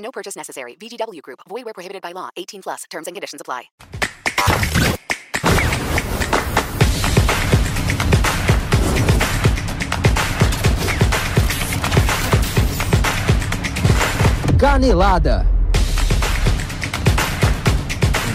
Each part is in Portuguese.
No purchase necessary. VGW Group. Void where prohibited by law. 18 plus. Terms and conditions apply. Canelada.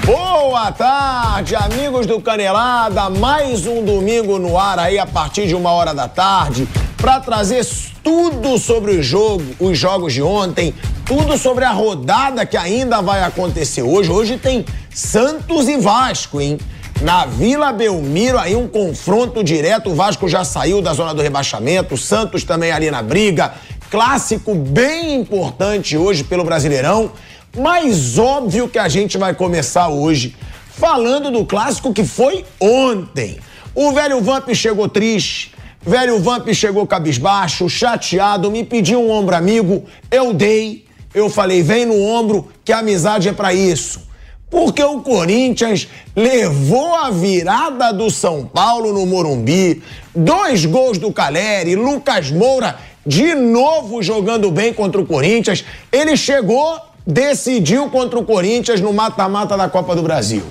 Boa tarde, amigos do Canelada. Mais um domingo no ar aí a partir de uma hora da tarde para trazer tudo sobre o jogo, os jogos de ontem, tudo sobre a rodada que ainda vai acontecer hoje. Hoje tem Santos e Vasco, hein? Na Vila Belmiro, aí um confronto direto. O Vasco já saiu da zona do rebaixamento, o Santos também ali na briga. Clássico bem importante hoje pelo Brasileirão. Mas óbvio que a gente vai começar hoje falando do clássico que foi ontem. O velho Vamp chegou triste, velho Vamp chegou cabisbaixo, chateado, me pediu um ombro amigo, eu dei. Eu falei, vem no ombro que a amizade é para isso. Porque o Corinthians levou a virada do São Paulo no Morumbi, dois gols do Caleri, Lucas Moura de novo jogando bem contra o Corinthians. Ele chegou decidiu contra o Corinthians no mata-mata da Copa do Brasil.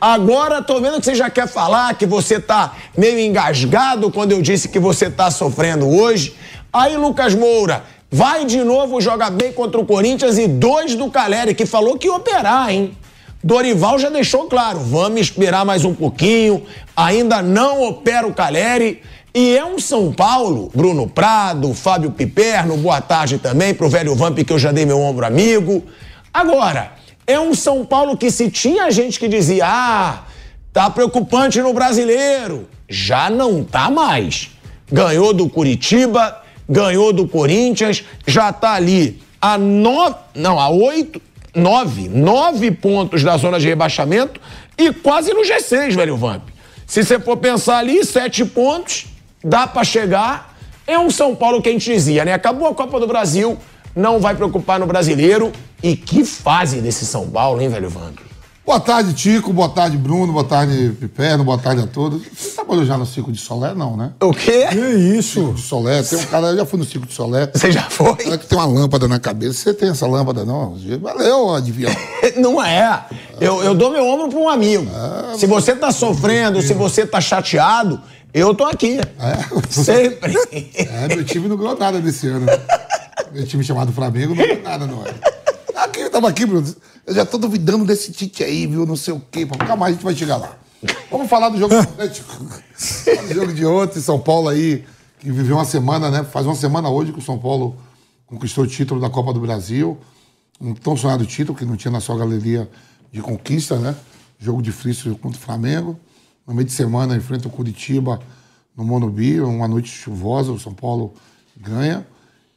Agora tô vendo que você já quer falar que você tá meio engasgado quando eu disse que você tá sofrendo hoje. Aí Lucas Moura vai de novo jogar bem contra o Corinthians e dois do Caleri, que falou que operar, hein? Dorival já deixou claro, vamos esperar mais um pouquinho, ainda não opera o Caleri. E é um São Paulo, Bruno Prado, Fábio Piperno, boa tarde também pro velho Vamp que eu já dei meu ombro amigo. Agora, é um São Paulo que se tinha gente que dizia, ah, tá preocupante no brasileiro, já não tá mais. Ganhou do Curitiba, ganhou do Corinthians, já tá ali a nove, não, a oito, nove, nove pontos da zona de rebaixamento e quase no G6, velho Vamp. Se você for pensar ali, sete pontos, dá para chegar. É um São Paulo que a gente dizia, né? Acabou a Copa do Brasil, não vai preocupar no brasileiro. E que fase desse São Paulo, hein, velho Vando? Boa tarde, Tico. Boa tarde, Bruno. Boa tarde, Piperno. Boa tarde a todos. Você trabalhou já no Circo de Solé, não, né? O quê? Que isso? Circo de Solé. Tem um cara, eu já fui no Circo de Solé. Você já foi? Cara que tem uma lâmpada na cabeça. Você tem essa lâmpada, não? Valeu, adivinha. não é. Eu, eu dou meu ombro para um amigo. Ah, se você tá sofrendo, se você tá chateado, eu tô aqui. É? Sempre. É, meu time não ganhou nada desse ano. Meu time chamado Flamengo não ganhou nada, não é? Aqui, eu tava aqui, Bruno. Eu já tô duvidando desse Tite aí, viu? Não sei o quê. Calma, a gente vai chegar lá. Vamos falar do jogo, do jogo de ontem, São Paulo aí, que viveu uma semana, né? Faz uma semana hoje que o São Paulo conquistou o título da Copa do Brasil. Um tão sonhado título que não tinha na sua galeria de conquista, né? Jogo difícil contra o Flamengo. No meio de semana enfrenta o Curitiba no Monobi, uma noite chuvosa, o São Paulo ganha.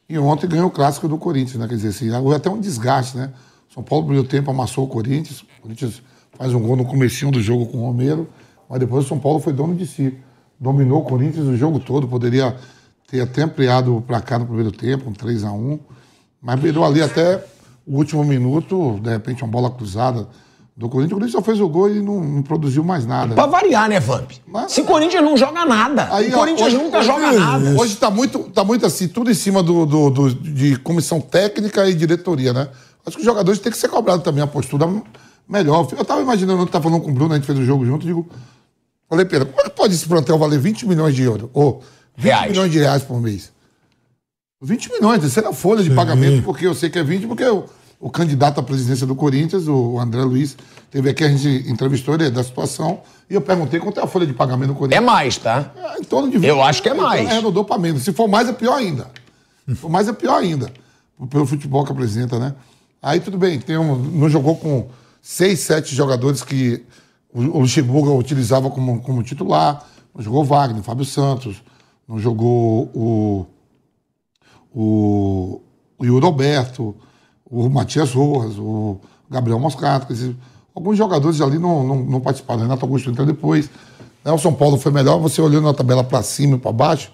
E ontem ganhou o clássico do Corinthians, né? Quer dizer, assim, houve até um desgaste, né? São Paulo, no primeiro tempo, amassou o Corinthians. O Corinthians faz um gol no comecinho do jogo com o Romero, mas depois o São Paulo foi dono de si. Dominou o Corinthians o jogo todo, poderia ter até ampliado o placar no primeiro tempo, um 3 a 1 mas beirou ali até o último minuto, de repente uma bola cruzada do Corinthians. O Corinthians só fez o gol e não, não produziu mais nada. Pra variar, né, Vamp? Mas, Se o Corinthians não joga nada, aí, o Corinthians hoje, nunca hoje, joga hoje, nada. Hoje tá muito, tá muito assim, tudo em cima do, do, do, de comissão técnica e diretoria, né? Acho que os jogadores têm que ser cobrados também a postura melhor. Eu tava imaginando, eu tava falando com o Bruno, a gente fez o jogo junto, digo, falei, Pedro, como é que pode esse plantel valer 20 milhões de euros? Ou 20 reais. milhões de reais por mês? 20 milhões, terceira folha de pagamento, porque eu sei que é 20, porque eu o candidato à presidência do Corinthians, o André Luiz, teve aqui, a gente entrevistou ele da situação, e eu perguntei quanto é a folha de pagamento do Corinthians. É mais, tá? É, em torno de 20. Eu acho que é mais. Então, arredondou para menos. Se for mais, é pior ainda. Se for mais, é pior ainda. Pelo futebol que apresenta, né? Aí tudo bem, tem um, não jogou com seis, sete jogadores que o Luxemburgo utilizava como, como titular. Não jogou Wagner, Fábio Santos, não jogou o, o, o Yuri Alberto, o Matias Rojas, o Gabriel Moscato, quer dizer, alguns jogadores ali não, não, não participaram. Renato Augusto entrou depois. Né? O São Paulo foi melhor, você olhando na tabela para cima e para baixo,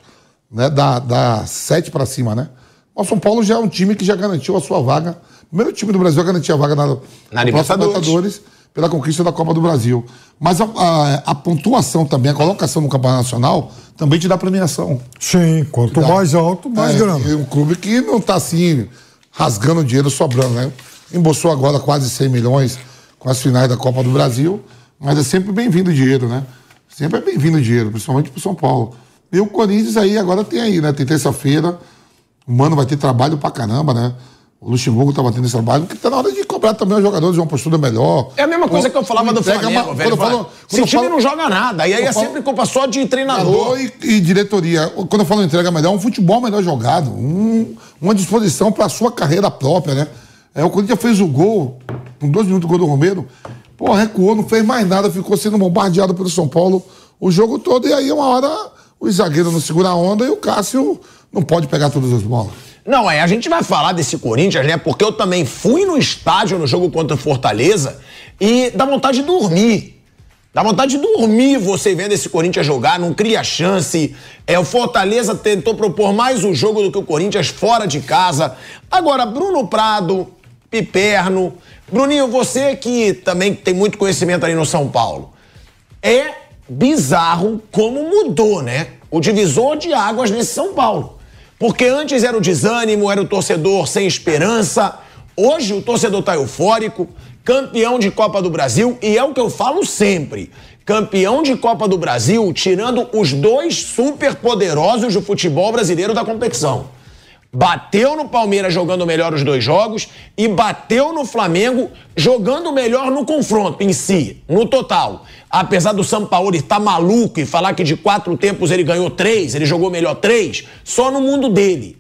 né? da, da sete para cima, né? O São Paulo já é um time que já garantiu a sua vaga. Primeiro time do Brasil a garantir a vaga na, na, Na Libertadores. Libertadores pela conquista da Copa do Brasil. Mas a, a- a pontuação também, a colocação no Campeonato Nacional, também te dá premiação. Sim, quanto Dá. mais alto, mais É, grana. e um clube que não está assim, rasgando dinheiro sobrando, né? Embolsou agora quase 100 milhões com as finais da Copa do Brasil, mas é sempre bem-vindo o dinheiro, né? Sempre é bem-vindo o dinheiro, principalmente para São Paulo. E o Corinthians aí agora tem aí, né? Tem terça-feira, o Mano vai ter trabalho pra caramba, né? O Luxemburgo tá batendo esse trabalho, porque tá na hora de cobrar também os jogadores de uma postura melhor. É a mesma coisa que eu falava do Flamengo, uma- velho. quando eu falo- quando eu time falo- não joga nada. E aí é falo- sempre culpa só de treinador. Treinador e, e diretoria. Quando eu falo entrega melhor, é um futebol melhor jogado, um- uma disposição para a sua carreira própria, né? É, o Corinthians fez o gol, com dois minutos do gol do Romero, pô, recuou, não fez mais nada, ficou sendo bombardeado pelo São Paulo o jogo todo, e aí uma hora o zagueiro não segura a onda e o Cássio não pode pegar todas as bolas. Não, é, a gente vai falar desse Corinthians, né? Porque eu também fui no estádio no jogo contra o Fortaleza e dá vontade de dormir. Dá vontade de dormir você vendo esse Corinthians jogar, não cria chance. É, o Fortaleza tentou propor mais o jogo do que o Corinthians fora de casa. Agora, Bruno Prado, Piperno. Bruninho, você que também tem muito conhecimento ali no São Paulo. É bizarro como mudou, né? O divisor de águas nesse São Paulo. Porque antes era o desânimo, era o torcedor sem esperança. Hoje o torcedor tá eufórico, campeão de Copa do Brasil, e é o que eu falo sempre. Campeão de Copa do Brasil, tirando os dois superpoderosos do futebol brasileiro da competição. Bateu no Palmeiras jogando melhor os dois jogos e bateu no Flamengo jogando melhor no confronto em si, no total. Apesar do São Paulo estar maluco e falar que de quatro tempos ele ganhou três, ele jogou melhor três, só no mundo dele.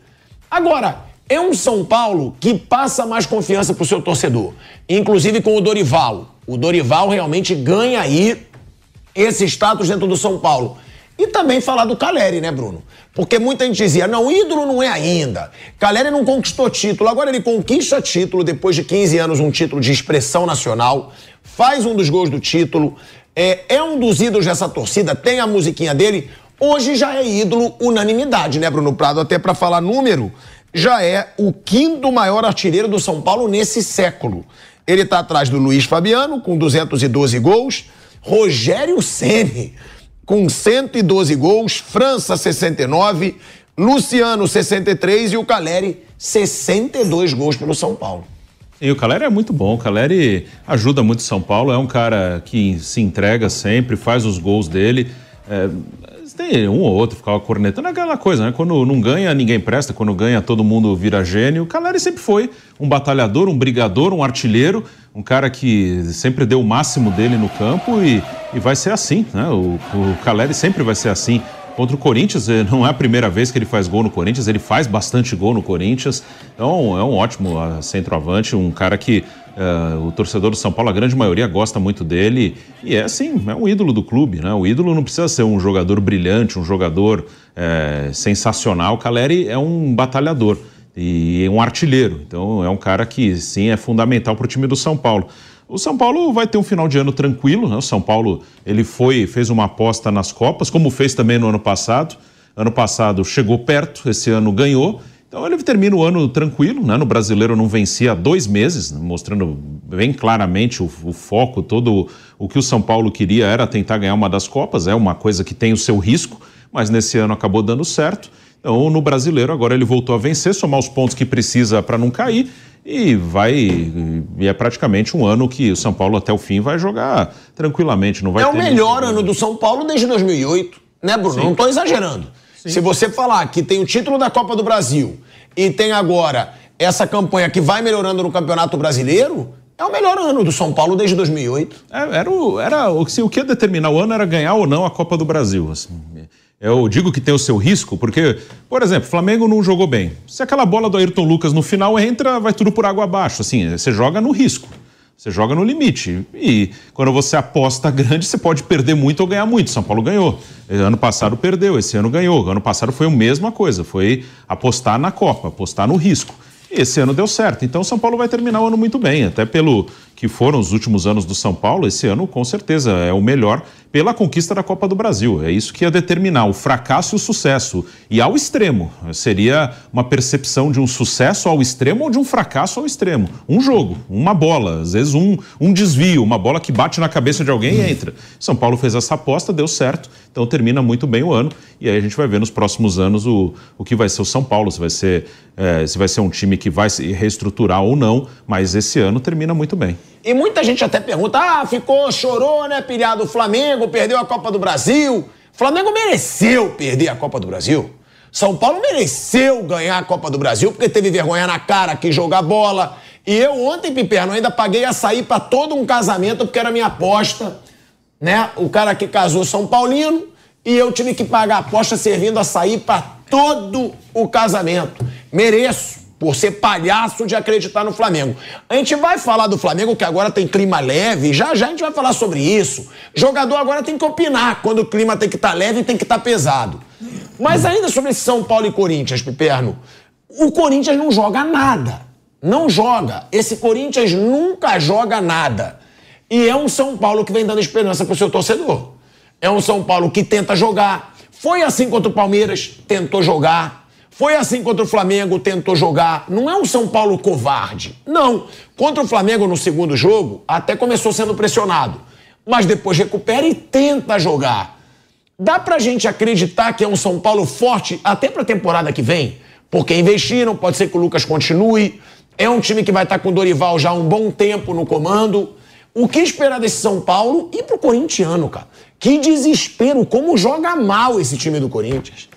Agora, é um São Paulo que passa mais confiança pro seu torcedor, inclusive com o Dorival. O Dorival realmente ganha aí esse status dentro do São Paulo. E também falar do Caleri, né, Bruno? Porque muita gente dizia, não, ídolo não é ainda. Caleri não conquistou título, agora ele conquista título depois de 15 anos, um título de expressão nacional, faz um dos gols do título, é, é um dos ídolos dessa torcida, tem a musiquinha dele. Hoje já é ídolo unanimidade, né, Bruno Prado? Até pra falar número, já é o quinto maior artilheiro do São Paulo nesse século. Ele tá atrás do Luiz Fabiano, com 212 gols, Rogério Ceni com 112 gols, França 69, Luciano 63 e o Caleri 62 gols pelo São Paulo. E o Caleri é muito bom. O Caleri ajuda muito o São Paulo. É um cara que se entrega sempre, faz os gols dele. É, tem um ou outro ficava cornetando, é aquela coisa, né? Quando não ganha, ninguém presta. Quando ganha, todo mundo vira gênio. O Caleri sempre foi um batalhador, um brigador, um artilheiro. Um cara que sempre deu o máximo dele no campo e, e vai ser assim, né? O, o Caleri sempre vai ser assim. Contra o Corinthians, eh, não é a primeira vez que ele faz gol no Corinthians, ele faz bastante gol no Corinthians. Então, é um ótimo ah, centroavante, um cara que eh, o torcedor do São Paulo, a grande maioria, gosta muito dele. E é assim, é um ídolo do clube, né? O ídolo não precisa ser um jogador brilhante, um jogador eh, sensacional. O Caleri é um batalhador e um artilheiro. Então, é um cara que, sim, é fundamental para o time do São Paulo. O São Paulo vai ter um final de ano tranquilo, né? O São Paulo ele foi fez uma aposta nas Copas, como fez também no ano passado. Ano passado chegou perto, esse ano ganhou. Então ele termina o ano tranquilo, né? No brasileiro não vencia há dois meses, né? mostrando bem claramente o, o foco, todo o que o São Paulo queria era tentar ganhar uma das Copas. É uma coisa que tem o seu risco, mas nesse ano acabou dando certo. Então, no brasileiro, agora ele voltou a vencer, somar os pontos que precisa para não cair e vai. E é praticamente um ano que o São Paulo até o fim vai jogar tranquilamente. Não vai é o melhor ano do São Paulo desde 2008, né, Bruno? Não tô exagerando. Se você falar que tem o título da Copa do Brasil e tem agora essa campanha que vai melhorando no Campeonato Brasileiro, é o melhor ano do São Paulo desde 2008. É, Era, o, era o, se o que ia determinar o ano era ganhar ou não a Copa do Brasil. assim. Eu digo que tem o seu risco, porque, por exemplo, o Flamengo não jogou bem. Se aquela bola do Ayrton Lucas no final entra, vai tudo por água abaixo. Assim, você joga no risco. Você joga no limite. E quando você aposta grande, você pode perder muito ou ganhar muito. São Paulo ganhou. Ano passado perdeu, esse ano ganhou. Ano passado foi a mesma coisa. Foi apostar na Copa, apostar no risco. esse ano deu certo. Então São Paulo vai terminar o ano muito bem, até pelo que foram os últimos anos do São Paulo, esse ano com certeza é o melhor pela conquista da Copa do Brasil. É isso que ia determinar o fracasso e o sucesso. E ao extremo. Seria uma percepção de um sucesso ao extremo ou de um fracasso ao extremo. Um jogo, uma bola, às vezes um, um desvio, uma bola que bate na cabeça de alguém e entra. São Paulo fez essa aposta, deu certo, então termina muito bem o ano. E aí a gente vai ver nos próximos anos o, o que vai ser o São Paulo, se vai ser, é, se vai ser um time que vai se reestruturar ou não, mas esse ano termina muito bem. E muita gente até pergunta: ah, ficou, chorou, né, pilhado? O Flamengo perdeu a Copa do Brasil. Flamengo mereceu perder a Copa do Brasil. São Paulo mereceu ganhar a Copa do Brasil porque teve vergonha na cara, quis jogar bola. E eu ontem, Piperno, ainda paguei açaí para todo um casamento porque era minha aposta, né? O cara que casou São Paulino e eu tive que pagar a aposta servindo açaí para todo o casamento. Mereço por ser palhaço de acreditar no Flamengo. A gente vai falar do Flamengo que agora tem clima leve, já já a gente vai falar sobre isso. Jogador agora tem que opinar quando o clima tem que estar tá leve e tem que estar tá pesado. Mas ainda sobre esse São Paulo e Corinthians, Piperno, o Corinthians não joga nada. Não joga. Esse Corinthians nunca joga nada. E é um São Paulo que vem dando esperança pro seu torcedor. É um São Paulo que tenta jogar. Foi assim contra o Palmeiras, tentou jogar foi assim contra o Flamengo, tentou jogar. Não é um São Paulo covarde. Não. Contra o Flamengo no segundo jogo, até começou sendo pressionado. Mas depois recupera e tenta jogar. Dá pra gente acreditar que é um São Paulo forte até pra temporada que vem? Porque investiram, pode ser que o Lucas continue. É um time que vai estar com o Dorival já há um bom tempo no comando. O que esperar desse São Paulo e pro corintiano, cara? Que desespero, como joga mal esse time do Corinthians.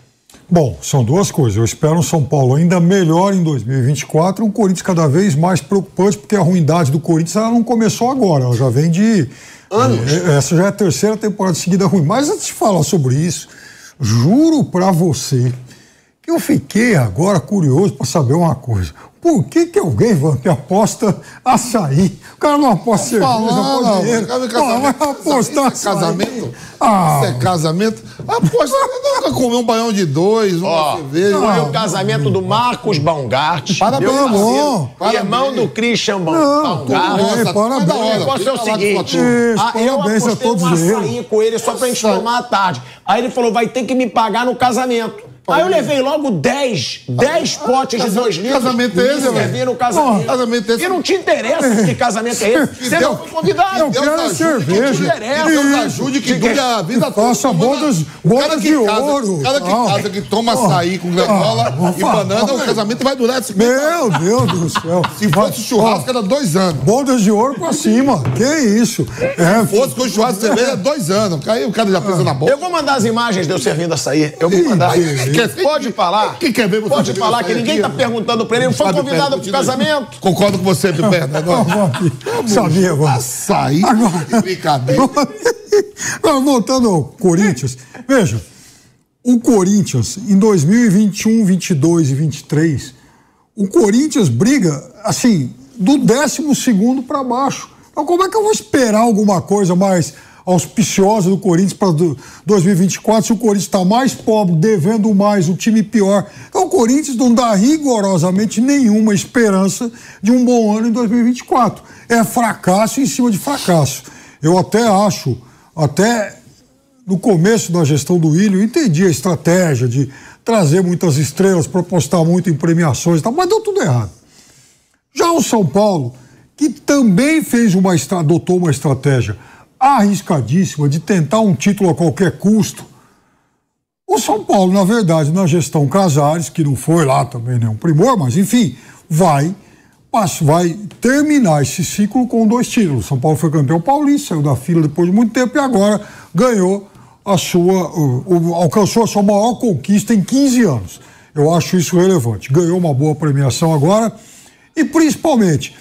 Bom, são duas coisas. Eu espero um São Paulo ainda melhor em 2024, um Corinthians cada vez mais preocupante, porque a ruindade do Corinthians ela não começou agora, ela já vem de. Anos. É, essa já é a terceira temporada seguida ruim. Mas antes de falar sobre isso, juro para você eu fiquei agora curioso para saber uma coisa. Por que, que alguém que aposta açaí? O cara não aposta cerveja, não aposta dinheiro. Não, vai apostar Isso é casamento? Ah. Isso é casamento? Aposta, nunca comeu um banhão de dois, uma cerveja. Foi o casamento do Marcos Baumgart. Parabéns, meu bom. parceiro, Irmão do Christian Baumgart. Nossa, parabéns. O negócio é o seguinte, Isso, ah, eu parabéns a apostei todos um açaí eles. com ele só pra gente tomar à tarde. Aí ele falou, vai ter que me pagar no casamento. Aí eu levei logo 10, 10 potes de 2 litros. casamento é esse, velho? no casamento. Porra, casamento é esse. E não te interessa que casamento é esse. Você não foi convidado. Eu quero ajude, cerveja. Não te interessa. Que Deus ajude que Que dure que- a vida toda. Faça bodas- bodas que de casa- ouro. O cara que Não. casa, que toma Ó, açaí com granola ó, e ó, banana, o casamento vai durar 50 anos. Meu Deus do céu. Se fosse churrasco, era dois anos. Bodas de ouro pra cima. Que isso? É, Se fosse com churrasco de cerveja, dois anos. Aí o cara já pensa na boca. Eu vou mandar as imagens de eu servindo açaí. Eu vou mandar. Quer- Pode falar. Quem quer ver você Pode falar que ninguém tá ó? perguntando pra ele. Ele foi convidado pro continua. casamento. Concordo com você, Piperno. Vamos, Sabia, vamos. Açaí, Agora- brincadeira. Agora, voltando ao Corinthians, veja, o Corinthians em 2021, 22 e 23, o Corinthians briga, assim, do 12 para baixo. Então, como é que eu vou esperar alguma coisa mais auspiciosa do Corinthians para 2024 se o Corinthians está mais pobre, devendo mais, o time pior? Então, o Corinthians não dá rigorosamente nenhuma esperança de um bom ano em 2024. É fracasso em cima de fracasso. Eu até acho, até no começo da gestão do Willian, eu entendi a estratégia de trazer muitas estrelas, para apostar muito em premiações e tal, mas deu tudo errado. Já o São Paulo, que também fez uma, adotou uma estratégia arriscadíssima de tentar um título a qualquer custo, o São Paulo, na verdade, na gestão Casares, que não foi lá também nenhum primor, mas enfim, vai, vai terminar esse ciclo com dois títulos. São Paulo foi campeão paulista, saiu da fila depois de muito tempo e agora ganhou a sua, alcançou a sua maior conquista em 15 anos. Eu acho isso relevante. Ganhou uma boa premiação agora e, principalmente,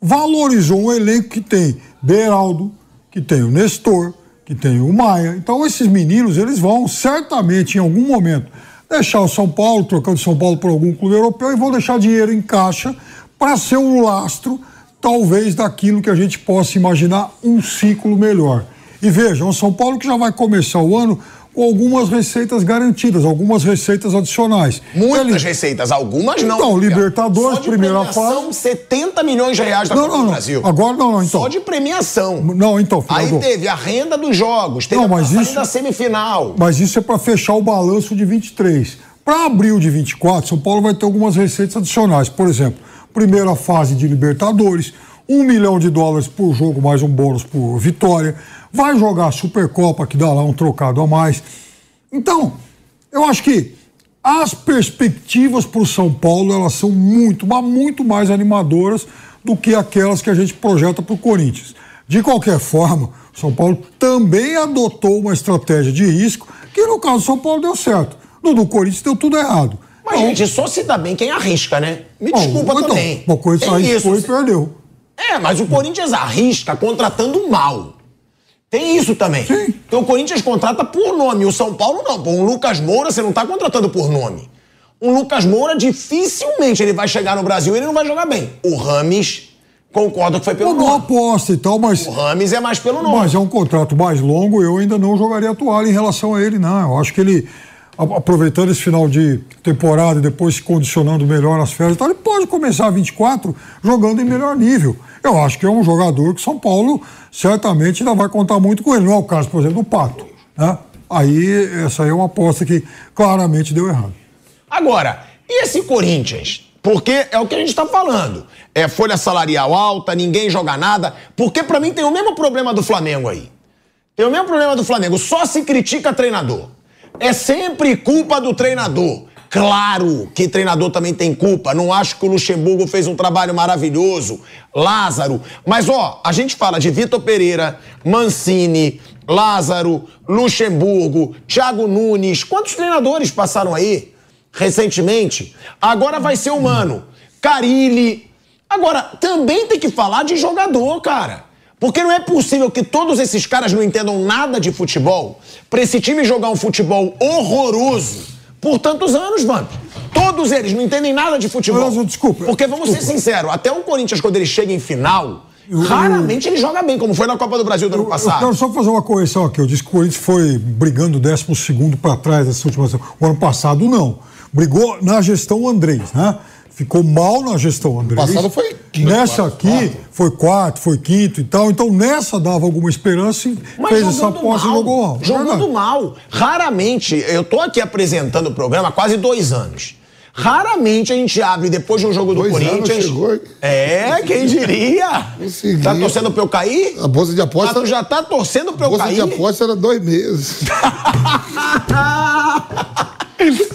valorizou um elenco que tem Beraldo, que tem o Nestor, que tem o Maia. Então, esses meninos, eles vão certamente, em algum momento, deixar o São Paulo, trocando São Paulo por algum clube europeu, e vão deixar dinheiro em caixa para ser um lastro, talvez, daquilo que a gente possa imaginar um ciclo melhor. E veja, o São Paulo que já vai começar o ano com algumas receitas garantidas, algumas receitas adicionais. Muitas Ele- receitas, algumas não. Então, Libertadores, Só de primeira fase. 70 milhões de reais da Não, Copa não, do. Brasil. Agora não, não, então. Só de premiação. Não, então, Aí Fernando. teve a renda dos jogos, teve Não, a passagem isso- da semifinal. Mas isso é para fechar o balanço de 23. Para abril de 24, São Paulo vai ter algumas receitas adicionais. Por exemplo, primeira fase de Libertadores, um milhão de dólares por jogo, mais um bônus por vitória. Vai jogar a Supercopa, que dá lá um trocado a mais. Então, eu acho que as perspectivas para o São Paulo elas são muito, mas muito mais animadoras do que aquelas que a gente projeta para o Corinthians. De qualquer forma, o São Paulo também adotou uma estratégia de risco que no caso do São Paulo deu certo. No do Corinthians deu tudo errado. Mas, gente, só se dá bem quem arrisca, né? Me Bom, desculpa então, também. O Corinthians Tem arriscou e perdeu. É, mas o Corinthians arrisca contratando mal. Tem isso também. Sim. Então o Corinthians contrata por nome, o São Paulo não. Um Lucas Moura você não tá contratando por nome. Um Lucas Moura dificilmente ele vai chegar no Brasil e ele não vai jogar bem. O Rames, concordo que foi pelo Uma nome. aposta e tal, mas O Rames é mais pelo nome. Mas é um contrato mais longo, eu ainda não jogaria a toalha em relação a ele, não. Eu acho que ele, aproveitando esse final de temporada e depois se condicionando melhor nas férias e tal, ele pode começar 24 jogando em melhor nível. Eu acho que é um jogador que São Paulo certamente ainda vai contar muito com ele. Não é o caso, por exemplo, do Pato. Né? Aí, essa aí é uma aposta que claramente deu errado. Agora, e esse Corinthians? Porque é o que a gente tá falando. É folha salarial alta, ninguém joga nada. Porque pra mim tem o mesmo problema do Flamengo aí. Tem o mesmo problema do Flamengo. Só se critica treinador. É sempre culpa do treinador. Claro que treinador também tem culpa. Não acho que o Luxemburgo fez um trabalho maravilhoso. Lázaro. Mas, ó, a gente fala de Vitor Pereira, Mancini, Lázaro, Luxemburgo, Thiago Nunes. Quantos treinadores passaram aí recentemente? Agora vai ser o Mano. Carilli. Agora, também tem que falar de jogador, cara. Porque não é possível que todos esses caras não entendam nada de futebol pra esse time jogar um futebol horroroso por tantos anos, Vamp. Todos eles não entendem nada de futebol. Mas, desculpa, Porque vamos ser sinceros, até o Corinthians, quando ele chega em final, raramente ele joga bem, como foi na Copa do Brasil do ano Eu passado. quero só fazer uma correção aqui. Eu disse que o Corinthians foi brigando o 12 para trás dessa última. O ano passado, não. Brigou na gestão Andrés, né? Ficou mal na gestão Andrés. passado foi quinto, Nessa quarto, aqui, quarto. foi quarto, foi quinto e tal. Então, nessa dava alguma esperança e Mas fez essa aposta e jogou mal. Jogando Verdade. mal. Raramente, eu tô aqui apresentando o programa há quase dois anos. Raramente a gente abre depois de um jogo do Dois anos Corinthians. chegou? É, quem diria? Consegui. Tá torcendo pra eu cair? A bolsa de Ah, aposta. tu já tá torcendo pra A eu bolsa cair? de aposta era dois meses.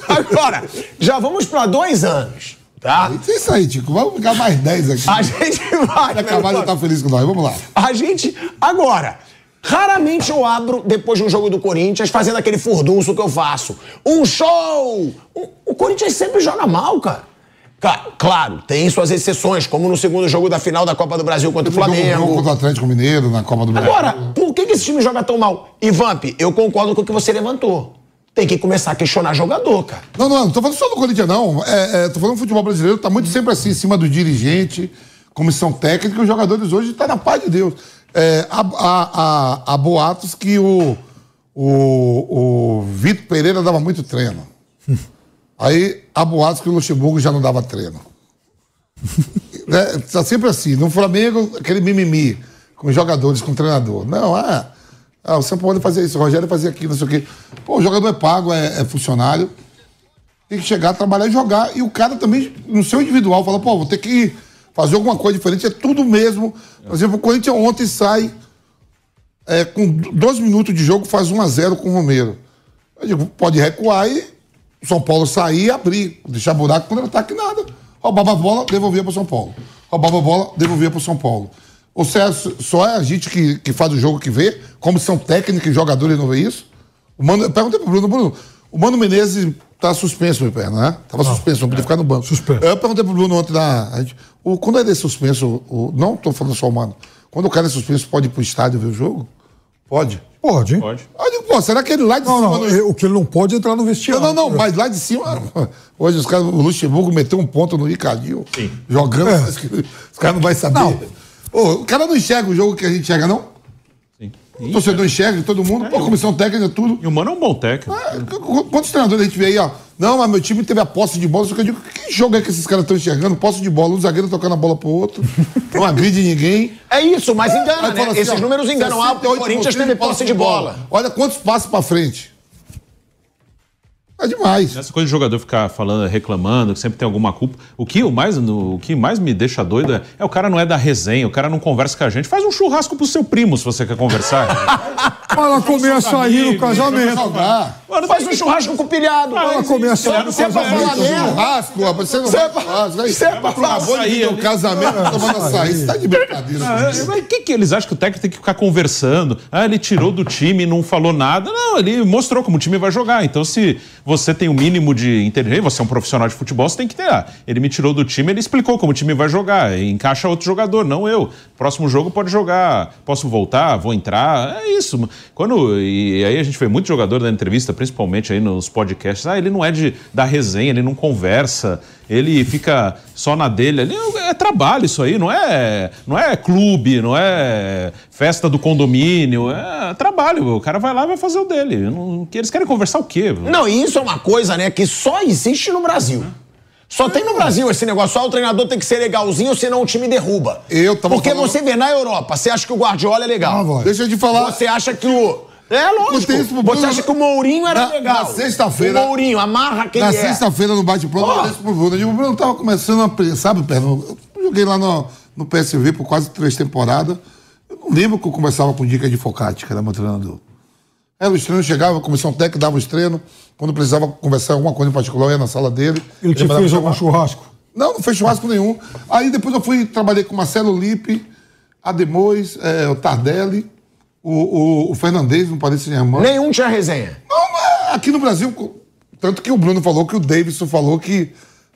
Agora, já vamos pra dois anos, tá? É isso aí, Tico. Vamos ficar mais 10 aqui. A gente vai. Vai acabar de estar feliz com nós. Vamos lá. A gente. Agora, raramente eu abro depois de um jogo do Corinthians fazendo aquele furdunço que eu faço. Um show! O, o Corinthians sempre joga mal, cara. Ca- Claro, tem suas exceções, como no segundo jogo da final da Copa do Brasil contra o Jogou um jogo Flamengo. contra o Atlético Mineiro na Copa do Brasil. Agora, por que, que esse time joga tão mal? E Vamp, eu concordo com o que você levantou. Tem que começar a questionar jogador, cara. Não, não, não tô falando só do Corinthians, não. É, é, tô falando do futebol brasileiro, tá muito sempre assim, em cima do dirigente, comissão técnica, os jogadores hoje estão na paz de Deus. É, há, há- há- há boatos que o, o, o Vitor Pereira dava muito treino. Aí há boatos que o Luxemburgo já não dava treino. né? Tá sempre assim. No Flamengo, aquele mimimi com jogadores, com o treinador. Não, ah, ah, o São Paulo fazia isso, o Rogério fazia aquilo, não sei o quê. Pô, o jogador é pago, é, é funcionário. Tem que chegar, trabalhar e jogar. E o cara também, no seu individual, fala, pô, vou ter que fazer alguma coisa diferente. É tudo mesmo. Por exemplo, o Corinthians ontem sai é, com 12 minutos de jogo, faz 1 a 0 com o Romero. Eu digo, pode recuar e o São Paulo sair e abrir, deixar buraco quando ataque nada. Roubava a bola, devolvia para o São Paulo. Roubava a bola, devolvia para o São Paulo. Ou seja, só é a gente que, que faz o jogo que vê, como são técnicos e jogadores não vê isso. O Mano, eu perguntei pro Bruno, Bruno, o Mano Menezes tá suspenso, meu perna, né? Tava suspenso, não podia ficar no banco. Suspenso. Eu perguntei pro Bruno ontem na. a gente, o, quando é desse suspenso, o, não tô falando só o Mano. Quando o cara é suspenso, pode ir pro estádio ver o jogo? Pode. Pode, hein? Pode. Eu digo, pô, será que ele lá de Não, cima. não, é- o que ele não pode é entrar no Não, vestiário. não, não, mas lá de cima. Hoje os caras, o Luxemburgo meteu um ponto no Ricardinho, Sim. jogando, É. os caras não vão saber. Não. Ô, o cara não enxerga o jogo que a gente enxerga, não? Sim. O torcedor enxerga, todo mundo, pô, comissão técnica, tudo. E o Mano é um bom técnico. Ah, qu- Quantos treinadores a gente vê aí, ó? Não, mas meu time teve a posse de bola. Só que eu digo, que jogo é que esses caras estão enxergando? Posse de bola, um zagueiro tocando a bola pro outro, não agride ninguém. É isso, mas engana, Aí né? assim, Esses ó, números enganam. Ah, o 68 Corinthians teve posse de bola. Olha quantos passos pra frente. É demais. Essa coisa de jogador ficar falando, reclamando, que sempre tem alguma culpa. O que, o mais, no- o que mais me deixa doido é, é o cara não é da resenha, o cara não conversa com a gente. Faz um churrasco pro seu primo se você quer conversar. Ela começa a ir no casamento. Mano, faz um churrasco com pilhado. Ela começa a ir no Você é pra falar casamento. merda. Churrasco, rapaz, você não Você vai é você é pra açaí casamento tomando açaí. Você tá de brincadeira. Ah, comigo. Mas o que, que eles acham que o técnico tem que ficar conversando? Ah, ele tirou do time e não falou nada. Não, ele mostrou como o time vai jogar. Então, se você tem o mínimo de inteligência, você é um profissional de futebol, você tem que ter. Ah, ele me tirou do time, ele explicou como o time vai jogar. Encaixa outro jogador, não eu. Próximo jogo pode jogar. Posso voltar? Vou entrar? É isso. Quando, e aí a gente vê muito jogador da entrevista, principalmente aí nos podcasts. Ah, ele não é de, da resenha, ele não conversa. Ele fica só na dele ali. É trabalho isso aí, não é, não é clube, não é festa do condomínio. É trabalho. O cara vai lá e vai fazer o dele. Não- que eles querem conversar o quê? Não, e isso é uma coisa, né, que só existe no Brasil. Só tem no Brasil esse negócio, só o treinador tem que ser legalzinho, senão o time derruba. Eu tava Porque falando- você vê na Europa, você acha que o Guardiola é legal. Ah, vai. Deixa eu te falar. Você acha que o. É lógico. Isso Você acha que o Mourinho era Na- legal. na sexta-feira- O Mourinho, amarra quem Na é. sexta-feira, no bate-pronto, eu disse pro Bruno. Eu digo, Bruno, tava começando a. Sabe, Pedro? Eu joguei lá no, no PSV por quase três temporadas. Eu não lembro que eu conversava com o Dica de Focati, que era meu treinador. Era os treinos, chegava, a comissão técnica dava os treinos. Quando precisava conversar alguma coisa em particular, eu ia na sala dele. Ele te fez algum churrasco? Não, não fez churrasco nenhum. Aí depois eu fui, trabalhei com o Marcelo Lippe, Ademóis, é, o Tardelli, o, o, o Fernandes, no Paris Saint-Germain. Nenhum tinha resenha. Não, mas aqui no Brasil, tanto que o Bruno falou que o Davidson falou que.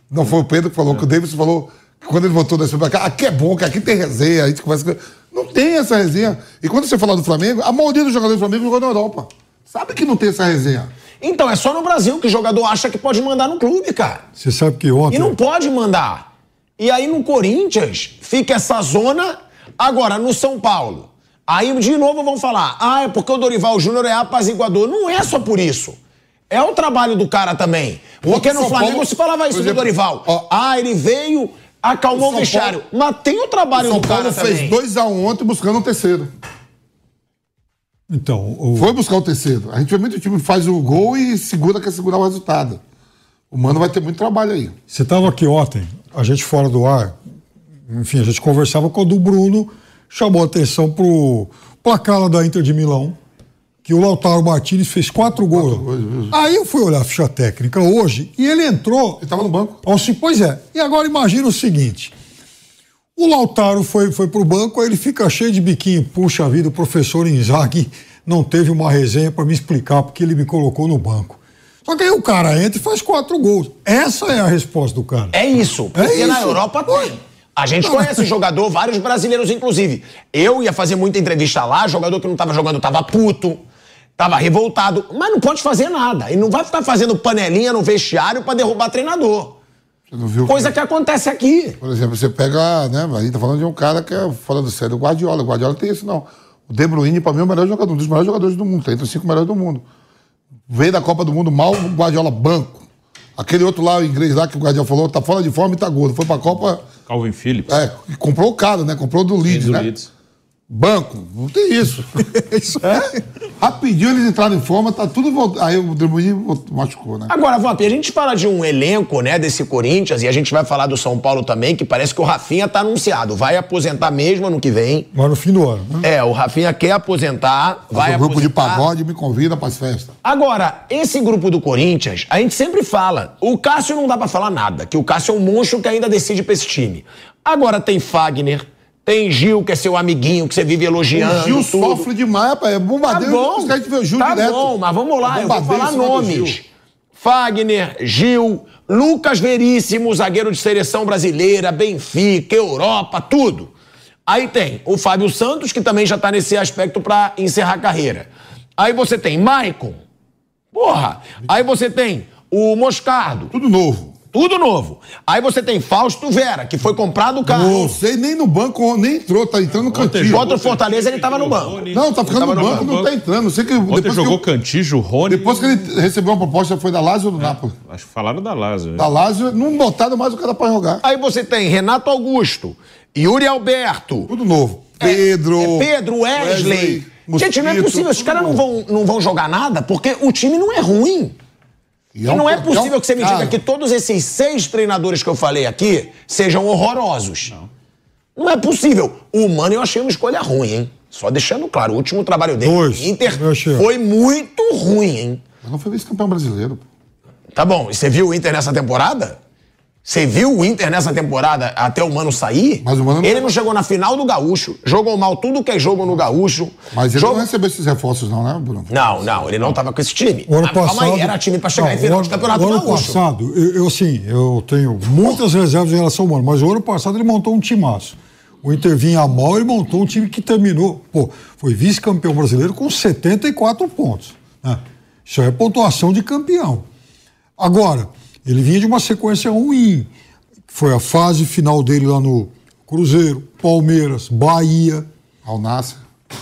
Não foi o Pedro que falou, que o Davidson falou que quando ele voltou da pra cá, aqui é bom, que aqui tem resenha, a gente conversa. Não tem essa resenha. E quando você falar do Flamengo, a maioria dos jogadores do Flamengo jogou na Europa. Sabe que não tem essa resenha. Então, é só no Brasil que o jogador acha que pode mandar no clube, cara. Você sabe que ontem. E não pode mandar. E aí no Corinthians fica essa zona. Agora, no São Paulo. Aí de novo vão falar: ah, é porque o Dorival Júnior é apaziguador. Não é só por isso. É o trabalho do cara também. Porque no Flamengo Paulo, se falava isso por do exemplo, Dorival. ó, ah, ele veio, acalmou o São vestiário. Paulo- Mas tem o trabalho O São do cara Paulo fez também. 2x1 ontem buscando um terceiro. Então, o- Foi buscar o terceiro. A gente vê muito time que faz o gol e segura, quer segurar o resultado. O Mano vai ter muito trabalho aí. você estava aqui ontem, a gente fora do ar, enfim, a gente conversava quando o Bruno chamou a atenção pro placar da Inter de Milão, que o Lautaro Martinez fez quatro gols. Aí eu fui olhar a ficha técnica hoje e ele entrou. Ele tava no banco. Se- Pois é. E agora imagina o seguinte: o Lautaro foi, foi pro banco, aí ele fica cheio de biquinho. Puxa vida, o professor Inzaghi não teve uma resenha para me explicar porque ele me colocou no banco. Só que aí o cara entra e faz quatro gols. Essa é a resposta do cara. É isso, porque É na isso. Europa tem. A gente conhece jogador, vários brasileiros, inclusive. Eu ia fazer muita entrevista lá, jogador que não tava jogando tava puto, tava revoltado, mas não pode fazer nada. E não vai ficar fazendo panelinha no vestiário pra derrubar treinador. Você não viu? Coisa que acontece aqui. Por exemplo, você pega, né? A gente tá falando de um cara que é fora do sério, o Guardiola. O Guardiola tem isso, não. O De Bruyne, pra mim, é o melhor jogador, um dos melhores jogadores do mundo. Tá entre os cinco melhores do mundo. Veio da Copa do Mundo mal, o Guardiola banco. Aquele outro lá, o inglês lá, que o Guardiola falou, tá fora de forma e tá gordo. Foi pra Copa, Calvin Phillips. é, comprou caro, né? Comprou do Leeds, do né? Leeds. Banco, não tem isso. Isso É? Rapidinho eles entraram em forma, tá tudo voltando. Aí o De Bruyne machucou, né? Agora, Vamp, a gente fala de um elenco, né, desse Corinthians, e a gente vai falar do São Paulo também, que parece que o Rafinha tá anunciado. Vai aposentar mesmo ano que vem. Mas no fim do ano. Né? É, o Rafinha quer aposentar, vai o grupo de aposentar. pagode me convida pras festas. Agora, esse grupo do Corinthians, a gente sempre fala. O Cássio não dá pra falar nada, que o Cássio é um monstro que ainda decide pra esse time. Agora tem Fagner, tem Gil, que é seu amiguinho, que você vive elogiando. O Gil tudo. sofre demais, rapaz. É Tá bombardeio. bom, Os caras vê o Gil tá direto. bom, mas vamos lá, eu vou falar nomes. Fagner, Gil, Lucas Veríssimo, zagueiro de seleção brasileira, Benfica, Europa, tudo. Aí tem o Fábio Santos, que também já tá nesse aspecto pra encerrar a carreira. Aí você tem Maicon. Porra. Aí você tem o Moscardo. Tudo novo. Tudo novo. Aí você tem Fausto Vera, que foi comprado o carro. Não sei nem no banco, nem entrou, tá entrando no cantinho. Contra o Fortaleza ele tava no banco. Não, tá ficando no banco, banco. não tá entrando. Sei que Ontem depois que, jogou eu- Cantijo, Rony. depois que ele recebeu uma proposta, foi da Lazio ou do Napoli? Acho que falaram da Lazio. Da Lazio, não botaram mais o cara pra jogar. Aí você tem Renato Augusto, Yuri Alberto, Tudo novo. Pedro. é Pedro Wesley. Gente, não é Mosquito, possível. Os caras não vão, não vão jogar nada porque o time não é ruim. E E um não é possível um- que você me cara, diga que todos esses seis treinadores que eu falei aqui sejam horrorosos. Não. é possível. O Mano eu achei uma escolha ruim, hein? Só deixando claro, o último trabalho dele Dois, Inter foi muito ruim, hein? Mas não foi vice-campeão brasileiro. Tá bom, e você viu o Inter nessa temporada? Você viu o Inter nessa temporada até o Mano sair? Mas o Mano não- Ele não chegou na final do Gaúcho, jogou mal tudo que é jogo no Gaúcho. Mas ele Jogo- não recebeu esses reforços, não, né, Bruno? Não, não, ele não tava com esse time. O ano Ah, Calma passado, aí, era time pra chegar Não, em final o de ano- campeonato o ano gaúcho. passado, eu, eu sim, eu tenho muitas reservas em relação ao Mano, mas o ano passado ele montou um timaço. O Inter vinha mal, ele montou um time que terminou, pô, foi vice-campeão brasileiro com 74 pontos. né? Isso é pontuação de campeão. Agora, ele vinha de uma sequência ruim. Foi a fase final dele lá no Cruzeiro, Palmeiras, Bahia.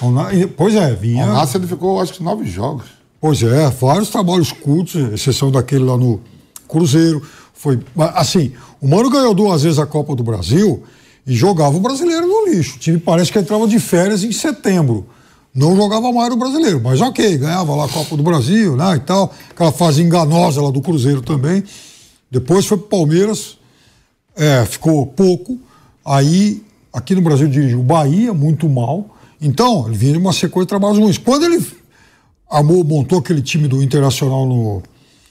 Ao Nasser. Pois é, vinha. Ao Nasser ele ficou, acho que, nove jogos. Pois é, vários trabalhos curtos, exceção daquele lá no Cruzeiro. Foi, assim, o Mano ganhou duas vezes a Copa do Brasil e jogava o brasileiro no lixo. O time parece que entrava de férias em setembro. Não jogava mais no brasileiro, mas ok, ganhava lá a Copa do Brasil, né, e tal. Aquela fase enganosa lá do Cruzeiro também. Depois foi pro Palmeiras, é, ficou pouco. Aí, aqui no Brasil, dirigiu o Bahia, muito mal. Então, ele vinha de uma sequência de trabalhos ruins. Quando ele armou, montou aquele time do Internacional no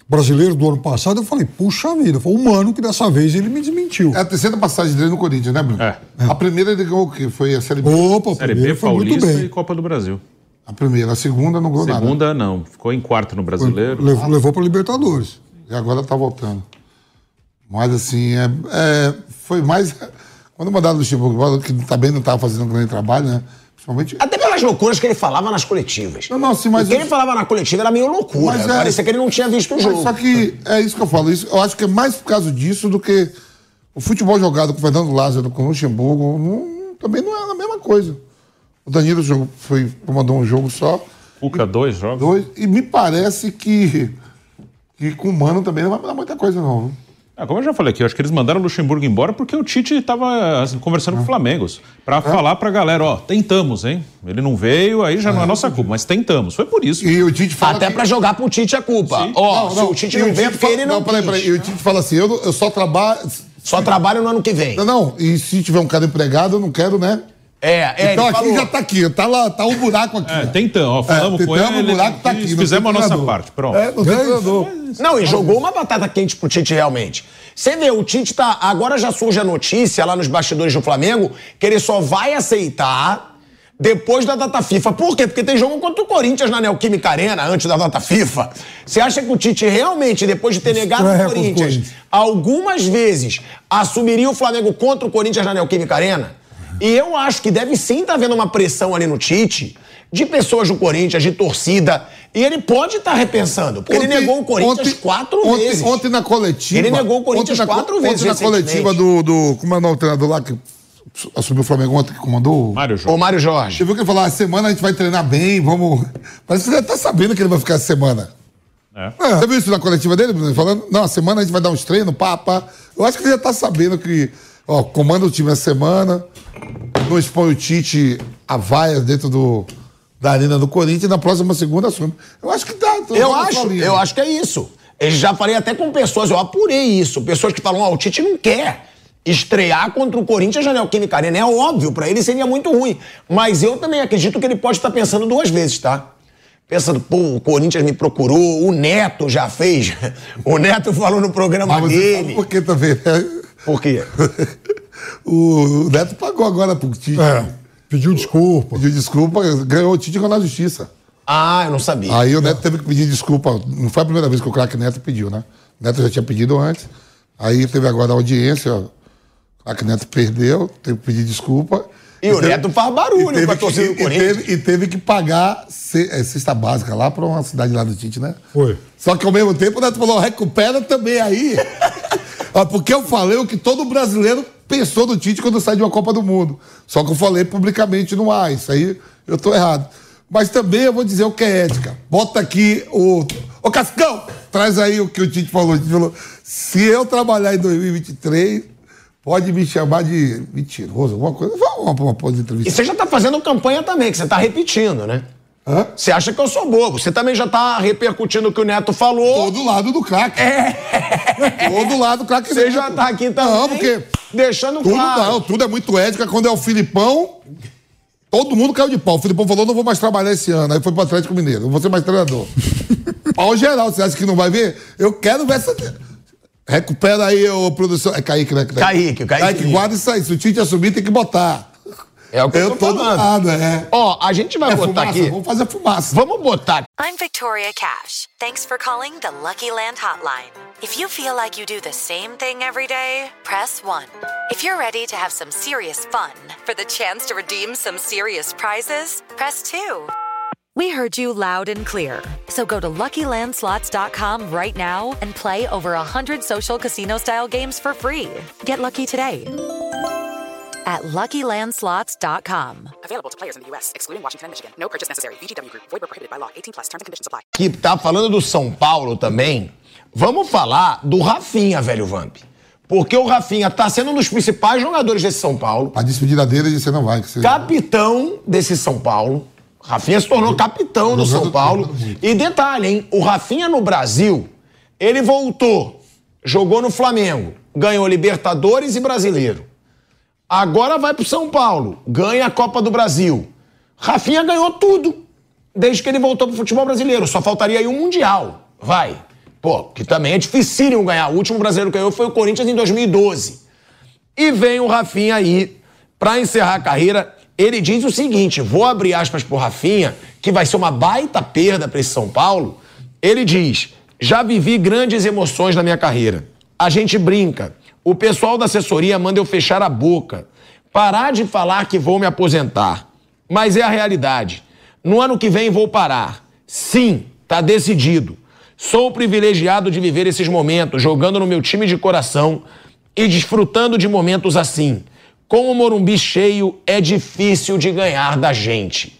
brasileiro do ano passado, eu falei, puxa vida, foi um mano que dessa vez ele me desmentiu. É a terceira passagem dele no Corinthians, né, Bruno? É. A primeira ele ganhou o quê? Foi a Série B. Opa, o Série B, primeiro foi muito Paulista e bem. Copa do Brasil. A primeira. A segunda não ganhou nada. Segunda, não. Ficou em quarto no brasileiro. Levou, levou para Libertadores. E agora tá voltando. Mas assim, é, é, foi mais. Quando mandaram o Luxemburgo, que também não estava fazendo um grande trabalho, né? Principalmente. Até pelas loucuras que ele falava nas coletivas. Não, não, sim, mas o que eu- ele falava na coletiva era meio loucura. Mas é- Parecia que ele não tinha visto o Mas jogo. só que é isso que eu falo. Isso, eu acho que é mais por causa disso do que o futebol jogado com o Fernando Lázaro, com o Luxemburgo, não- também não é a mesma coisa. O Danilo jogou, foi, mandou um jogo só, Cuca, dois jogos. dois, e me parece que, que com o Mano também não vai mudar muita coisa, não. Ah, como eu já falei aqui, eu acho que eles mandaram o Luxemburgo embora porque o Tite estava conversando com o Flamengo. Pra falar pra galera, ó, tentamos, hein? Ele não veio, aí já não é nossa culpa, mas tentamos. Foi por isso. E o Tite fala. Até que- pra jogar pro Tite é culpa. Ó, se o Tite não o vem, é porque fala- ele não, peraí, quis. peraí. E o Tite fala assim: eu, eu só trabalho. Só trabalho no ano que vem. Não, não. E se tiver um cara empregado, eu não quero, né? É, é, então aqui falou. já tá aqui, tá lá, tá um buraco aqui. É, tentamos, ó, falamos É, com tentamos, ele, o buraco tá aqui, fizemos a nossa treinador. parte, pronto. É, não tem treinador. Não, e jogou uma batata quente pro Tite realmente. Você vê, o Tite tá. Agora já surge a notícia lá nos bastidores do Flamengo que ele só vai aceitar depois da data FIFA. Por quê? Porque tem jogo contra o Corinthians na Neoquímica Arena antes da data FIFA. Você acha que o Tite realmente, depois de ter negado contra o Corinthians, Corinthians. algumas vezes assumiria o Flamengo contra o Corinthians na Neoquímica Arena? E eu acho que deve sim estar havendo uma pressão ali no Tite. De pessoas do Corinthians, de torcida. E ele pode estar repensando. Porque ele Ontem- negou o Corinthians ontem- quatro ontem, vezes. Ontem na coletiva. Ele negou o Corinthians ontem na, quatro ontem vezes na coletiva do, do. Como é o nome do treinador lá que assumiu o Flamengo ontem, que comandou? Mário Jorge. Mário Jorge. Você viu que ele falou: a semana a gente vai treinar bem, vamos. Parece que você já tá sabendo que ele vai ficar essa semana. É. Você viu isso na coletiva dele, Bruno? Falando, não, a semana a gente vai dar uns treinos, pá, pá. Eu acho que ele já tá sabendo que, ó, comanda o time essa semana, não expõe o Tite a vaia dentro do, da arena do Corinthians e na próxima segunda assume. Eu acho que tá. tá Eu acho, eu acho que é isso. Eu já falei até com pessoas, eu apurei isso. Pessoas que falam, ó, o Tite não quer estrear contra o Corinthians na Neoquímica Arena. É óbvio, pra ele seria muito ruim. Mas eu também acredito que ele pode estar pensando duas vezes, tá? Pensando, pô, o Corinthians me procurou, o Neto já fez. O Neto falou no programa Mas dele. por que também, né? Por quê? O Neto pagou agora pro Tite. É, pediu desculpa. Pediu desculpa, ganhou o Tite e ganhou na justiça. Ah, eu não sabia. Aí o Neto teve que pedir desculpa. Não foi a primeira vez que o craque Neto pediu, né? O Neto já tinha pedido antes. Aí teve agora a audiência. O craque Neto perdeu, teve que pedir desculpa. E o teve- Neto faz barulho e teve com a que- torcida do e- e Corinthians. teve- E teve que pagar ce- é, cesta básica lá pra uma cidade lá do Tite, né? Foi. Só que ao mesmo tempo o Neto falou: recupera também aí. Porque eu falei o que todo brasileiro pensou do Tite quando sai de uma Copa do Mundo. Só que eu falei publicamente no ar. Isso aí eu tô errado. Mas também eu vou dizer o que é ética. Bota aqui o. Ô Cascão! Traz aí o que o Tite falou. O Tite falou: se eu trabalhar em 2023, pode me chamar de mentiroso, alguma coisa. Vamos uma, uma, de entrevista. E você já tá fazendo campanha também, que você tá repetindo, né? Hã? Você acha que eu sou bobo. Você também já tá repercutindo o que o Neto falou. Todo lado do craque. É. Todo lado do craque. Você já tá aqui também. Não, porque. Deixando tudo, claro. Não, tudo é muito ética. Quando é o Filipão, todo mundo caiu de pau. O Filipão falou: não vou mais trabalhar esse ano. Aí foi pro Atlético Mineiro. Não vou ser mais treinador. pau geral. Você acha que não vai ver? Eu quero ver essa. Recupera aí, ô produção. É Kaique, né? Kaique, Kaique. Kaique, guarda isso aí. Se o Tite assumir, tem que botar. É o que eu, eu tô, tô falando. é. Ó, a gente vai é botar fumaça, aqui. Vamos fazer fumaça. Vamos botar. I'm Victoria Cash. Thanks for calling the Lucky Land Hotline. If you feel like you do the same thing every day, press 1. If you're ready to have some serious fun for the chance to redeem some serious prizes, press 2. We heard you loud and clear. So go to LuckyLandSlots.com right now and play over 100 social casino-style games for free. Get lucky today at LuckyLandSlots.com. Available to players in the U.S., excluding Washington and Michigan. No purchase necessary. VGW Group. Void prohibited by law. 18 plus. Terms and conditions apply. Que tá falando do São Paulo também. Vamos falar do Rafinha, velho Vamp. Porque o Rafinha tá sendo um dos principais jogadores desse São Paulo. A despedida dele, você não vai. Você... Capitão desse São Paulo. Rafinha se tornou capitão do São Paulo. E detalhe, hein? O Rafinha no Brasil, ele voltou, jogou no Flamengo, ganhou Libertadores e Brasileiro. Agora vai pro São Paulo, ganha a Copa do Brasil. Rafinha ganhou tudo desde que ele voltou pro futebol brasileiro. Só faltaria aí um Mundial. Vai. Pô, que também é dificílimo ganhar. O último brasileiro que ganhou foi o Corinthians em 2012. E vem o Rafinha aí pra encerrar a carreira. Ele diz o seguinte: vou abrir aspas pro Rafinha, que vai ser uma baita perda para esse São Paulo. Ele diz: já vivi grandes emoções na minha carreira. A gente brinca. O pessoal da assessoria manda eu fechar a boca, parar de falar que vou me aposentar. Mas é a realidade. No ano que vem vou parar. Sim, tá decidido. Sou privilegiado de viver esses momentos, jogando no meu time de coração e desfrutando de momentos assim. Com o Morumbi cheio, é difícil de ganhar da gente.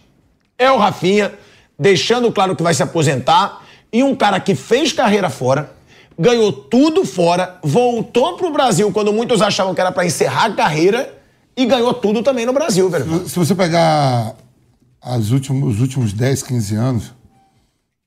É o Rafinha, deixando claro que vai se aposentar, e um cara que fez carreira fora, ganhou tudo fora, voltou pro Brasil quando muitos achavam que era para encerrar a carreira e ganhou tudo também no Brasil, velho. Se você pegar as últimos, os últimos 10, 15 anos,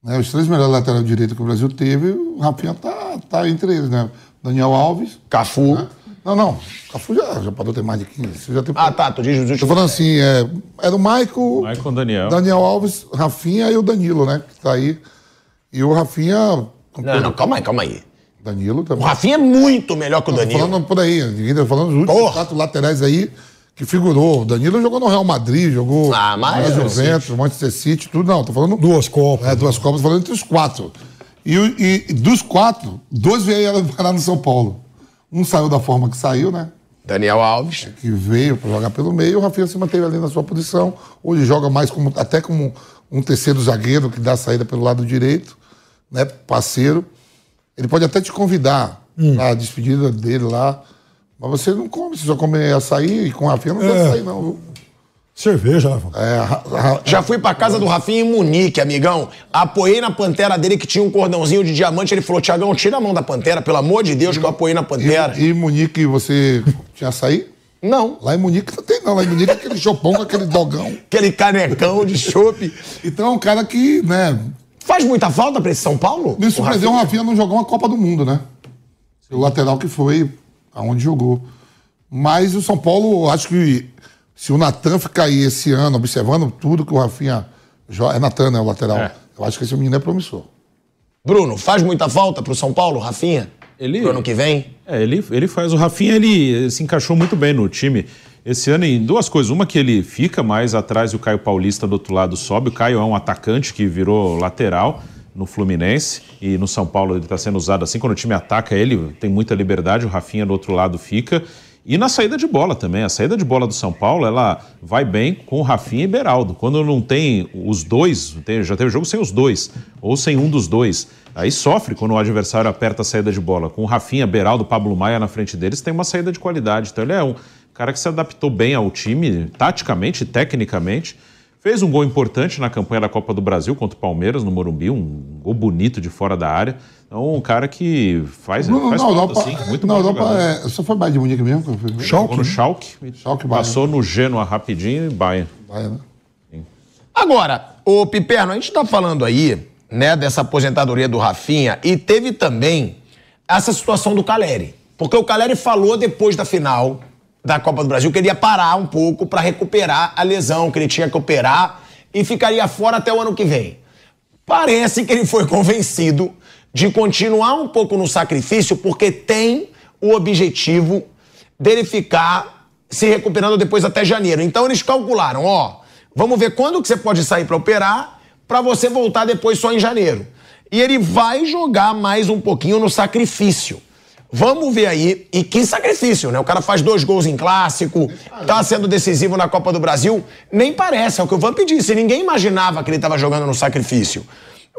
né, os três melhores laterais direito que o Brasil teve, o Rafinha tá, tá entre eles, né? Daniel Alves. Cafu. Né? Não, não. Cafu já, já parou ter mais de 15. Você já tem... Ah, tá. Tu diz os últimos. Tô falando assim, é, era o Michael. Michael Daniel. Daniel Alves, Rafinha e o Danilo, né? Que tá aí. E o Rafinha. Não, não, calma aí, calma aí. Danilo também. O Rafinha é muito melhor que o Danilo. falando por aí, ninguém tá falando dos últimos Porra. quatro laterais aí que figurou. O Danilo jogou no Real Madrid, jogou Ah, mas- na Juventus, Manchester City, tudo. Não, tô falando Duas Copas. É, duas Copas, tô falando entre os quatro. E, e- e dos quatro, dois vieram parar no São Paulo. Um saiu da forma que saiu, né? Daniel Alves. Que veio para jogar pelo meio, o Rafinha se manteve ali na sua posição. Hoje joga mais como, até como um terceiro zagueiro que dá a saída pelo lado direito, né? Parceiro. Ele pode até te convidar a despedida dele lá. Mas você não come, você só come açaí e com a Rafinha não É. açaí, não. Cerveja? Fábio? É, Já fui pra casa do Rafinha em Munique, amigão. Apoiei na pantera dele que tinha um cordãozinho de diamante. Ele falou: Tiagão, tira a mão da pantera, pelo amor de Deus, que eu apoiei na pantera. e, e Munique você tinha açaí? Não. Lá em Munique não tem, não. Lá em Munique é aquele chopão com aquele dogão. Aquele canecão de chope. Então é um cara que, né, Faz muita falta pra esse São Paulo? Me O surpreendeu o Rafinha não jogar uma Copa do Mundo, né? O lateral que foi aonde jogou. Mas o São Paulo, acho que se o Natan ficar aí esse ano observando tudo que o Rafinha joga. É Natan, né? O lateral. É. Eu acho que esse menino é promissor. Bruno, faz muita falta pro São Paulo, Rafinha? Ele- Pro ano que vem? É, ele, ele faz. O Rafinha ele se encaixou muito bem no time esse ano em duas coisas. Uma que ele fica mais atrás e o Caio Paulista do outro lado sobe. O Caio é um atacante que virou lateral no Fluminense e no São Paulo ele está sendo usado assim. Quando o time ataca ele, tem muita liberdade. O Rafinha do outro lado fica. E na saída de bola também. A saída de bola do São Paulo, ela vai bem com o Rafinha e Beraldo. Quando não tem os dois, já teve jogo sem os dois, ou sem um dos dois. Aí sofre quando o adversário aperta a saída de bola. Com o Rafinha, Beraldo, Pablo Maia na frente deles, tem uma saída de qualidade. Então ele é um cara que se adaptou bem ao time, taticamente, tecnicamente. Fez um gol importante na campanha da Copa do Brasil contra o Palmeiras no Morumbi, um gol bonito de fora da área. Então, um cara que faz, Não, faz não, falta, sim. Muito não, bom não, é, só foi Bayern de Munique mesmo? Jogou no Schalke, Schalke, passou no Genoa rapidinho e Bayern. Bayern, né? Agora, o Piperno, a gente tá falando aí, né, dessa aposentadoria do Rafinha e teve também essa situação do Caleri. Porque o Caleri falou depois da final da Copa do Brasil que ele ia parar um pouco para recuperar a lesão, que ele tinha que operar e ficaria fora até o ano que vem. Parece que ele foi convencido de continuar um pouco no sacrifício porque tem o objetivo dele ficar se recuperando depois até janeiro. Então eles calcularam, ó, vamos ver quando que você pode sair para operar para você voltar depois só em janeiro. E ele vai jogar mais um pouquinho no sacrifício. Vamos ver aí, e que sacrifício, né? O cara faz dois gols em clássico, tá sendo decisivo na Copa do Brasil. Nem parece, é o que o Vamp disse. Ninguém imaginava que ele estava jogando no sacrifício.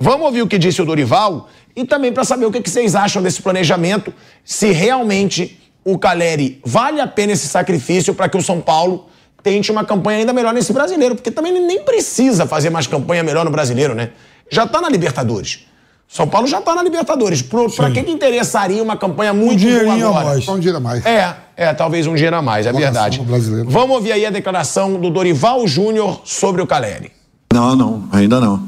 Vamos ouvir o que disse o Dorival e também para saber o que vocês acham desse planejamento, se realmente o Caleri vale a pena esse sacrifício para que o São Paulo tente uma campanha ainda melhor nesse brasileiro, porque também ele nem precisa fazer mais campanha melhor no brasileiro, né? Já tá na Libertadores. São Paulo já tá na Libertadores. Pro, pra que, interessaria uma campanha muito boa dinheirinho a agora? mais. Um dinheiro a mais. É, é, talvez um dinheiro a mais, é verdade. brasileiro. Vamos ouvir aí a declaração do Dorival Júnior sobre o Caleri. Não, não, ainda não.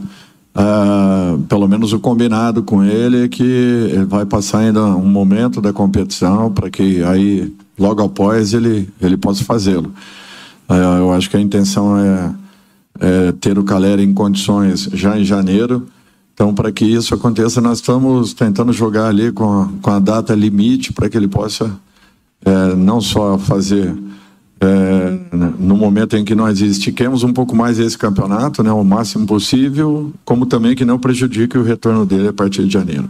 Ah, pelo menos o combinado com ele é que ele vai passar ainda um momento da competição para que aí logo após ele ele possa fazê-lo. Ah, eu acho que a intenção é, é ter o Caleri em condições já em janeiro. Então, para que isso aconteça, nós estamos tentando jogar ali com a, com a data limite para que ele possa é, não só fazer é, no momento em que nós estiquemos um pouco mais esse campeonato, né, o máximo possível, como também que não prejudique o retorno dele a partir de janeiro.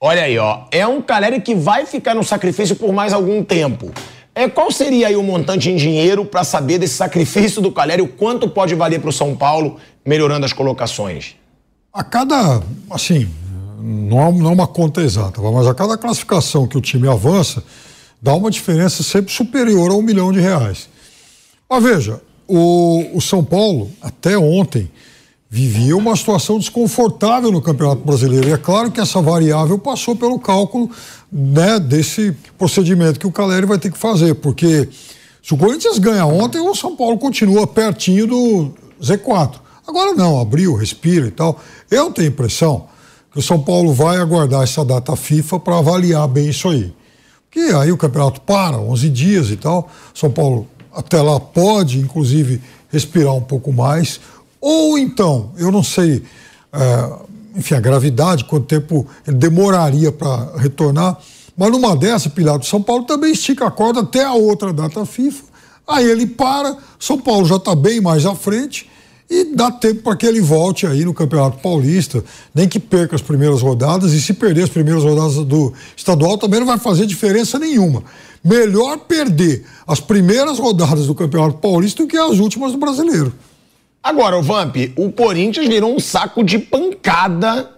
Olha aí, ó. É um Caleri que vai ficar no sacrifício por mais algum tempo. É, qual seria aí o montante em dinheiro para saber desse sacrifício do Caleri, o quanto pode valer para o São Paulo, melhorando as colocações? A cada, assim, não é, não é uma conta exata, mas a cada classificação que o time avança, dá uma diferença sempre superior a um milhão de reais. Mas veja, o, o São Paulo, até ontem, vivia uma situação desconfortável no Campeonato Brasileiro. E é claro que essa variável passou pelo cálculo né, desse procedimento que o Caleri vai ter que fazer, porque se o Corinthians ganha ontem, o São Paulo continua pertinho do Z4. Agora não, abriu, respira e tal. Eu tenho a impressão que o São Paulo vai aguardar essa data FIFA para avaliar bem isso aí. Porque aí o campeonato para, 11 dias e tal. São Paulo até lá pode, inclusive, respirar um pouco mais. Ou então, eu não sei, é, enfim, a gravidade, quanto tempo ele demoraria para retornar. Mas numa dessa, Pilato, São Paulo também estica a corda até a outra data FIFA. Aí ele para, São Paulo já está bem mais à frente e dá tempo para que ele volte aí no Campeonato Paulista, nem que perca as primeiras rodadas, e se perder as primeiras rodadas do estadual também não vai fazer diferença nenhuma. Melhor perder as primeiras rodadas do Campeonato Paulista do que as últimas do brasileiro. Agora, o Vamp, o Corinthians virou um saco de pancada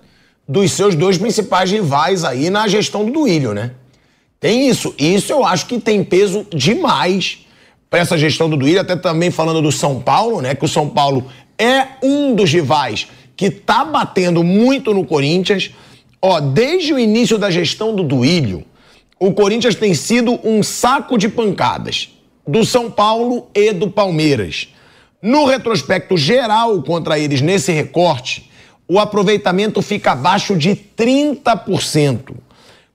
dos seus dois principais rivais aí na gestão do Duílio, né? Tem isso. E isso eu acho que tem peso demais para essa gestão do Duílio, até também falando do São Paulo, né? Que o São Paulo é um dos rivais que tá batendo muito no Corinthians. Ó, desde o início da gestão do Duílio, o Corinthians tem sido um saco de pancadas do São Paulo e do Palmeiras. No retrospecto geral contra eles nesse recorte, o aproveitamento fica abaixo de 30%.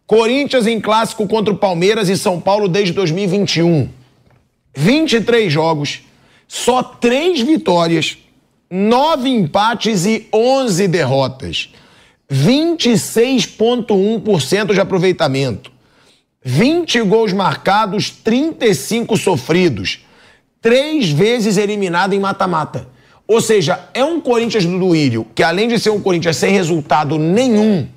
Corinthians em clássico contra o Palmeiras e São Paulo desde 2021. 23 jogos, só 3 vitórias, 9 empates e 11 derrotas. 26,1% de aproveitamento. 20 gols marcados, 35 sofridos. Três vezes eliminado em mata-mata. Ou seja, é um Corinthians do Duílio que, além de ser um Corinthians sem resultado nenhum,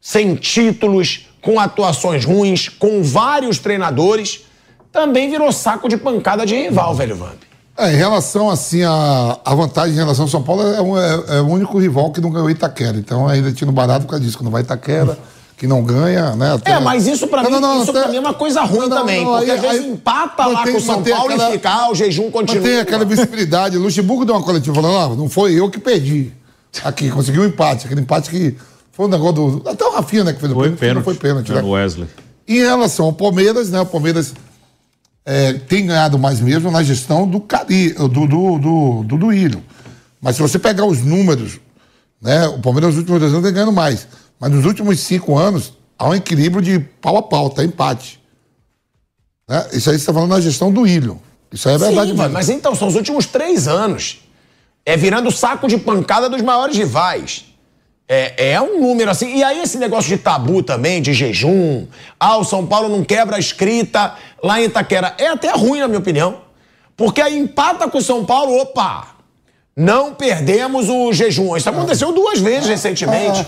sem títulos, com atuações ruins, com vários treinadores, também virou saco de pancada de rival, velho Vamp. É, em relação assim a, a vantagem em relação ao São Paulo é, um- é- é o único rival que não ganhou Itaquera. Então ainda tinha no barato por causa disso, quando vai Itaquera, que não ganha, né? até- É, mas isso pra Não, mim, não, não, isso até- pra mim é uma coisa ruim também. não, porque aí- às vezes aí empata lá com o São Paulo aquela- e fica, o jejum continua. Mas tem aquela visibilidade. Luxemburgo deu uma coletiva falando, ah, não foi eu que perdi. Aqui, conseguiu um empate. Aquele empate que foi um negócio do. Até o Rafinha, né, que fez o Foi pênalti, pênalti. não foi pênalti, É, né? no Wesley. Em relação ao Palmeiras, né? O Palmeiras é, tem ganhado mais mesmo na gestão do Cari, do, do, do, do Duílio. Mas se você pegar os números, né? O Palmeiras nos últimos dois anos tem ganhando mais. Mas nos últimos cinco anos, há um equilíbrio de pau a pau, tá empate. Né? Isso aí você está falando na gestão do Ilho. Isso aí é verdade Sim, mas então, são os últimos três anos. É virando saco de pancada dos maiores rivais. É, é um número assim. E aí, esse negócio de tabu também, de jejum. Ah, o São Paulo não quebra a escrita lá em Itaquera. É até ruim, na minha opinião. Porque aí empata com o São Paulo, opa! Não perdemos o jejum. Isso aconteceu duas vezes recentemente.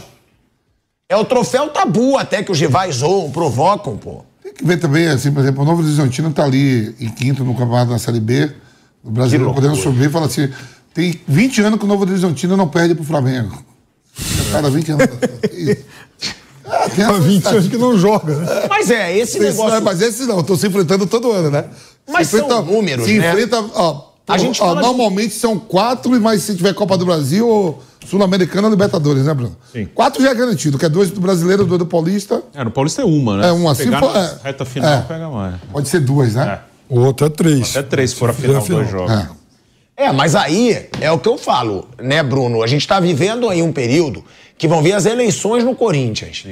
É o troféu tabu até que os rivais zoam, provocam, pô. Tem que ver também, assim, por exemplo, o Novo Horizontino está ali em quinto no campeonato da Série B, do brasileiro, loucura. podendo subir e falar assim: tem 20 anos que o Novo Horizontino não perde pro Flamengo. Cara, 20 anos. Isso. Ah, tem Há essa- 20 anos que não joga. né? Mas é, esse Esse- negócio. Mas esse não, estão se enfrentando todo ano, né? Mas se são números, se né? enfrenta, ó, A gente ó, fala de- normalmente são quatro, mas se tiver Copa do Brasil ou Sul-Americana ou Libertadores, né, Bruno? Sim. Quatro já é garantido, que é dois do brasileiro, dois do Paulista. É, no Paulista é uma, né? É, um Se assim pegar for- na é. reta final, É. pega mais. Pode ser duas, né? É. O outro é três. Até três, se for a fizer final, dois jogos. É. É, mas aí é o que eu falo, né, Bruno? A gente tá vivendo aí um período que vão vir as eleições no Corinthians.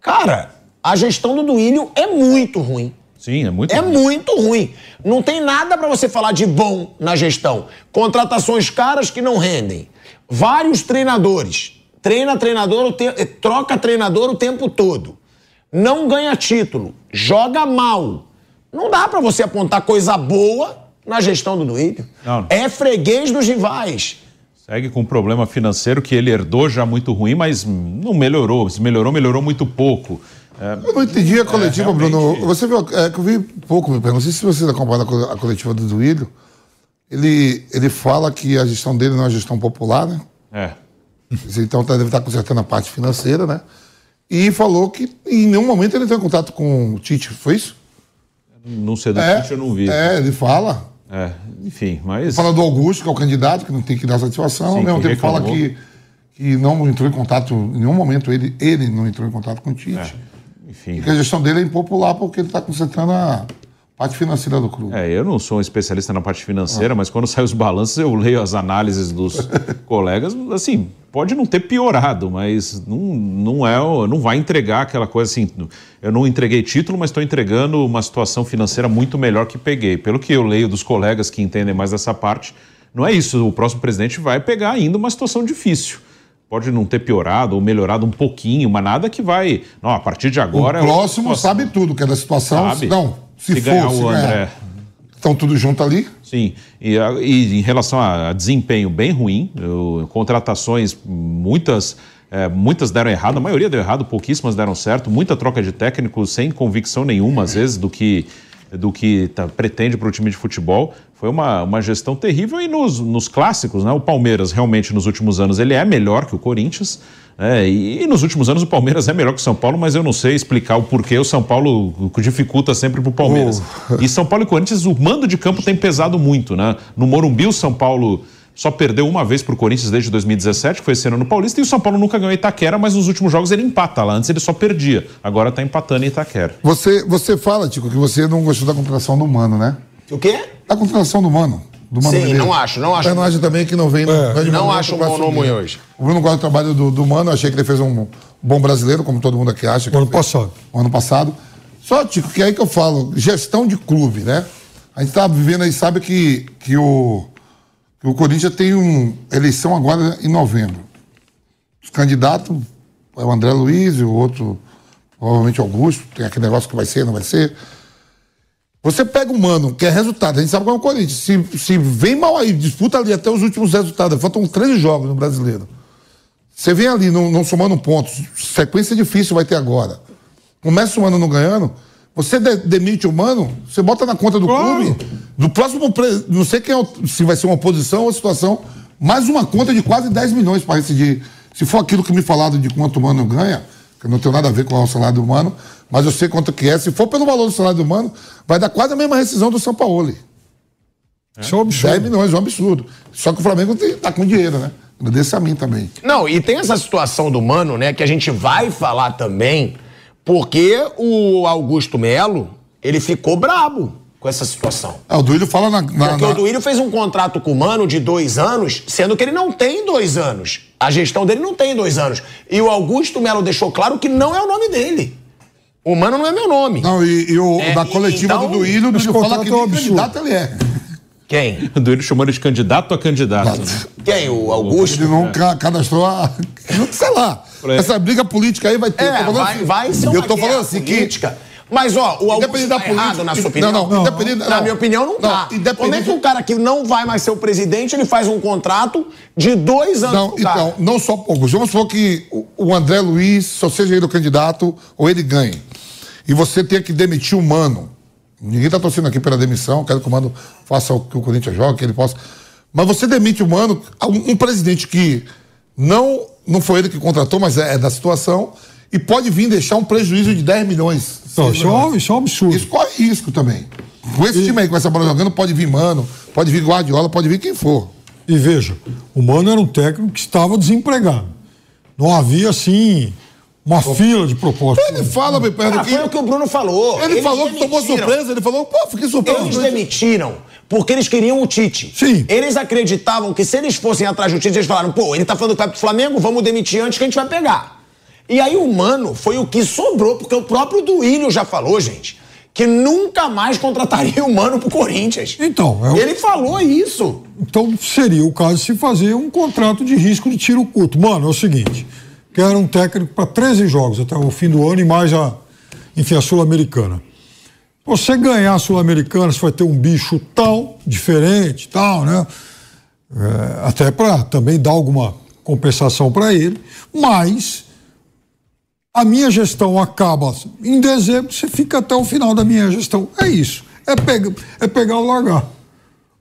Cara, a gestão do Duílio é muito ruim. Sim, é muito É ruim. muito ruim. Não tem nada pra você falar de bom na gestão. Contratações caras que não rendem. Vários treinadores. Treina treinador, te- eh, troca treinador o tempo todo. Não ganha título. Joga mal. Não dá pra você apontar coisa boa na gestão do Duílio. Não. É freguês dos rivais. Segue com um problema financeiro que ele herdou já muito ruim, mas não melhorou. Se melhorou, melhorou muito pouco. É, Eu não entendi a coletiva, É, realmente. Bruno. Você viu, é que eu vi pouco, não sei se vocês acompanharam a co- a coletiva do Duílio. Ele, ele fala que a gestão dele não é uma gestão popular, né? é. Então tá- deve estar consertando a parte financeira, né? E falou que em nenhum momento ele entrou em contato com o Tite, foi isso? Não sei do É, Tite, eu não vi. É, ele fala. É, enfim, mas. Fala do Augusto, que é o candidato, que não tem que dar satisfação. Sim, Ao mesmo que tempo fala que, que não entrou em contato, em nenhum momento ele, ele não entrou em contato com o Tite. É, enfim. E que a gestão dele é impopular porque ele está consertando a parte financeira do clube. É, eu não sou um especialista na parte financeira, mas quando saem os balanços eu leio as análises dos colegas. Assim, pode não ter piorado, mas não, não é, não vai entregar aquela coisa assim. Eu não entreguei título, mas estou entregando uma situação financeira muito melhor que peguei. Pelo que eu leio dos colegas que entendem mais dessa parte, não é isso. O próximo presidente vai pegar ainda uma situação difícil. Pode não ter piorado ou melhorado um pouquinho, mas nada que vai. Não, a partir de agora. o é próximo situação. sabe tudo, que é da situação. Sabe. Não, se, Se for, ganhar o ganhar. André. Estão tudo junto ali. Sim, e, e em relação a, a desempenho bem ruim, eu- contratações, muitas, é, muitas deram errado, a maioria deu errado, pouquíssimas deram certo, muita troca de técnico sem convicção nenhuma, às vezes, do que, do que tá- pretende para o time de futebol. Foi uma, uma gestão terrível e nos, nos clássicos, né? O Palmeiras realmente nos últimos anos ele é melhor que o Corinthians. Né? e, e nos últimos anos o Palmeiras é melhor que o São Paulo, mas eu não sei explicar o porquê o São Paulo dificulta sempre para o Palmeiras. E São Paulo e Corinthians, o mando de campo tem pesado muito, né? No Morumbi, o São Paulo só perdeu uma vez para o Corinthians desde 2017, que foi esse ano no Paulista, e o São Paulo nunca ganhou Itaquera, mas nos últimos jogos ele empata lá. Antes ele só perdia, agora está empatando em Itaquera. Você, você fala, Tico, que você não gostou da contratação do Mano, né? O quê? Da contratação do Mano. Do Mano Sim, Menezes. não acho, não acho. Eu não acho também que não vem grande Não momento acho um bom nome hoje. O Bruno gosta do trabalho do, do Mano, achei que ele fez um bom brasileiro, como todo mundo aqui acha. que O ano fez. passado. O ano passado. Só, Tico, que é aí que eu falo, gestão de clube, né? A gente tá vivendo aí, sabe que, que, o, que o Corinthians tem uma eleição agora em novembro. Os candidatos é o André Luiz e o outro, provavelmente Augusto, tem aquele negócio que vai ser, não vai ser. Você pega o Mano, que é resultado, a gente sabe como é o Corinthians. Se, se vem mal aí, disputa ali até os últimos resultados, faltam 13 jogos no brasileiro. Você vem ali não, não somando pontos, sequência difícil vai ter agora. Começa o ano não ganhando, Você de- demite o mano, você bota na conta do Claro. clube. Do próximo. Não sei quem é, se vai ser uma posição ou uma situação, mais uma conta de quase 10 milhões para decidir. Se for aquilo que me falaram de quanto o mano ganha, que não tenho nada a ver com o salário do mano, mas eu sei quanto que é. Se for pelo valor do salário do mano, vai dar quase a mesma rescisão do São Paulo. Isso é um 10 absurdo. milhões, é um absurdo. Só que o Flamengo tem- tá com dinheiro, né? Agradeço a mim também. Não, e tem essa situação do Mano, né, que a gente vai falar também, porque o Augusto Melo, ele ficou brabo com essa situação. Ah, o Duílio fala na. na- Porque na- o Duílio fez um contrato com o Mano de dois anos, sendo que ele não tem dois anos. A gestão dele não tem dois anos. E o Augusto Melo deixou claro que não é o nome dele. O Mano não é meu nome. Não, e, e o É, da coletiva então, do Duílio, o Duílio fala que é nem absurdo. candidato ele é. Quem? O Duílio chamou ele de candidato a candidato. né? Quem? O Augusto? Ele não ca- cadastrou a. Sei lá. Essa briga política aí vai ter. É, vai, assim. vai ser uma Eu tô falando assim política. Mas, ó, o Augusto tá errado, política- na sua não, opinião? não, independente- Na não. minha opinião, não, Não, tá. Como é que um cara que não vai mais ser o presidente, ele faz um contrato de dois anos Não, pro cara? então, não só poucos. Vamos supor que o- André Luiz, só seja ele o candidato, ou ele ganhe. E você tenha que demitir o Mano. Ninguém tá torcendo aqui pela demissão, quero que o Mano faça o que o Corinthians joga, que ele possa. Mas você demite o Mano, um, um presidente que não, não foi ele que contratou, mas é, é da situação, e pode vir deixar um prejuízo de 10 milhões. Não, 6 isso, é um, isso é um absurdo. Isso corre risco também. Com esse time aí, com essa bola jogando, pode vir Mano, pode vir Guardiola, pode vir quem for. E veja, o Mano era um técnico que estava desempregado. Não havia, assim, uma fila de propostas. Ele fala, me perto Ah, que. foi o que o Bruno falou. Ele Eles falou que tomou surpresa, ele falou, pô, fiquei surpreso. Eles demitiram porque eles queriam o Tite. Sim. Eles acreditavam que se eles fossem atrás do Tite, eles falaram, pô, ele tá falando que vai pro Flamengo, vamos demitir antes que a gente vai pegar. E aí o Mano foi o que sobrou, porque o próprio Duílio já falou, gente, que nunca mais contrataria o Mano pro Corinthians. Então, é o- Ele falou isso. Então seria o caso de se fazer um contrato de risco de tiro curto. Mano, é o seguinte: quero um técnico para 13 jogos até o fim do ano e mais a, enfim, a Sul-Americana. Você ganhar a Sul-Americana, você vai ter um bicho tal, diferente, tal, né? É, até para também dar alguma compensação para ele, mas a minha gestão acaba em dezembro, você fica até o final da minha gestão. É isso. É, pega, é pegar ou largar.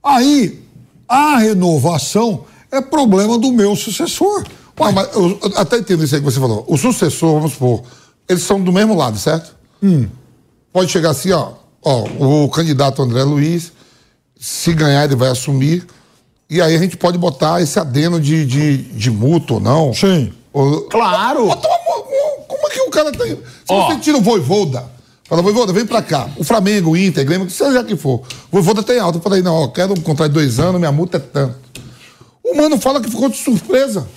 Aí, a renovação é problema do meu sucessor. Não, mas eu, eu até entendo isso aí que você falou. O sucessor, vamos supor, eles são do mesmo lado, certo? Pode chegar assim, ó, ó, o candidato André Luiz, se ganhar, ele vai assumir. E aí a gente pode botar esse adeno de, de, de multa ou não. Sim. Ou- Claro. Bota uma- uma- como é que o cara tem. Se Ó. você tira o Voivoda, fala, Voivoda, vem pra cá. O Flamengo, o Inter, Grêmio, seja que for. O Voivoda tem alta. Eu falei, não, ó, quero um contrato de dois anos, minha multa é tanto. O mano fala que ficou de surpresa.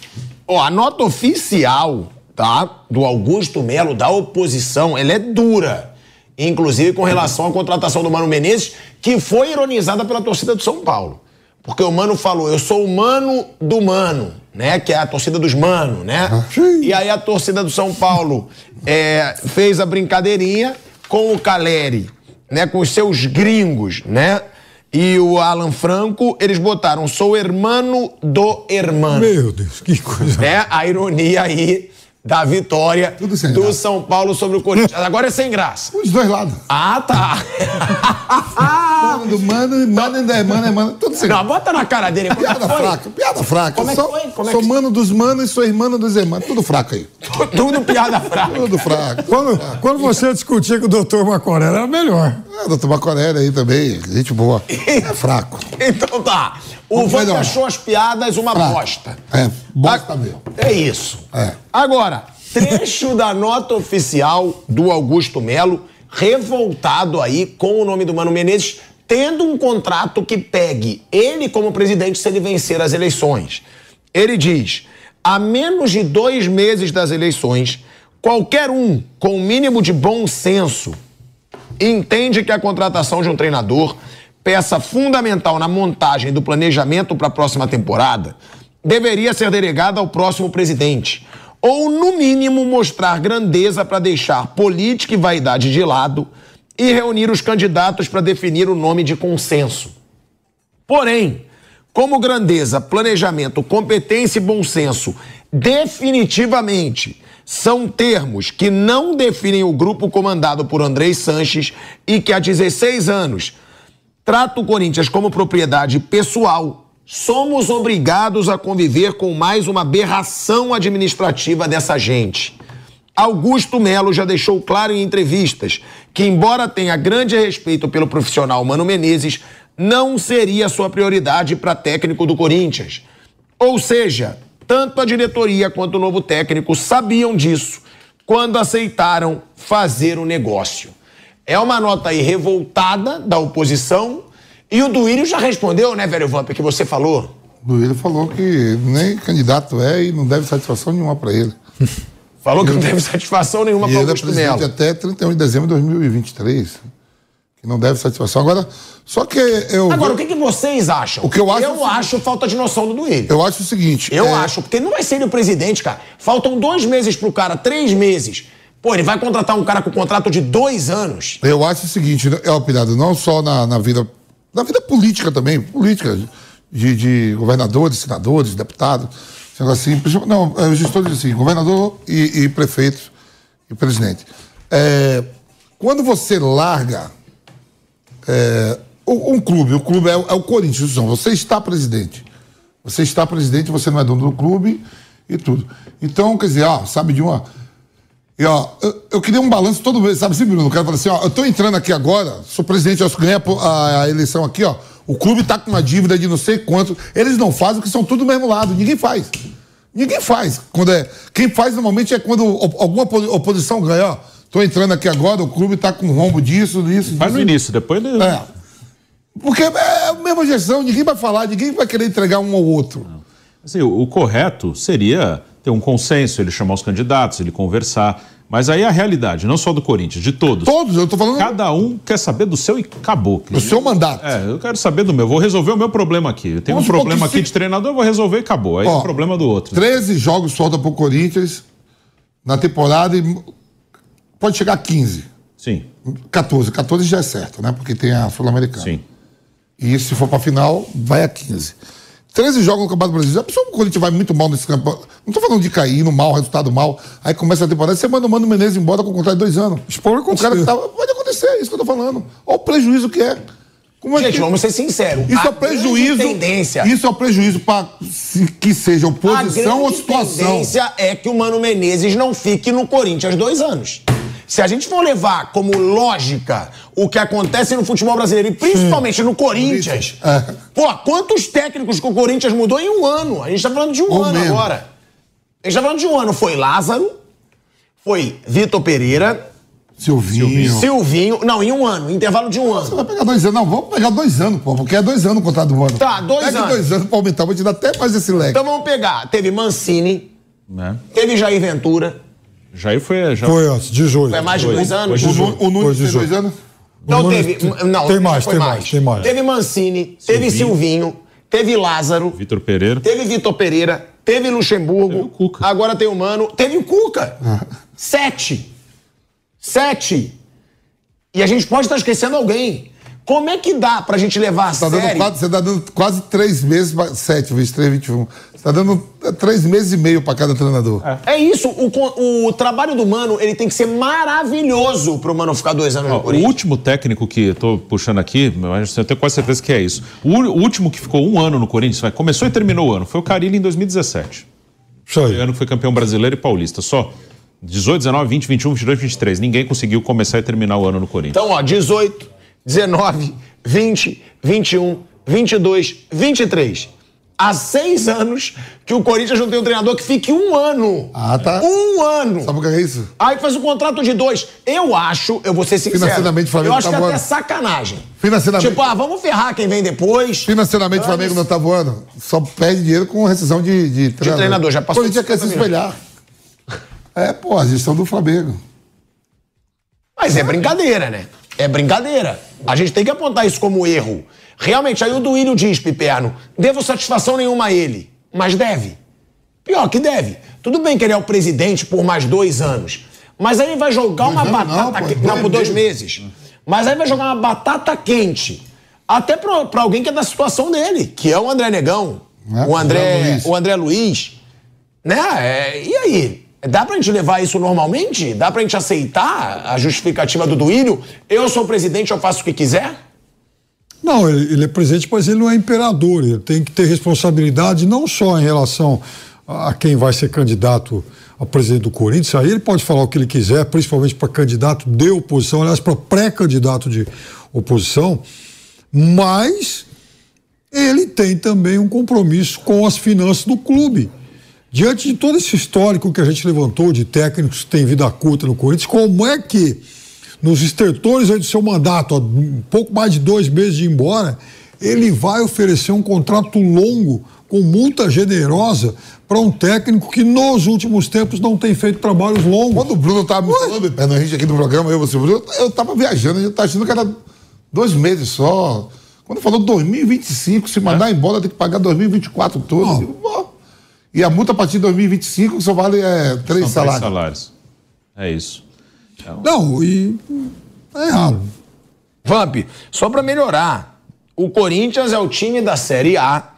Ó, a nota oficial, tá? Do Augusto Melo, da oposição, ela é dura. Inclusive com relação à contratação do Mano Menezes, que foi ironizada pela torcida do São Paulo. Porque o Mano falou, eu sou o mano do mano, né? Que é a torcida dos mano, né? E aí a torcida do São Paulo é, fez a brincadeirinha com o Caleri, né? Com os seus gringos, né? E o Alan Franco, eles botaram, sou hermano do hermano Meu Deus, que coisa. né? A ironia aí da vitória Tudo sem do graça. São Paulo sobre o Corinthians. Agora é sem graça. Os dois lados. Ah, tá. Mano do mano, mano da irmã, mano, tudo sem Não, bota na cara dele. Piada foi? fraca, piada fraca. Como é que sou, foi? Como é sou que- mano dos manos e sou irmão dos irmãos. Tudo fraco aí. Tudo piada fraca. Tudo fraco. Quando, quando você discutia com o doutor Macoré, era melhor. É, doutor Macorelli aí também, gente boa. É fraco. Então tá. O melhorar. achou as piadas uma Fraco. bosta. É, bosta Ah, mesmo. É isso. É. Agora, trecho da nota oficial do Augusto Melo, revoltado aí com o nome do Mano Menezes, tendo um contrato que pegue ele como presidente se ele vencer as eleições. Ele diz: a menos de dois meses das eleições, qualquer um com o mínimo de bom senso entende que a contratação de um treinador, peça fundamental na montagem do planejamento para a próxima temporada, deveria ser delegada ao próximo presidente. Ou, no mínimo, mostrar grandeza para deixar política e vaidade de lado e reunir os candidatos para definir o nome de consenso. Porém, como grandeza, planejamento, competência e bom senso definitivamente São termos que não definem o grupo comandado por Andrei Sanches e que há 16 anos trata o Corinthians como propriedade pessoal. Somos obrigados a conviver com mais uma aberração administrativa dessa gente. Augusto Melo já deixou claro em entrevistas que, embora tenha grande respeito pelo profissional Mano Menezes, não seria sua prioridade para técnico do Corinthians. Ou seja, tanto a diretoria quanto o novo técnico sabiam disso quando aceitaram fazer o negócio. É uma nota aí revoltada da oposição e o Duírio já respondeu, né, velho Vamp, que você falou. O Duírio falou que nem candidato é e não deve satisfação nenhuma para ele. Falou que não teve satisfação nenhuma para ele é Augusto Melo. até 31 de dezembro de 2023. Que não deve satisfação. Agora, só que eu. Agora, o que, que vocês acham? O que eu acho é o Eu seguinte- acho falta de noção do Duírio. Eu acho o seguinte. Eu é, acho, porque não vai ser ele o presidente, cara. Faltam dois meses pro cara, três meses. Pô, ele vai contratar um cara com contrato de dois anos. Eu acho o seguinte, é o Pirado, não só na, na vida. Na vida política também, política, de, de governadores, senadores, deputados, assim. Não, é, os gestores assim, governador e, e prefeito e presidente. É, quando você larga é, um, clube, o clube é, é o Corinthians, você está presidente. Você está presidente, você não é dono do clube e tudo. Então, quer dizer, ó, sabe de uma. E ó, eu, eu queria um balanço todo mês, sabe assim, Bruno? O cara fala assim, ó, eu tô entrando aqui agora, sou presidente, eu ganhei a, a- eleição aqui, ó. O clube tá com uma dívida de não sei quanto. Eles não fazem porque são tudo do mesmo lado. Ninguém faz. Ninguém faz. Quando é, quem faz normalmente é quando alguma opo- oposição ganha, ó. Tô entrando aqui agora, o clube tá com rombo disso, disso, Faz no disso. início, depois... ele- É. Porque é a mesma gestão, ninguém vai falar, ninguém vai querer entregar um ao outro. Assim, o, o correto seria ter um consenso, ele chamar os candidatos, ele conversar. Mas aí a realidade, não só do Corinthians, de todos. Todos, eu tô falando Cada um quer saber do seu e acabou. do seu mandato. É, eu quero saber do meu. Vou resolver o meu problema aqui. Eu tenho Vamos um problema aqui se- de treinador, eu vou resolver e acabou. Aí é Ó, o problema do outro. 13 jogos falta pro Corinthians na temporada e pode chegar a 15. Sim, 14. 14 já é certo, né? Porque tem a Sul-Americana. sim. E se for pra final, vai a 15. 13 jogos no Campeonato Brasileiro. A pessoa que o Corinthians vai muito mal nesse campeonato. Não tô falando de cair no mal, resultado mal. Aí começa a temporada, você manda o Mano Menezes embora com contrato de dois anos. Pode O cara que acontecer. tava. Pode acontecer, é isso que eu tô falando. Olha o prejuízo que é. Como é Gente, que- vamos ser sinceros. Isso A é prejuízo. Tendência. Isso é prejuízo para que seja a oposição ou situação. tendência é que o Mano Menezes não fique no Corinthians dois anos. Se a gente for levar como lógica o que acontece no futebol brasileiro, e principalmente no Corinthians, É. pô, quantos técnicos que o Corinthians mudou em um ano? A gente tá falando de um Um ano mesmo. agora. A gente tá falando de um ano. Foi Lázaro, foi Vitor Pereira, Silvinho. Silvinho. Não, em um ano, intervalo de um Você ano. vai pegar dois anos. Não, vamos pegar dois anos, pô, porque é dois anos o contrato do ano. Tá, dois Pega anos. dois anos pra aumentar, vou te dar até mais esse leque. Então vamos pegar. Teve Mancini, Né? teve Jair Ventura. Jair foi. Já... Foi, ó, 18. Foi mais de dois anos. Foi o, Nu- o Nunes Foi tem dois 18. anos? Então teve. tem- Não, tem mais, tem mais, tem mais. Teve Mancini, teve Silvinho, teve Lázaro, Vitor Pereira. teve Vitor Pereira, teve Luxemburgo. Teve o Cuca. Agora tem o Mano. Teve o Cuca. Ah. Sete. Sete. E a gente pode estar esquecendo alguém. Como é que dá pra gente levar a Tá dando quatro, você tá dando quase três meses, sete vezes três, 21. Você tá dando é, três meses e meio pra cada treinador. É isso. O, o trabalho do Mano, ele tem que ser maravilhoso pro Mano ficar dois anos no o Corinthians. último técnico que eu tô puxando aqui, mas eu tenho quase certeza que é isso. O, o último que ficou um ano no Corinthians, vai, começou e terminou o ano, foi o Carilli em 2017. Isso Foi aí. o ano que foi campeão brasileiro e paulista. Só 18, 19, 20, 21, 22, 23. Ninguém conseguiu começar e terminar o ano no Corinthians. Então, ó, 18, 19, 20, 21, 22, 23. Há seis anos que o Corinthians não tem um treinador que fique um ano. Ah, tá. Um ano. Sabe o que é isso? Aí faz um contrato de dois. Eu acho, eu vou ser sincero. Financeiramente, o Flamengo Eu acho tá que é até voando. sacanagem. Financeiramente. Tipo, ah, vamos ferrar quem vem depois. Financeiramente, o Flamengo não tá voando. Só perde dinheiro com rescisão de, de treinador. treinador, já passou O Corinthians de quer se 50 espelhar. É, pô, a gestão do Flamengo. Mas é brincadeira, né? É brincadeira. A gente tem que apontar isso como erro. Realmente, aí o Duílio diz, Piperno, devo satisfação nenhuma a ele. Mas deve. Pior que deve. Tudo bem que ele é o presidente por mais dois anos. Mas aí vai jogar uma anos não, batata pô, quente. Não, por dois meses. Mas aí vai jogar uma batata quente. Até pra, pra alguém que é da situação dele, que é o André Negão. É, o, André, o André Luiz. Né? É, e aí? Dá pra gente levar isso normalmente? Dá pra gente aceitar a justificativa do Duílio? Eu sou presidente, eu faço o que quiser? Não, ele, ele é presidente, mas ele não é imperador. Ele tem que ter responsabilidade não só em relação a quem vai ser candidato a presidente do Corinthians. Aí ele pode falar o que ele quiser, principalmente para candidato de oposição, aliás, para pré-candidato de oposição. Mas ele tem também um compromisso com as finanças do clube. Diante de todo esse histórico que a gente levantou de técnicos que têm vida curta no Corinthians, como é que nos estertores do seu mandato, há um pouco mais de dois meses de ir embora, ele vai oferecer um contrato longo com multa generosa para um técnico que nos últimos tempos não tem feito trabalhos longos. Quando o Bruno estava me falando, a gente aqui no programa, eu, você, Bruno, eu estava viajando, a gente tá achando que era dois meses só. Quando falou 2025, se mandar embora, tem que pagar 2024 todo. Eu digo. E a multa a partir de 2025 só vale é, três São salários. três salários. É isso. Não, e é errado. Vamp, só pra melhorar, o Corinthians é o time da Série A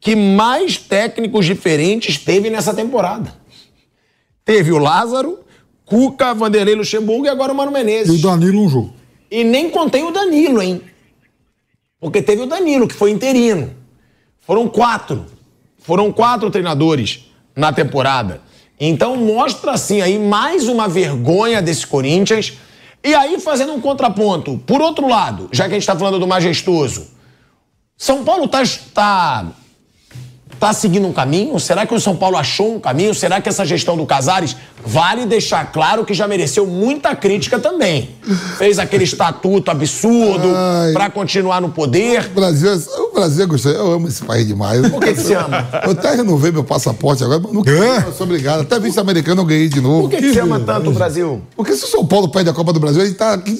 que mais técnicos diferentes teve nessa temporada. Teve o Lázaro, Cuca, Vanderlei Luxemburgo e agora o Mano E o Menezes. Danilo um jogo. E nem contei o Danilo, hein? Porque teve o Danilo, que foi interino. Foram quatro. Foram quatro treinadores na temporada. Então mostra assim aí mais uma vergonha desse Corinthians. E aí fazendo um contraponto. Por outro lado, já que a gente está falando do majestoso, São Paulo tá, tá, tá seguindo um caminho? Será que o São Paulo achou um caminho? Será que essa gestão do Casares vale deixar claro que já mereceu muita crítica também? Fez aquele estatuto absurdo para continuar no poder. O Brasil, é- o Brasil é gostoso. Eu amo esse país demais. Por que que você ama? Eu até renovei meu passaporte agora, mas não É? eu sou obrigado. Até visto americano eu ganhei de novo. Por que, que você ama tanto o Brasil? Porque se o São Paulo perde a Copa do Brasil, a gente tá aqui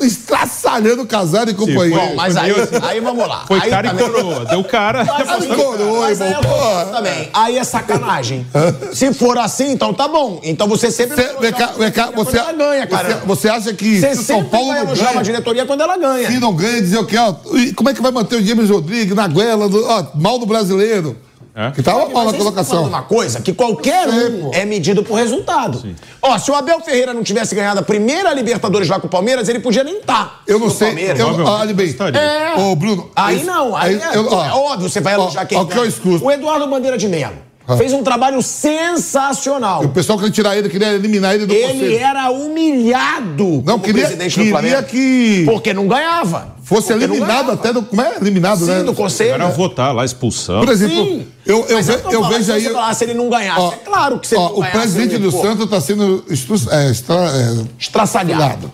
estraçalhando o Casado e companhia. Bom, mas aí, aí vamos lá. Foi aí cara também- e coroa. Deu cara. Aí- coroa, mas aí irmão, porra. também. Aí é sacanagem. Se for assim, então tá bom. Então você sempre Você, vem cá, vem cá, você, ela ganha, cara. você, você acha que Você se São Paulo vai não elogiar uma ganha, diretoria quando ela ganha. se não ganha, dizer o quê? Ó, e como é que vai manter o James Rodrigues na goela, do, ó, mal do brasileiro? É? Que tava mal na colocação. uma coisa que qualquer um é medido por resultado. Ó, se o Abel Ferreira não tivesse ganhado a primeira Libertadores lá com o Palmeiras, ele podia nem estar. Eu não sei. Palmeiras. Eu, Provavelmente olha bem. É. Ô, Bruno. Aí não, aí, é, eu- ó, é óbvio, você vai elogiar ó, quem ó, o que eu escuto. O Eduardo Bandeira de Mello Ah. fez um trabalho sensacional. O pessoal queria tirar ele, queria eliminar ele do Ele conselho. era humilhado Não, como queria, presidente do queria Flamengo. que Porque não ganhava. Fosse eliminado até do. Como é? Eliminado, Sim, né? do conselho. Era votar lá, expulsão. Por exemplo, Sim. eu, eu, Mas ve- tô eu falando, vejo aí. você falar, se ele não ganhasse, Ó, é claro que se ele ó, não O ganhasse, presidente ele, do pô, Santos está sendo estru- é, extra- é, Estraçalhado. estraçalhado.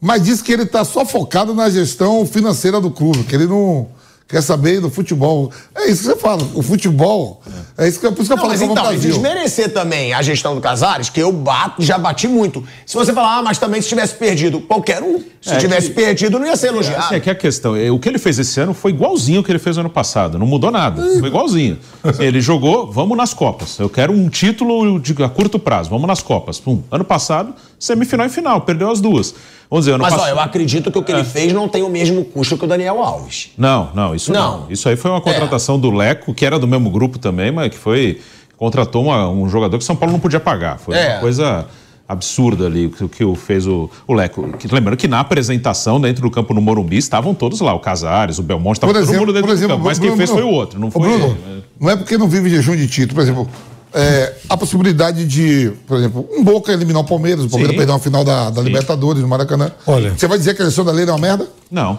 Mas diz que ele está só focado na gestão financeira do clube, que ele não quer saber do futebol. É isso que você fala. O futebol. É, isso que, por isso que eu Não, falo mas é o então, Brasil. desmerecer também a gestão do Casares, que eu bato, já bati muito. Se você falar, ah, mas também se tivesse perdido, qualquer um, se É, tivesse que- perdido, não ia ser elogiado. Assim, é que a questão, é, o que ele fez esse ano foi igualzinho ao que ele fez ano passado, não mudou nada, foi igualzinho. Assim, ele jogou, vamos nas Copas, eu quero um título de, a curto prazo, vamos nas Copas. Pum. Ano passado, semifinal e final, perdeu as duas. Vamos dizer, ano Mas, ó, passado... eu acredito que o que ele fez não tem o mesmo custo que o Daniel Alves. Não, não, isso não. Não. Isso aí foi uma contratação do Leco, que era do mesmo grupo também, mas que foi. Contratou uma- um jogador que São Paulo não podia pagar. Foi É. uma coisa absurda ali o que, o fez o, o Leco. Que- lembrando que na apresentação dentro do campo no Morumbi estavam todos lá, o Casares, o Belmonte, estava Por todo exemplo, mundo dentro por exemplo, do campo. Mas Bruno, quem fez foi o Bruno, outro, não foi Bruno, ele. não é porque não vive jejum de título. Por exemplo, é, a possibilidade de, por exemplo, um Boca eliminar o Palmeiras, o Palmeiras Sim. perder uma final da, da Libertadores no Maracanã. Olha. Você vai dizer que a eleição da lei é uma merda? Não.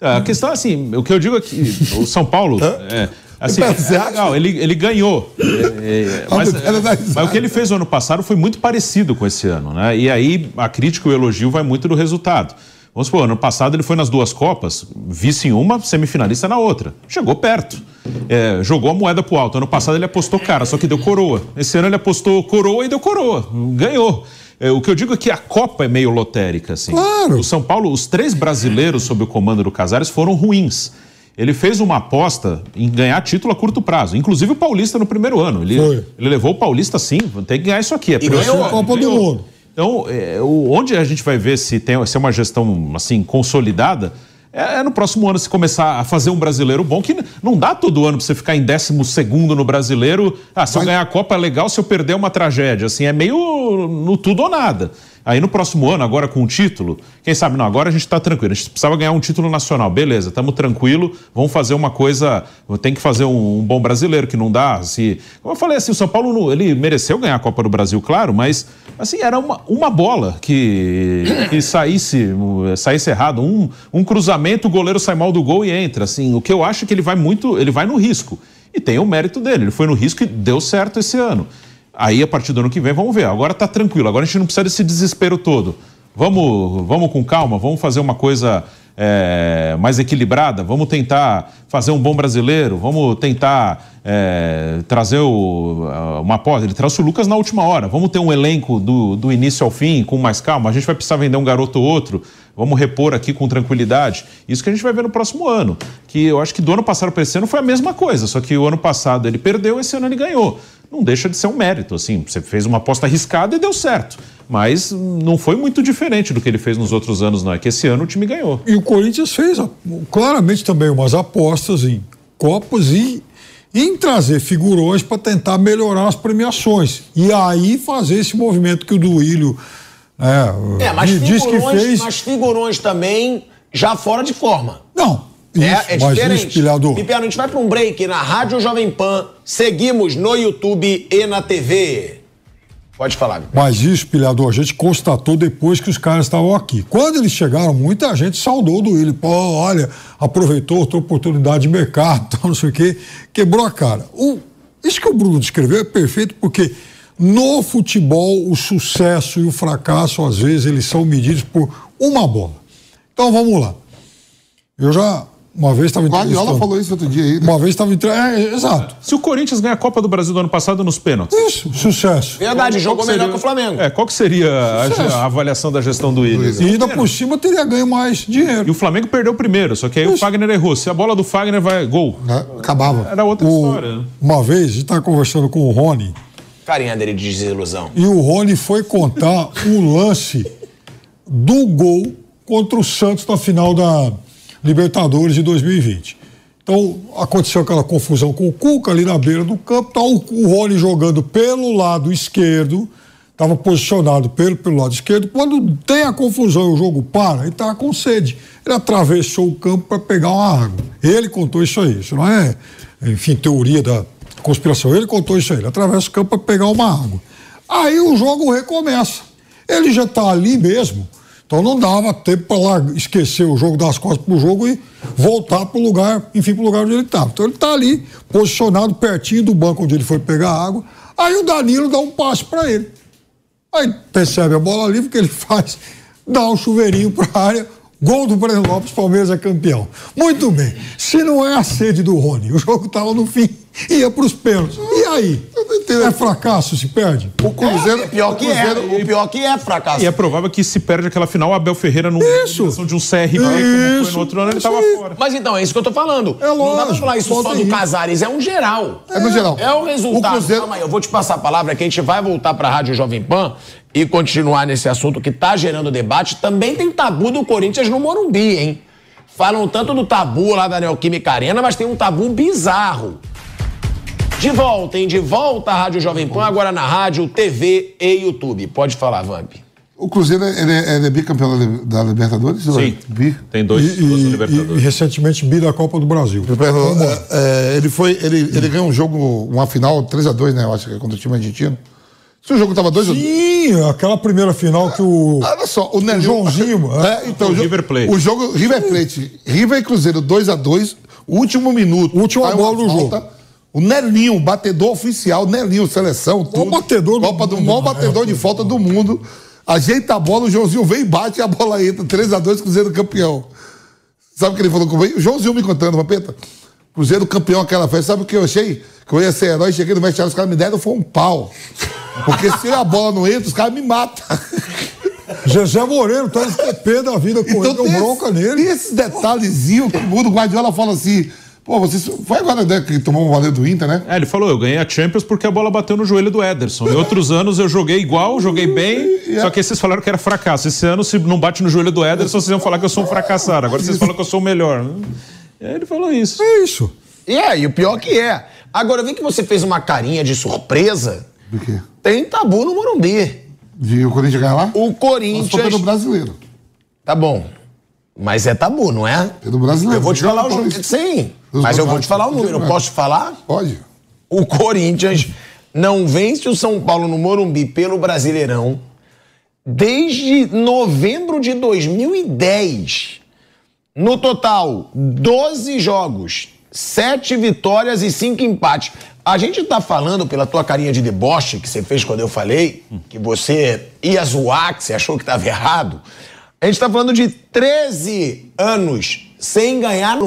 A questão é assim, o que eu digo é que o São Paulo. É, assim, é legal, ele, ele ganhou. É, é, mas, risada. mas o que ele fez no ano passado foi muito parecido com esse ano, né? E aí a crítica e o elogio vai muito do resultado. Vamos supor, ano passado ele foi nas duas Copas, vice em uma, semifinalista na outra. Chegou perto. É, jogou a moeda pro alto. Ano passado ele apostou cara, só que deu coroa. Esse ano ele apostou coroa e deu coroa. Ganhou. É, o que eu digo é que a Copa é meio lotérica, assim. Claro. O São Paulo, os três brasileiros sob o comando do Casares foram ruins. Ele fez uma aposta em ganhar título a curto prazo, inclusive o Paulista no primeiro ano. Ele, Foi. ele levou o Paulista sim, tem que ganhar isso aqui. É ganhou prioridade. a Copa do Ganhou. Mundo. Então, é, onde a gente vai ver se tem se é uma gestão assim consolidada É, é no próximo ano se começar a fazer um brasileiro bom, que não dá todo ano pra você ficar em 12 segundo no brasileiro. Ah, se eu ganhar a Copa é legal, se eu perder é uma tragédia. Assim, é meio no tudo ou nada. Aí no próximo ano, agora com o título, quem sabe, não, agora a gente tá tranquilo. A gente precisava ganhar um título nacional. Beleza, estamos tranquilo, vamos fazer uma coisa. Tem que fazer um, um bom brasileiro, que não dá. Se, como eu falei, assim, o São Paulo ele mereceu ganhar a Copa do Brasil, claro, mas assim, era uma, uma bola que, que saísse, saísse errado. Um, um cruzamento, o goleiro sai mal do gol e entra. Assim, o que eu acho é que ele vai muito, ele vai no risco. E tem o mérito dele. Ele foi no risco e deu certo esse ano. Aí, a partir do ano que vem, vamos ver. Agora tá tranquilo. Agora a gente não precisa desse desespero todo. Vamos, vamos com calma, vamos fazer uma coisa é, mais equilibrada, vamos tentar fazer um bom brasileiro, vamos tentar é, trazer o, uma aposta. Ele trouxe o Lucas na última hora. Vamos ter um elenco do, do início ao fim, com mais calma. A gente vai precisar vender um garoto ou outro. Vamos repor aqui com tranquilidade. Isso que a gente vai ver no próximo ano. Que eu acho que do ano passado para esse ano foi a mesma coisa. Só que o ano passado ele perdeu, esse ano ele ganhou. Não deixa de ser um mérito. Assim, você fez uma aposta arriscada e deu certo. Mas não foi muito diferente do que ele fez nos outros anos, não. É que esse ano o time ganhou. E o Corinthians fez claramente também umas apostas em Copas e em trazer figurões para tentar melhorar as premiações. E aí fazer esse movimento que o Duílio é, É, mas di- diz que figurões, fez. mas figurões também já fora de forma. Não, isso, é, é diferente. Pipiano, a gente vai para um break na Rádio Jovem Pan. Seguimos no YouTube e na TV. Pode falar. Pipiano. Mas isso, pilhador, a gente constatou depois que os caras estavam aqui. Quando eles chegaram, muita gente saudou do Willi. Pô, olha, aproveitou outra oportunidade de mercado, não sei o quê, quebrou a cara. O, isso que o Bruno descreveu é perfeito porque no futebol o sucesso e o fracasso, às vezes, eles são medidos por uma bola. Então vamos lá. Eu já, uma vez estava O Guardiola falou isso outro dia aí. né? Uma vez estava entre... é, exato. Se o Corinthians ganha a Copa do Brasil do ano passado nos pênaltis. Isso, sucesso. Verdade, Qual jogou que melhor seria- que o Flamengo. É, qual que seria a, a avaliação da gestão do Williams? E ainda por cima teria ganho mais E dinheiro. o Flamengo perdeu primeiro, só que aí o Fagner errou. Se a bola do Fagner vai gol, né? Acabava. era outra O- história. né? uma vez, a gente estava conversando com o Rony, Carinha dele de desilusão. e o Rony foi contar o lance do gol contra o Santos na final da Libertadores de 2020. Então, aconteceu aquela confusão com o Cuca ali na beira do campo, tá o, o Rony jogando pelo lado esquerdo, estava posicionado pelo, pelo lado esquerdo. Quando tem a confusão o jogo para, ele estava com sede. Ele atravessou o campo para pegar uma água. Ele contou isso aí, isso não é, enfim, teoria da conspiração. Ele contou isso aí, ele atravessa o campo para pegar uma água. Aí o jogo recomeça. Ele já está ali mesmo. Então não dava tempo para lá esquecer o jogo, dar as costas pro jogo e voltar pro lugar, enfim, pro lugar onde ele estava. Então ele está ali, posicionado pertinho do banco onde ele foi pegar água. Aí o Danilo dá um passe para ele. Aí percebe a bola livre que ele faz, dá um chuveirinho para a área, gol do Breno Lopes, Palmeiras é campeão. Muito bem. Se não é a sede do Rony, o jogo estava no fim, ia para os pênaltis. E aí? É fracasso se perde? O Cruzeiro. É, pior o que Cruzeiro, é. O pior que é fracasso. E é provável que se perde aquela final, o Abel Ferreira não Isso. de um CRB, como foi Isso. no outro ano, ele Isso estava fora. Mas então, é isso que eu tô falando. É Não dá pra lógico, falar isso pode só ir. do Casares, é um geral. É no geral. É o resultado. O Cruzeiro- Calma aí, eu vou te passar a palavra que a gente vai voltar pra Rádio Jovem Pan e continuar nesse assunto que tá gerando debate. Também tem tabu do Corinthians no Morumbi, hein? Falam tanto do tabu lá da Neoquímica Arena, mas tem um tabu bizarro. De volta, hein? De volta à Rádio Jovem Pan, agora na rádio, TV e YouTube. Pode falar, Vamp. O Cruzeiro ele é, ele é bicampeão da, Li- da Libertadores? é Sim, Bi? tem dois, e- duas e- Libertadores. e recentemente bi da Copa do Brasil. É, é, ele foi. Ele, ele ganhou um jogo, uma final 3x2, né? Eu acho que é contra o time argentino. Se o jogo tava 2x2. Sim, aquela primeira final que o. Olha só, o Nelinho. Joãozinho, É, então, O o, jo- River Plate. O jogo River Plate. River e Cruzeiro 2x2, último minuto. Última bola do falta. O Nelinho, batedor oficial, Nelinho, seleção, tudo. batedor do Copa do mundo, maior batedor de falta do mundo. Ajeita a bola, o Joãozinho vem e bate e a bola entra. 3x2, Cruzeiro campeão. Sabe o que ele falou comigo? O Joãozinho me contando, Papeta. Cruzeiro campeão aquela festa. Sabe o que eu achei? Que eu ia ser herói, cheguei no vestiário, os caras me deram, foi um pau. Porque se a bola não entra, os caras me matam. Zezé Moreno tá no TP da vida correndo, deu tem bronca esse- nele. Tem esses detalhezinhos que o Guardiola fala assim. Pô, você foi agora né, que tomou um valeu do Inter, né? É, ele falou, eu ganhei a Champions porque a bola bateu no joelho do Ederson. Em outros anos eu joguei igual, joguei bem, só que vocês falaram que era fracasso. Esse ano, se não bate no joelho do Ederson, vocês vão falar que eu sou um fracassado. Agora vocês falam que eu sou o melhor. E aí ele falou isso. É isso. E é, e o pior que é. Agora, vem que você fez uma carinha de surpresa. Do quê? Tem tabu no Morumbi. De o Corinthians ganhar lá? O Corinthians. pelo brasileiro. Tá bom. Mas é tabu, não é? Pelo brasileiro. Eu vou te falar o jogo. Sim. Dos Mas eu vou te falar o número. Eu posso te falar? Pode. O Corinthians não vence o São Paulo no Morumbi pelo Brasileirão desde novembro de 2010. No total, 12 jogos, 7 vitórias e 5 empates. A gente tá falando pela tua carinha de deboche que você fez quando eu falei que você ia zoar, que você achou que estava errado. A gente tá falando de 13 anos sem ganhar no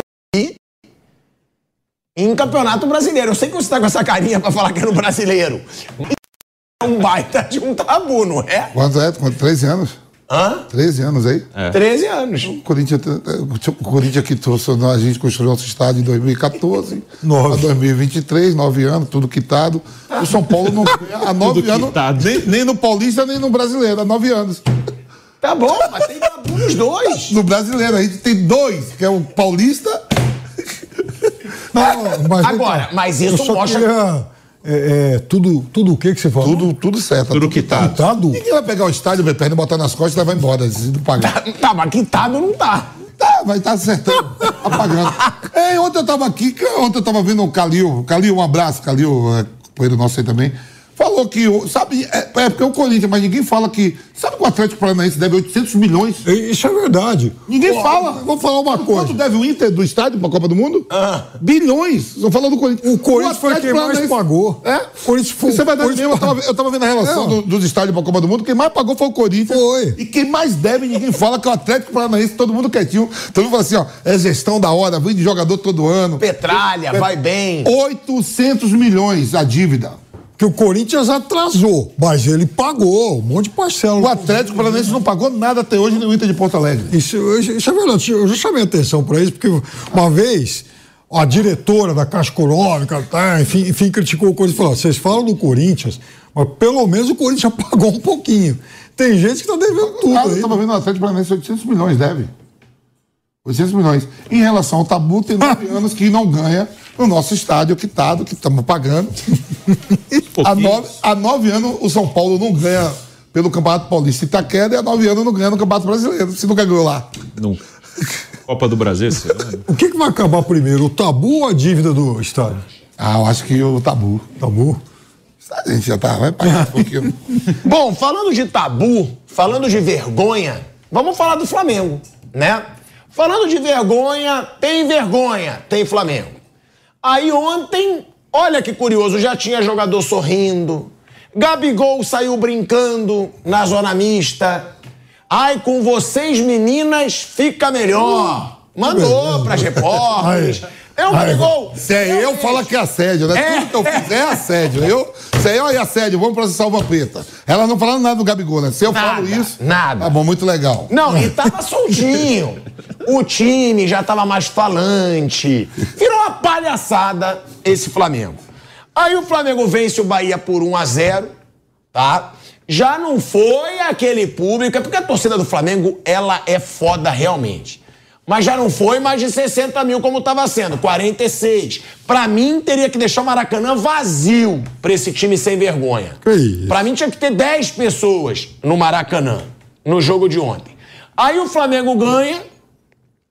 em Campeonato Brasileiro. Eu sei que você tá com essa carinha pra falar que é no Brasileiro. É um baita de um tabu, não é? Quanto é? Quanto? 13 anos? Hã? 13 anos aí? É. 13 anos. O Corinthians, o Corinthians que trouxe, a gente construiu nosso estádio em 2014, Nove. a 2023, nove anos, tudo quitado. O São Paulo não ganha há nove anos, quitado. nem, nem no Paulista, nem no Brasileiro, há nove anos. Tá bom, mas tem tabu nos dois. No Brasileiro, a gente tem dois, que é o Paulista. Não, mas, Agora, mas isso mostra- queria, é, é, tudo, tudo o que que você falou? Tudo, tudo certo. Tudo quitado. Quitado? Ninguém vai pegar o estádio, meu perna, botar nas costas e levar embora, não pagar. Tá, mas quitado não tá. Tá, vai estar acertando, apagando. Ei, ontem eu tava aqui, ontem eu tava vendo o Calil. Calil, um abraço, Calil, é, companheiro nosso aí também. Falou que, o- sabe, é, é porque é o Corinthians, mas ninguém fala que. Sabe que o Atlético Paranaense deve 800 milhões? Isso é verdade. Ninguém Ó, fala. Vou falar uma Quanto coisa. deve o Inter do estádio pra Copa do Mundo? Bilhões. Estou falando do Corinthians. O Corinthians foi Atlético quem mais pagou. É? O Corinthians foi- é verdade Corinthians mesmo. Eu tava, eu tava vendo a relação É. do- dos estádios pra Copa do Mundo. Quem mais pagou foi o Corinthians. Foi. E quem mais deve, ninguém fala, que é o Atlético Paranaense. Todo mundo quietinho. Todo mundo fala assim, ó, é gestão da hora, vem de jogador todo ano. Petralha, vai bem. 800 milhões a dívida. Que o Corinthians atrasou, mas ele pagou um monte de parcela. O Atlético Paranaense não pagou nada até hoje no Inter de Porto Alegre. Isso, isso é verdade. Eu já chamei atenção para isso, porque uma vez a diretora da Caixa Econômica, tá, enfim, enfim, criticou o Corinthians e falou: vocês falam do Corinthians, mas pelo menos o Corinthians já pagou um pouquinho. Tem gente que está devendo tudo. Ah, eu aí. tava vendo o Atlético Paranaense 800 milhões, deve. 800 milhões. Em relação ao Tabu, tem nove anos que não ganha no nosso estádio quitado, que estamos pagando. há, nove, há nove anos o São Paulo não ganha pelo Campeonato Paulista Itaquera e há nove anos não ganha no Campeonato Brasileiro. Se nunca ganhou lá. Nunca. Copa do Brasil ano. O que, que vai acabar primeiro, o tabu ou a dívida do estádio? Ah, eu acho que o Tabu. Tabu? A gente já tá, vai pagar um pouquinho. Bom, falando de tabu, falando de vergonha, vamos falar do Flamengo, né? Falando de vergonha, tem vergonha, tem Flamengo. Aí ontem, olha que curioso, já tinha jogador sorrindo. Gabigol saiu brincando na zona mista. Ai, com vocês, meninas, fica melhor. Mandou pras repórteres. É o Gabigol. Se é eu, fala que é assédio, né? É. Tudo que eu fizer é assédio. Eu, se é eu e assédio, vamos processar o Vampeta. Ela não falando nada do Gabigol, né? Se eu falo Nada, isso. nada. Tá bom, muito legal. Não, e tava soltinho. O time já tava mais falante. Virou uma palhaçada esse Flamengo. Aí o Flamengo vence o Bahia por 1 a 0 tá? Já não foi aquele público, é porque a torcida do Flamengo, ela é foda realmente. Mas já não foi mais de 60 mil como estava sendo, 46. Pra mim, teria que deixar o Maracanã vazio pra esse time sem vergonha. Isso? Pra mim, tinha que ter 10 pessoas no Maracanã, no jogo de ontem. Aí o Flamengo ganha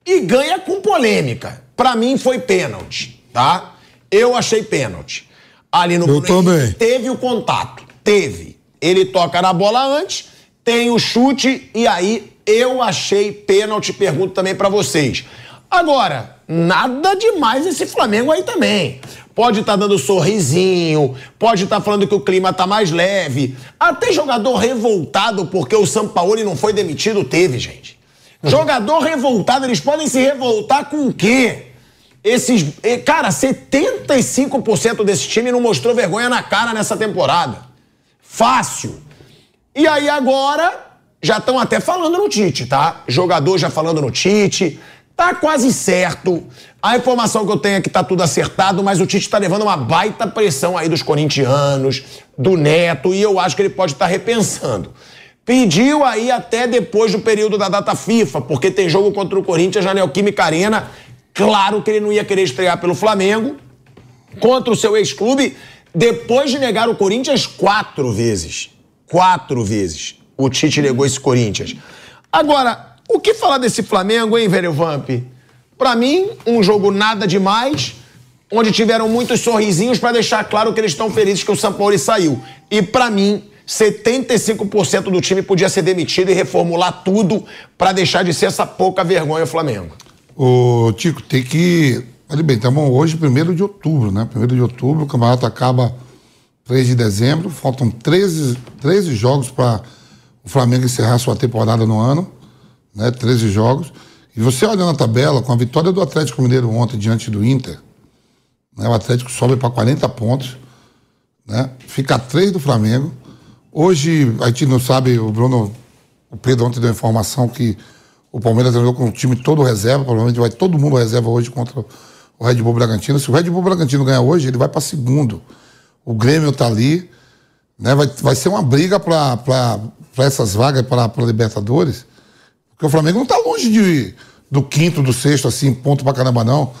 e ganha com polêmica. Pra mim, foi pênalti, tá? Eu achei pênalti. Ali no Eu também. Teve o contato, teve. Ele toca na bola antes, tem o chute e aí eu achei pênalti. Pergunto também pra vocês. Agora, nada demais esse Flamengo aí também. Pode estar dando sorrisinho, pode estar falando que o clima tá mais leve. Até jogador revoltado porque o Sampaoli não foi demitido teve, gente. Jogador revoltado, eles podem se revoltar com o quê? Esses, cara, 75% desse time não mostrou vergonha na cara nessa temporada. Fácil. E aí agora já estão até falando no Tite, tá? Jogador já falando no Tite. Tá quase certo. A informação que eu tenho é que tá tudo acertado, mas o Tite tá levando uma baita pressão aí dos corintianos, do Neto, e eu acho que ele pode estar repensando. Pediu aí até depois do período da data FIFA, porque tem jogo contra o Corinthians na Neoquímica Arena. Claro que ele não ia querer estrear pelo Flamengo contra o seu ex-clube, depois de negar o Corinthians quatro vezes. Quatro vezes o Tite negou esse Corinthians. Agora, o que falar desse Flamengo, hein, velho Vamp? Pra mim, um jogo nada demais, onde tiveram muitos sorrisinhos pra deixar claro que eles estão felizes que o Sampaoli saiu. E pra mim, 75% do time podia ser demitido e reformular tudo pra deixar de ser essa pouca vergonha o Flamengo. Ô, Tico, tem que. Bem, estamos hoje, 1 de outubro, né? 1 de outubro, o campeonato acaba 3 de dezembro, faltam 13, 13 jogos para o Flamengo encerrar sua temporada no ano, né? 13 jogos. E você olha na tabela, com a vitória do Atlético Mineiro ontem diante do Inter, né? o Atlético sobe para 40 pontos, né? Fica a 3 do Flamengo. Hoje, a gente não sabe, o Bruno, o Pedro ontem deu a informação que o Palmeiras treinou com o time todo reserva, provavelmente vai todo mundo reserva hoje contra o Red Bull Bragantino. Se o Red Bull Bragantino ganhar hoje, ele vai para segundo. O Grêmio tá ali, né? Vai, vai ser uma briga para essas vagas para Libertadores. Porque o Flamengo não tá longe de, do quinto, do sexto, assim, ponto pra caramba, não.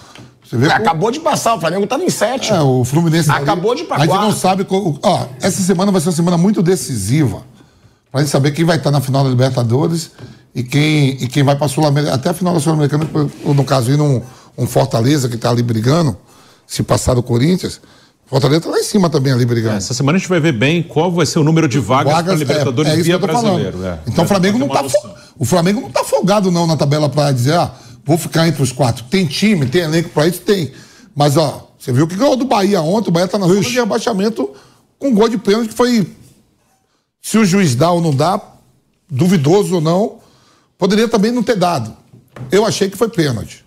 Você vê Acabou de passar, o Flamengo tá em sétimo. é, o Fluminense. tá ali. Acabou de ir pra A gente não sabe. qual- Ó, essa semana vai ser uma semana muito decisiva. Pra gente saber quem vai estar na final da Libertadores e quem, e quem vai pra Sul-Americana. Até a final da Sul-Americana, ou no caso, indo um, um Fortaleza que tá ali brigando, se passar do Corinthians. Fortaleza tá lá em cima também ali brigando. Essa semana a gente vai ver bem qual vai ser o número de vagas, para Libertadores é, é via brasileiro. é. Então o Flamengo não tá o Flamengo não tá folgado não na tabela pra dizer, ah, vou ficar entre os quatro. Tem time, tem elenco pra isso, tem. Mas ó, você viu que ganhou do Bahia ontem, o Bahia tá na zona de rebaixamento com um gol de pênalti que foi se o juiz dá ou não dá, duvidoso ou não, poderia também não ter dado. Eu achei que foi pênalti.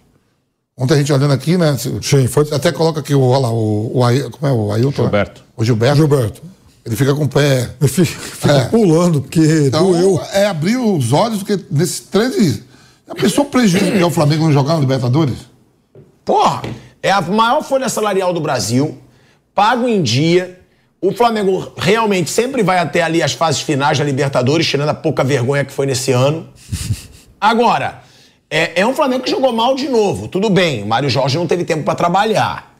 Ontem a gente olhando aqui, né? se- Sim, foi. Até coloca aqui o, olha lá, o, o, Ai- como é o Ailton? Gilberto. O Gilberto. Gilberto. Ele fica com o pé Eu fico, fico É. pulando, porque então, doeu. é abrir os olhos, porque nesses 13. A pessoa prejuízo que é o Flamengo não jogar no Libertadores? Porra, é a maior folha salarial do Brasil, pago em dia. O Flamengo realmente sempre vai até ali as fases finais da Libertadores, tirando a pouca vergonha que foi nesse ano. Agora, é, é um Flamengo que jogou mal de novo. Tudo bem, o Mário Jorge não teve tempo pra trabalhar.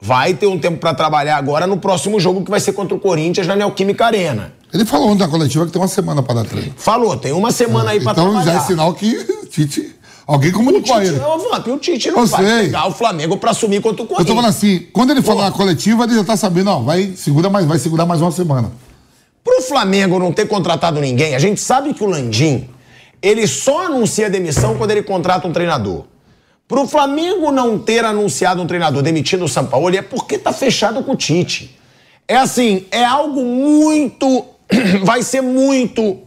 Vai ter um tempo pra trabalhar agora no próximo jogo que vai ser contra o Corinthians na Neoquímica Arena. Ele falou ontem na coletiva que tem uma semana para dar treino. Falou, tem uma semana aí pra Então trabalhar. já é sinal que Tite. Alguém O comunicou a Tite, ele. não, Vamp, o Tite não Eu vai sei. pegar o Flamengo pra assumir contra o Eu tô Corinthians. falando assim, quando ele falar na coletiva, ele já tá sabendo, ó, vai, segura mais, vai segurar mais uma semana. Pro Flamengo não ter contratado ninguém, a gente sabe que o Landim, ele só anuncia demissão quando ele contrata um treinador. Pro Flamengo não ter anunciado um treinador demitindo o Sampaoli é porque tá fechado com o Tite. É assim, é algo muito. Vai ser muito.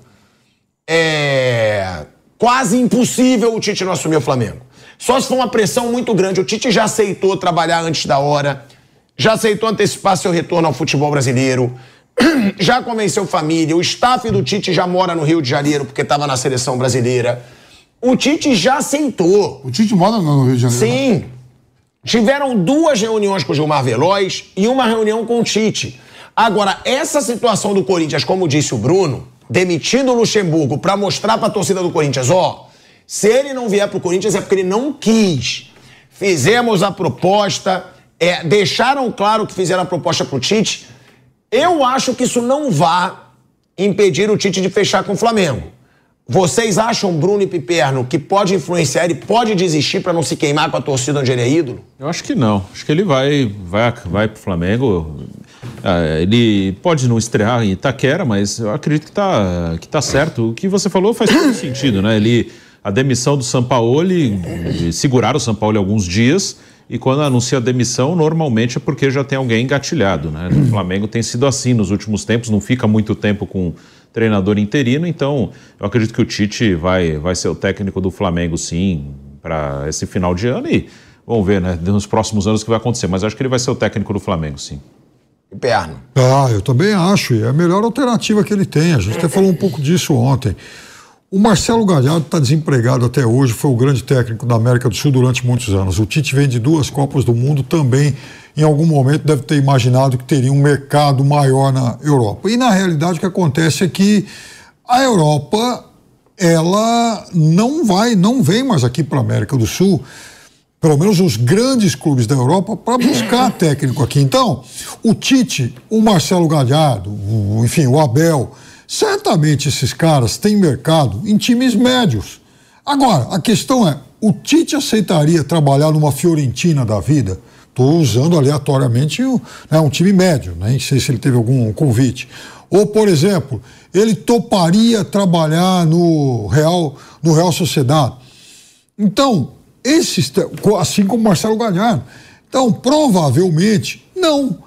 É. Quase impossível o Tite não assumir o Flamengo. Só se for uma pressão muito grande. O Tite já aceitou trabalhar antes da hora, já aceitou antecipar seu retorno ao futebol brasileiro, já convenceu família. O staff do Tite já mora no Rio de Janeiro porque estava na seleção brasileira. O Tite já aceitou. O Tite mora no Rio de Janeiro. né? Sim. Tiveram duas reuniões com o Gilmar Veloz e uma reunião com o Tite. Agora, essa situação do Corinthians, como disse o Bruno, demitindo o Luxemburgo para mostrar para a torcida do Corinthians, ó, se ele não vier pro Corinthians é porque ele não quis. Fizemos a proposta, é, deixaram claro que fizeram a proposta pro Tite. Eu acho que isso não vai impedir o Tite de fechar com o Flamengo. Vocês acham, Bruno e Piperno, que pode influenciar, ele pode desistir para não se queimar com a torcida onde ele é ídolo? Eu acho que não. Acho que ele vai, vai, vai pro Flamengo. Ah, ele pode não estrear em Itaquera, mas eu acredito que tá, que tá certo. O que você falou faz todo sentido, né? Ele, a demissão do Sampaoli, eh, seguraram o Sampaoli alguns dias, e quando anuncia a demissão, normalmente é porque já tem alguém engatilhado, né? O Flamengo tem sido assim nos últimos tempos, não fica muito tempo com treinador interino, então eu acredito que o Tite vai, vai ser o técnico do Flamengo, sim, para esse final de ano e vamos ver, né, nos próximos anos o que vai acontecer, mas acho que ele vai ser o técnico do Flamengo, sim. Piperno. Ah, eu também acho. e É a melhor alternativa que ele tem. A gente até falou um pouco disso ontem. O Marcelo Galhardo está desempregado até hoje, foi o grande técnico da América do Sul durante muitos anos. O Tite vem de duas Copas do Mundo também. Em algum momento deve ter imaginado que teria um mercado maior na Europa. E na realidade o que acontece é que a Europa ela não vai, não vem mais aqui para a América do Sul, pelo menos os grandes clubes da Europa, para buscar técnico aqui. Então, o Tite, o Marcelo Galhardo, o, enfim, o Abel, certamente esses caras têm mercado em times médios. Agora, a questão é: o Tite aceitaria trabalhar numa Fiorentina da vida? Estou usando aleatoriamente um, né, um time médio, né? nem sei se ele teve algum convite. Ou, por exemplo, ele toparia trabalhar no Real, no Real Sociedade. Então, esses, assim como Marcelo Galhardo. Então, provavelmente, não.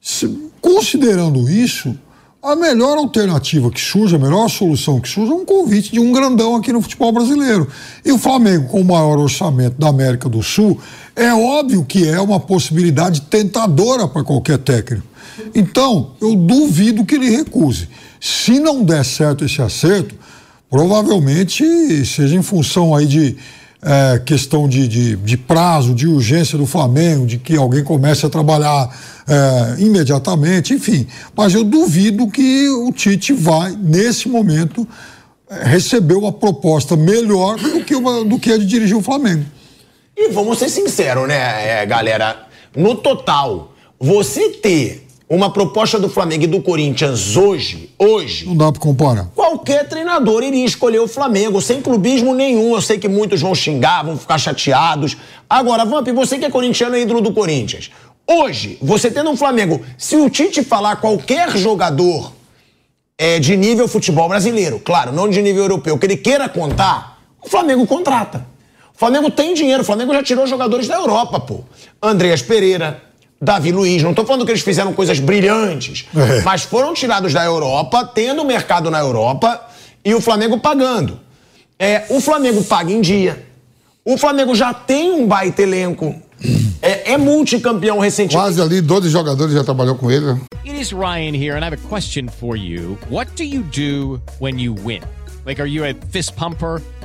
Se, considerando isso, a melhor alternativa que surge, a melhor solução que surge é um convite de um grandão aqui no futebol brasileiro. E o Flamengo, com o maior orçamento da América do Sul, é óbvio que é uma possibilidade tentadora para qualquer técnico. Então, eu duvido que ele recuse. Se não der certo esse acerto, provavelmente seja em função aí de é, questão de, de, de, prazo, de urgência do Flamengo, de que alguém comece a trabalhar é, imediatamente, enfim. Mas eu duvido que o Tite vai, nesse momento, receber uma proposta melhor do que, uma, do que a de dirigir o Flamengo. E vamos ser sinceros, né, é, galera? No total, você ter uma proposta do Flamengo e do Corinthians hoje, hoje. Não dá pra comparar. Qualquer treinador iria escolher o Flamengo, sem clubismo nenhum. Eu sei que muitos vão xingar, vão ficar chateados. Agora, Vamp, você que é corintiano é ídolo do Corinthians. Hoje, você tendo um Flamengo, se o Tite falar qualquer jogador é, de nível futebol brasileiro, claro, não de nível europeu, que ele queira contar, o Flamengo contrata. O Flamengo tem dinheiro, o Flamengo já tirou jogadores da Europa, pô. Andreas Pereira, Davi Luiz. Não estou falando que eles fizeram coisas brilhantes, é. mas foram tirados da Europa, tendo mercado na Europa e o Flamengo pagando. É, o Flamengo paga em dia. O Flamengo já tem um baita elenco. É, é multicampeão recentemente. Quase ali, 12 jogadores já trabalhou com ele. It is Ryan here, and I have a question for you. What do you do when you win? Like, are you a fist pumper?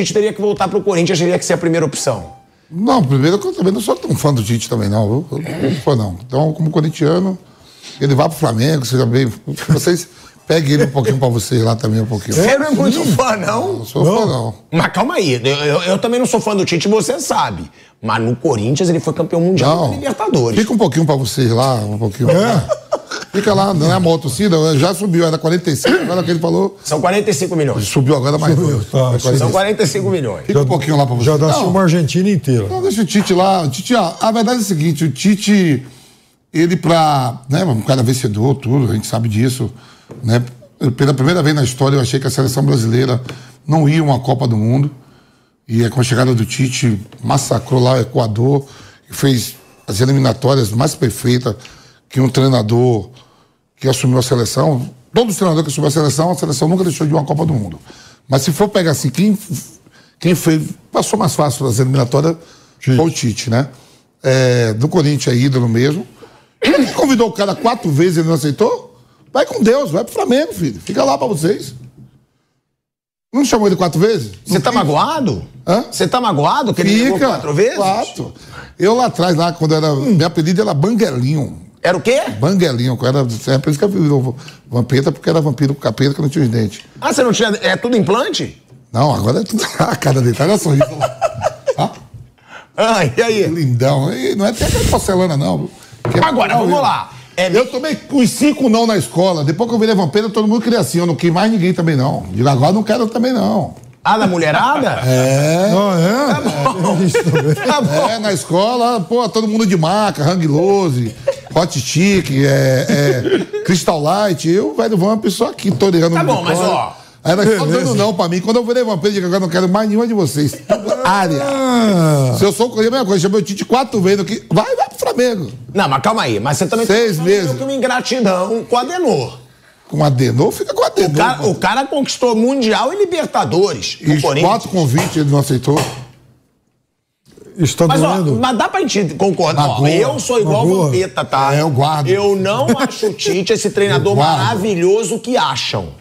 Tite teria que voltar pro Corinthians, teria que ser a primeira opção. Não, primeiro eu também não sou tão fã do Tite também, não. Eu, eu não sou não. Então, como corintiano, ele vai pro Flamengo, seja bem. Vocês peguem ele um pouquinho pra vocês lá também, um pouquinho. Você não é muito fã, não? Não sou fã, não. Mas calma aí, eu, eu, eu também não sou fã do Tite, você sabe. Mas no Corinthians ele foi campeão mundial Não. Libertadores. Fica um pouquinho pra vocês lá, um pouquinho. Fica lá, não é a maior torcida, já subiu, era 45, agora que ele falou, São 45 milhões. subiu agora mais dois. tá, É sim. 45. São 45 milhões. Fica um pouquinho lá pra vocês. Já nasceu Não, uma Argentina inteira. Não, deixa o Tite lá. O Tite, ó, a verdade é o seguinte, o Tite, ele pra, né, um cara vencedor, tudo, a gente sabe disso, né? Pela primeira vez na história eu achei que a seleção brasileira não ia uma Copa do Mundo. E com a chegada do Tite, massacrou lá o Equador e fez as eliminatórias mais perfeitas que um treinador que assumiu a seleção. Todo treinador que assumiu a seleção, a seleção nunca deixou de uma Copa do Mundo. Mas se for pegar assim, quem, quem fez, passou mais fácil das eliminatórias foi o Tite, né? É, do Corinthians é ídolo mesmo. Ele convidou o cara quatro vezes e ele não aceitou? Vai com Deus, vai pro Flamengo, filho. Fica lá pra vocês. Não chamou ele quatro vezes? Você tá magoado? Hã? Você tá magoado que ele Fica. quatro vezes? Quatro. Eu lá atrás, lá, quando era. Meu apelido era Banguelinho. Era o quê? Banguelinho. Era, é por isso que eu virou vampeta, porque era vampiro com capeta que não tinha os dentes. Ah, você não tinha. É tudo implante? Não, agora é tudo. A cara dele, olha só isso lá. Ah, e aí? Lindão. E não é até aquela porcelana, não. É- Agora, Não, vamos lá. É, Eu tomei os cinco não na escola. Depois que eu virei vampeta, todo mundo queria assim. Eu não quis mais ninguém também, não. Digo, agora não quero também, não. Ah, da mulherada? É. Ah, é? Isso também. Tá bom. É, na escola, pô, todo mundo de marca, Hang Lose, Hot Chic, é, é, Crystal Light. Eu, velho Vamp, só aqui, toreando Tá bom, mas ó. Ainda só Beleza. dando não pra mim. Quando eu virei vampiro, eu digo, agora não quero mais nenhuma de vocês. Tudo área. Ah, Se eu sou o Corinthians, a mesma coisa. Chamei o Tite quatro vezes aqui. Vai, vai pro Flamengo. Não, mas calma aí. Mas você também Seis tá meses. com uma ingratidão com o Adenor. Com Adenor, fica com O Adenor. cara, pô. o cara conquistou Mundial e Libertadores. E o quatro convites ele não aceitou. Está Mas, ó, doendo. mas dá pra gente concordar. Ó, Magoa. eu sou igual Magoa. o Vampeta, tá? É, eu guardo. Eu não acho o Tite esse treinador maravilhoso que acham.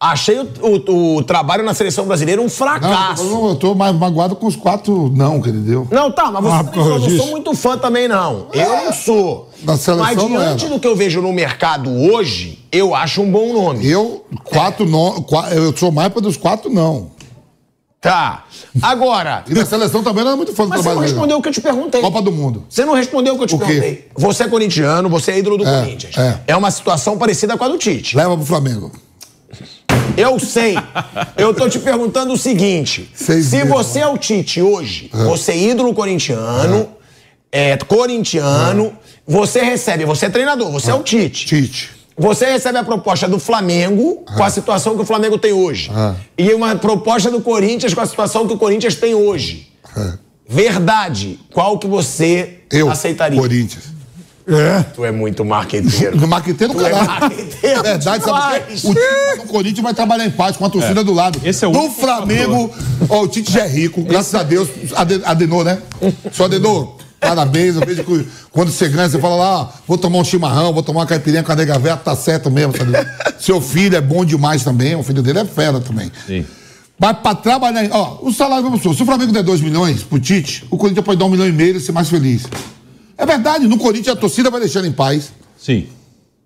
Achei o, o- o trabalho na seleção brasileira um Não, fracasso. eu, não- eu tô mais magoado com os quatro não que ele deu. Não, tá, mas você Ah, também causa eu não sou muito fã também, não. Eu não sou. Na seleção mas não diante do que eu vejo no mercado hoje, eu acho um bom nome. Eu, quatro não. qua- Eu sou mais para dos quatro não. Tá. Agora, E na seleção também não era muito fã do mas você não trabalho respondeu o que eu te perguntei. Copa do Mundo. Você não respondeu o que eu te perguntei. Você é corintiano, você é ídolo do É, Corinthians. é. uma situação parecida com a do Tite. Leva pro Flamengo. Eu sei. Eu tô te perguntando o seguinte: Seis se meses, você é o Tite hoje, você é ídolo corintiano, é, corintiano, você recebe, você é treinador, você é o Tite. Tite. Você recebe a proposta do Flamengo com a situação que o Flamengo tem hoje. Ah. E uma proposta do Corinthians com a situação que o Corinthians tem hoje. É. Verdade. Qual que você Eu, aceitaria? Corinthians. É. Tu é muito marqueteiro. Marqueteiro, Tu é caralho. marqueteiro É verdade, sabe. O time do Corinthians vai trabalhar em paz com a torcida do lado. Esse é o No Flamengo, ó, o Tite já é rico, graças a Deus. Ade- Adenor, né? Só Adenor, parabéns. Eu vejo que quando você ganha, você fala lá, ó, vou tomar um chimarrão, vou tomar uma caipirinha com a nega velha, tá certo mesmo. sabe? Seu filho é bom demais também, o filho dele é fera também. Sim. Mas pra trabalhar. Ó, o salário, vamos supor, se o Flamengo der 2 milhões pro Tite, o Corinthians pode dar um milhão e meio e ser mais feliz. É verdade, no Corinthians a torcida vai deixar ele em paz. Sim.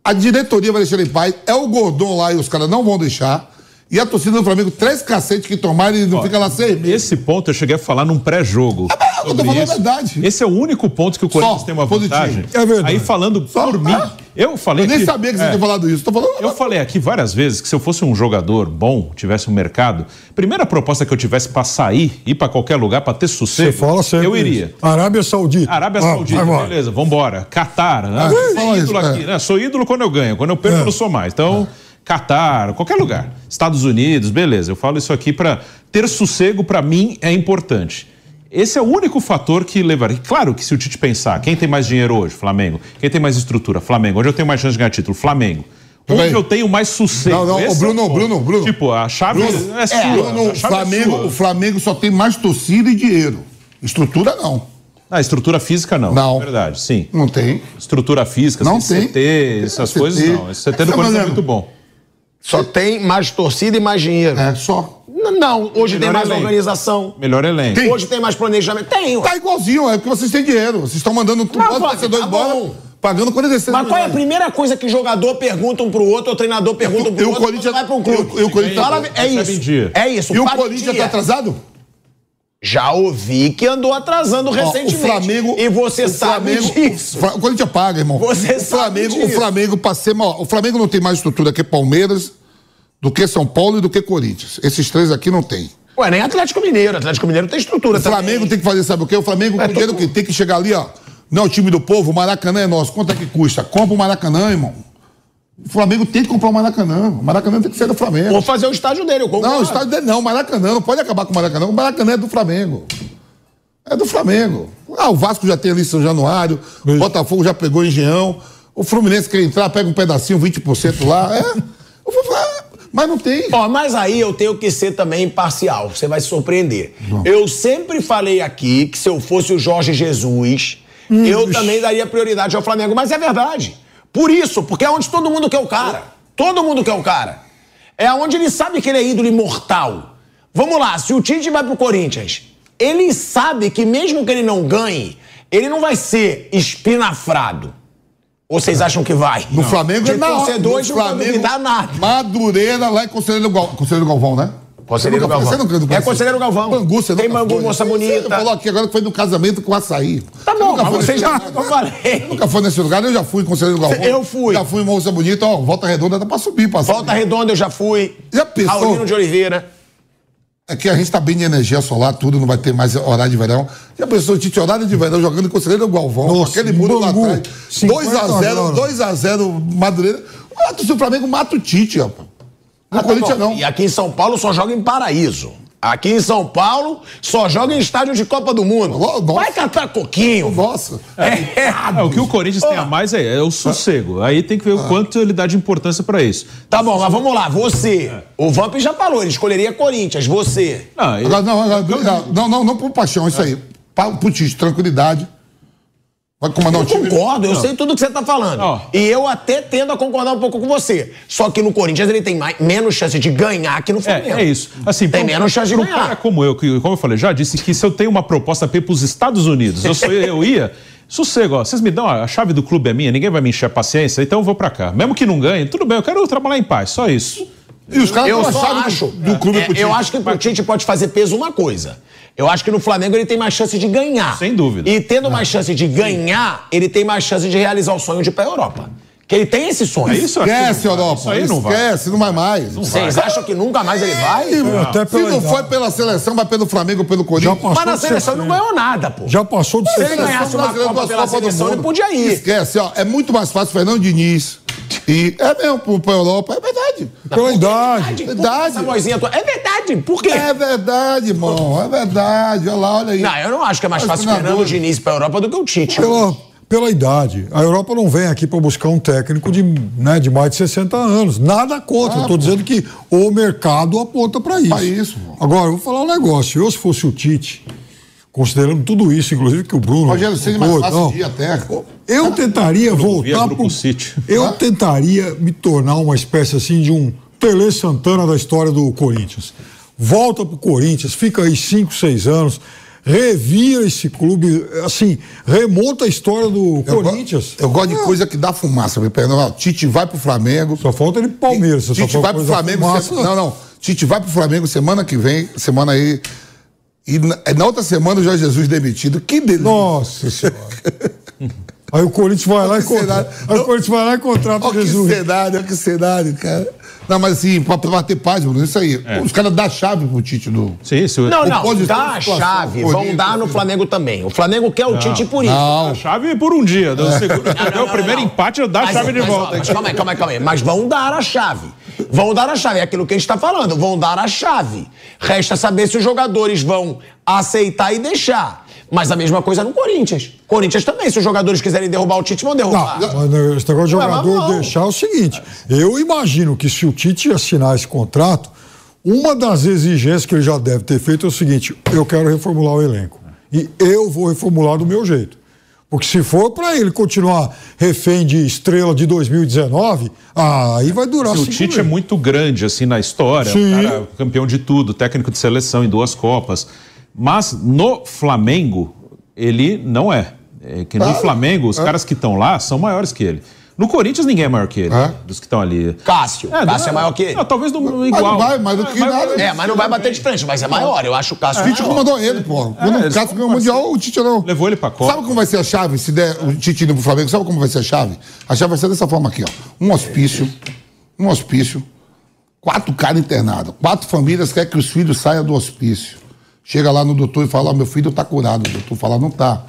A diretoria vai deixar em paz. É o Gordon lá e os caras não vão deixar. E a torcida do Flamengo, três cacetes que tomaram e não fica lá seis meses. Esse ponto eu cheguei a falar num pré-jogo. eu tô falando a isso. verdade. Esse é o único ponto que o Corinthians Só, tem uma positivo. vantagem. É verdade. Aí falando Só, por mim, ah, eu falei Eu nem que- sabia que você é, tinha falado isso. Tô falando. Eu falei aqui várias vezes que se eu fosse um jogador bom, tivesse um mercado, primeira proposta que eu tivesse pra sair, ir pra qualquer lugar, pra ter sucesso, Você fala sempre. eu isso. iria. Arábia Saudita. Arábia Ah, Saudita, embora. beleza, vambora. Catar, né? Ah, Sou ídolo isso, aqui, é. né? Sou ídolo quando eu ganho, quando eu perco É. eu não sou mais. Então, Catar, qualquer lugar. Estados Unidos, beleza. Eu falo isso aqui pra ter sossego pra mim é importante. Esse é o único fator que levaria. Claro que se o Tite pensar, quem tem mais dinheiro hoje? Flamengo. Quem tem mais estrutura? Flamengo. Onde eu tenho mais chance de ganhar título? Flamengo. Onde eu tenho mais sossego? Não, não, Esse é o Bruno, ponto. Bruno, Bruno. Tipo, a chave Bruno, é sua. Bruno, a o chave é Flamengo, sua. o Flamengo só tem mais torcida e dinheiro. Estrutura não. Ah, estrutura física não. Não. Verdade, sim. Não tem. Estrutura física, Não tem. CT, essas CT. coisas não. Esse CT do Corinthians é muito bom. Só tem mais torcida e mais dinheiro. É só. N- Não, hoje tem mais elenco. organização. Melhor elenco. Tem. Hoje tem mais planejamento. Tem. Tá igualzinho, é porque vocês têm dinheiro. Vocês estão mandando tudo Fábio, torcedores tá embora, bom. pagando 46 Mas qual é a primeira coisa que jogador pergunta um pro outro, ou treinador pergunta um pro E o outro, Corinthians- quando vai pra um clube? e e Corinthians- Fala- é isso. É isso. E o Corinthians tá atrasado? Já ouvi que andou atrasando Ó, recentemente. o Flamengo. E você o sabe Flamengo, disso. O, Corinthians paga, irmão. Você o sabe Flamengo, disso. O Flamengo, pra ser maior. O Flamengo não tem mais estrutura que Palmeiras, do que São Paulo e do que Corinthians. Esses três aqui não tem. Ué, nem Atlético Mineiro. Atlético Mineiro tem estrutura O Flamengo tem que fazer, sabe o quê? O Flamengo, o dinheiro que tem que chegar ali, ó. Não é o time do povo, o Maracanã é nosso. Quanto é que custa? Compra o Maracanã, irmão. O Flamengo tem que comprar o Maracanã. O Maracanã tem que ser do Flamengo. Vou fazer o estádio dele, eu concordo. Não, o estádio dele não, o Maracanã. Não pode acabar com o Maracanã. O Maracanã é do Flamengo. É do Flamengo. Ah, o Vasco já tem ali São Januário, o Botafogo já pegou Engenhão, o Fluminense quer entrar, pega um pedacinho, 20% lá. É. Mas não tem. Ó, mas aí eu tenho que ser também imparcial, você vai se surpreender. Eu sempre falei aqui que se eu fosse o Jorge Jesus, eu também daria prioridade ao Flamengo, mas é verdade. Por isso, porque é onde todo mundo quer o cara. Todo mundo quer o cara. É onde ele sabe que ele é ídolo imortal. Vamos lá, se o Tite vai pro Corinthians, ele sabe que mesmo que ele não ganhe, ele não vai ser espinafrado. Ou vocês acham que vai? No Flamengo de é hora. torcedor No de não Flamengo, dá nada. Madureira lá em Conselheiro Galvão. Conselheiro Galvão, né? Conselheiro Você Galvão. você nunca É? Conselheiro Galvão. Bangu, você Tem Bangu, foi. Moça Você Bonita. falou aqui agora que foi no casamento com açaí. Tá bom, mas você já. lugar. Eu falei. Nunca foi nesse lugar, eu já fui em Conselheiro Galvão. Eu fui. Já fui em Moça Bonita, ó, Volta Redonda dá pra subir, pra Volta Redonda eu já fui. Já pensou? Raulino de Oliveira. É que a gente tá bem de energia solar, tudo, não vai ter mais horário de verão. Já pensou, o Tite, horário de verão, jogando em Conselheiro Galvão, Nossa, aquele muro lá atrás. 50 2x0, graus. 2x0 Madureira. Se o Flamengo mata o Tite, rapaz. No Ah, tá Corinthians não. E aqui em São Paulo só joga em paraíso. Aqui em São Paulo só joga em estádio de Copa do Mundo. Vai catar coquinho. Nossa. É, É, o que o Corinthians tem a mais é, é o sossego. Aí tem que ver o quanto ele dá de importância pra isso. Tá bom, mas vamos lá. Você. O Vamp já falou, ele escolheria Corinthians. Você. Não, ele- Agora, não, agora, não, não, não por paixão, isso aí. Pa- Pro Tite, tranquilidade. Vai comandar Eu time. concordo, eu Não. sei tudo que você tá falando. Ó. E eu até tendo a concordar um pouco com você. Só que no Corinthians ele tem mais, menos chance de ganhar que no Flamengo. É, é isso. Assim, Tem um- menos chance de um ganhar. cara como eu, que, como eu falei, já disse que se eu tenho uma proposta pra ir pros Estados Unidos, eu, sou- eu ia. Sossego, ó, vocês me dão, a chave do clube é minha, ninguém vai me encher a paciência, então eu vou pra cá. Mesmo que não ganhe, tudo bem, eu quero trabalhar em paz, só isso. E os caras Eu só chave do- acho. do, clube é, pro Tite. eu acho que pro Tite pode fazer peso uma coisa. Eu acho que no Flamengo ele tem mais chance de ganhar. Sem dúvida. E tendo mais chance de ganhar, ele tem mais chance de realizar o sonho de ir pra Europa. Que ele tem esse sonho. É isso, acho Esquece. Europa. Isso aí não vai. Esquece, não vai mais. Vocês acham que nunca mais ele vai? Até Se não foi pela seleção, vai pelo Flamengo ou pelo Já Corinthians. passou Mas na seleção ele 60. não ganhou nada, pô. Já passou de Se ele 60. ganhasse uma Copa pela do seleção, ele podia ir. Esquece, ó. É muito mais fácil Fernando Diniz. E é mesmo pro, pra Europa, é verdade. Pela idade. Verdade. Vozinha tua- É verdade, por quê? É verdade, irmão. É verdade. Olha lá, olha aí. Não, eu não acho que é mais Mas fácil o Fernando Diniz ir pra Europa do que o Tite. Pela, pela idade. A Europa não vem aqui para buscar um técnico de, né, de mais de 60 anos. Nada contra. Ah, eu tô pô. dizendo que o mercado aponta para isso. Pra isso, pô. Agora, eu vou falar um negócio. Eu, se fosse o Tite, considerando tudo isso, inclusive que o Bruno. Rogério, seja mais fácil não, de ir até. Eu tentaria voltar Grupo pro. City. Eu tentaria me tornar uma espécie assim de um Tele Santana da história do Corinthians. Volta pro Corinthians, fica aí 5, 6 anos, revira esse clube, assim, remonta a história do Eu, go- Corinthians. eu gosto de coisa que dá fumaça. Me perdoa. Não, Tite vai pro Flamengo. Só falta ele pro Palmeiras. Tite vai pro coisa da Flamengo. fumaça. Não, não. Tite vai pro Flamengo semana que vem, semana aí. E na, na outra semana o Jorge Jesus demitido. Que delícia. Nossa Senhora. Aí o Corinthians vai lá e contrata. Aí o Corinthians vai lá e contrata o Olha que Jesus. cenário, olha que cenário, cara. Não, mas assim, pra, pra bater paz, Bruno, isso aí. Os caras dão a chave pro Tite do. Sim, se o- Não, não, dá a chave. Vão dar no Flamengo também. O Flamengo quer o Tite por isso. a chave por um dia. Deu, o segundo- deu o primeiro empate, eu dou a Mas- chave de mas, volta. ó, Mas calma aí, calma aí, calma aí. Mas vão dar a chave. Vão dar a chave. É aquilo que a gente está falando. Vão dar a chave. Resta saber se os jogadores vão aceitar e deixar. Mas a mesma coisa no Corinthians. Corinthians também. Se os jogadores quiserem derrubar o Tite, vão derrubar. Não, mas esse negócio de mas jogador não. deixar é o seguinte: eu imagino que se o Tite assinar esse contrato, uma das exigências que ele já deve ter feito é o seguinte: eu quero reformular o elenco. E eu vou reformular do meu jeito. Porque se for para ele continuar refém de estrela de 2019, aí vai durar Assim, o Tite é meses. muito grande assim na história, Sim. o cara campeão de tudo, técnico de seleção em duas copas. Mas no Flamengo ele não é. É que no Ah, Flamengo os é. caras que estão lá são maiores que ele. No Corinthians ninguém é maior que ele, É. dos que estão ali. Cássio. Cássio é maior que ele. Não, talvez no, Mas igual. não vai, mais do que nada. É, mas não vai bater de frente, mas é maior. Eu acho o Cássio O Tite comandou ele, pô. Quando É, o eles Cássio ganhou o Mundial, o Tite não. Levou ele pra Copa. Sabe como vai ser a chave se der o Tite indo pro Flamengo? Sabe como vai ser a chave? A chave vai ser dessa forma aqui, ó. Um hospício, um hospício, quatro caras internados, quatro famílias querem que os filhos saiam do hospício. Chega lá no doutor e fala, ó, meu filho tá curado. O doutor fala, não tá.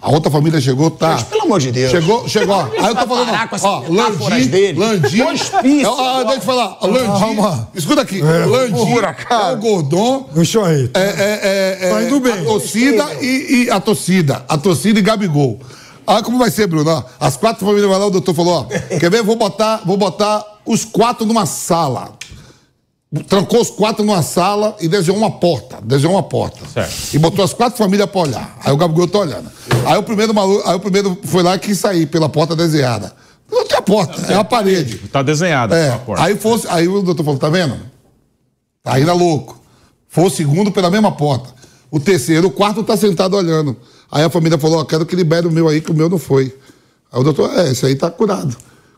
A outra família chegou, tá. Gente, pelo amor de Deus. Chegou, chegou. ó. Aí eu tô falando, ó, Landim, dele. Landim. Hospício. Ó, ó, deixa eu falar. Landim, Calma. escuta aqui. É, Landim, é o Gordon, Isso aí. é, é, é, Tá é, indo bem. A torcida e, e a torcida. A torcida e Gabigol. Olha como vai ser, Bruno. As quatro famílias vai lá, o doutor falou, ó. Quer ver? Vou botar, vou botar os quatro numa sala. Trancou os quatro numa sala e desenhou uma porta. Desenhou uma porta. Certo. E botou as quatro famílias pra olhar. Aí o Gabigol tá olhando. Aí o primeiro maluco, aí o primeiro foi lá e quis sair pela porta desenhada. Não tem a porta, é a parede. Tá desenhada É, a porta. aí, fosse, aí o doutor falou, tá vendo? Tá ainda louco. Foi o segundo pela mesma porta. O terceiro, o quarto tá sentado olhando. Aí a família falou, ó, quero que libere o meu aí, que o meu não foi. Aí o doutor, é, esse aí tá curado.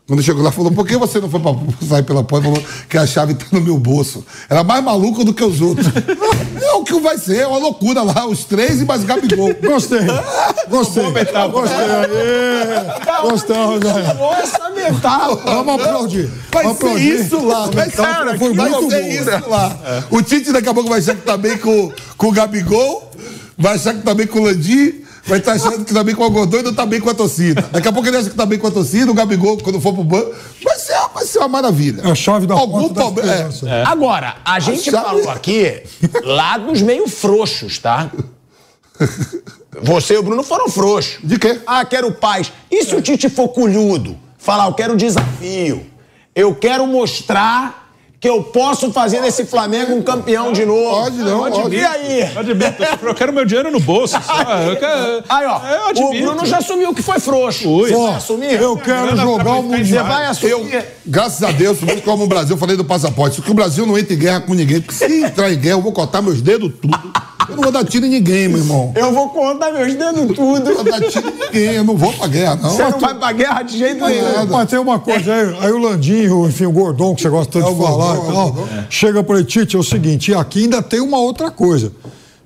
Quando chegou lá, falou, por que você não foi pra sair pela porta? Falou que a chave tá no meu bolso. Era mais maluco do que os outros. é o que vai ser, é uma loucura lá, os três e mais Gabigol. Gostei. Gostei. Gostei. Aê. Gostei, Rogério. Nossa, metáfora. Vamos aplaudir. Vai Vamos ser aplaudir. isso lá. Vai ser, Cara, foi muito bom. isso lá. O Tite daqui a pouco vai achar que tá bem com, com o Gabigol, vai achar que tá bem com o Landim, vai estar achando que tá bem com o Algodão e não tá bem com a torcida. Daqui a pouco ele acha que tá bem com a torcida, o Gabigol, quando for pro banco, vai ser vai ser uma maravilha. É a chave da Algum porta da problema. esperança. É. Agora, a gente chave- falou aqui lados meio frouxos, tá? Você e o Bruno foram frouxos. De quê? Ah, quero paz. E se o Tite for colhudo? Falar, eu quero desafio. Eu quero mostrar que eu posso fazer desse Flamengo um campeão de novo. Pode não, pode. E aí? Admito, eu quero meu dinheiro no bolso. Só. Eu quero... Aí, ó, o. Bruno já assumiu que foi frouxo. Fui. Você vai assumir? eu quero jogar o ficar Você Mundial. vai assumir? Eu, graças a Deus, muito como o Brasil, eu falei do passaporte. Que o Brasil não entra em guerra com ninguém. Porque se entrar em guerra, eu vou cortar meus dedos tudo. Eu não vou dar tiro em ninguém, meu irmão. Eu vou contar meus dedos tudo. Eu não vou dar tiro em ninguém. Eu não vou pra guerra, não. Você não vai pra guerra de jeito nenhum. Mas tem uma coisa aí, aí o Landinho, enfim, o Gordon, que você gosta tanto É de falar Gordon, e é o tal, Gordon. chega para ele, Tite, é o seguinte, e aqui ainda tem uma outra coisa.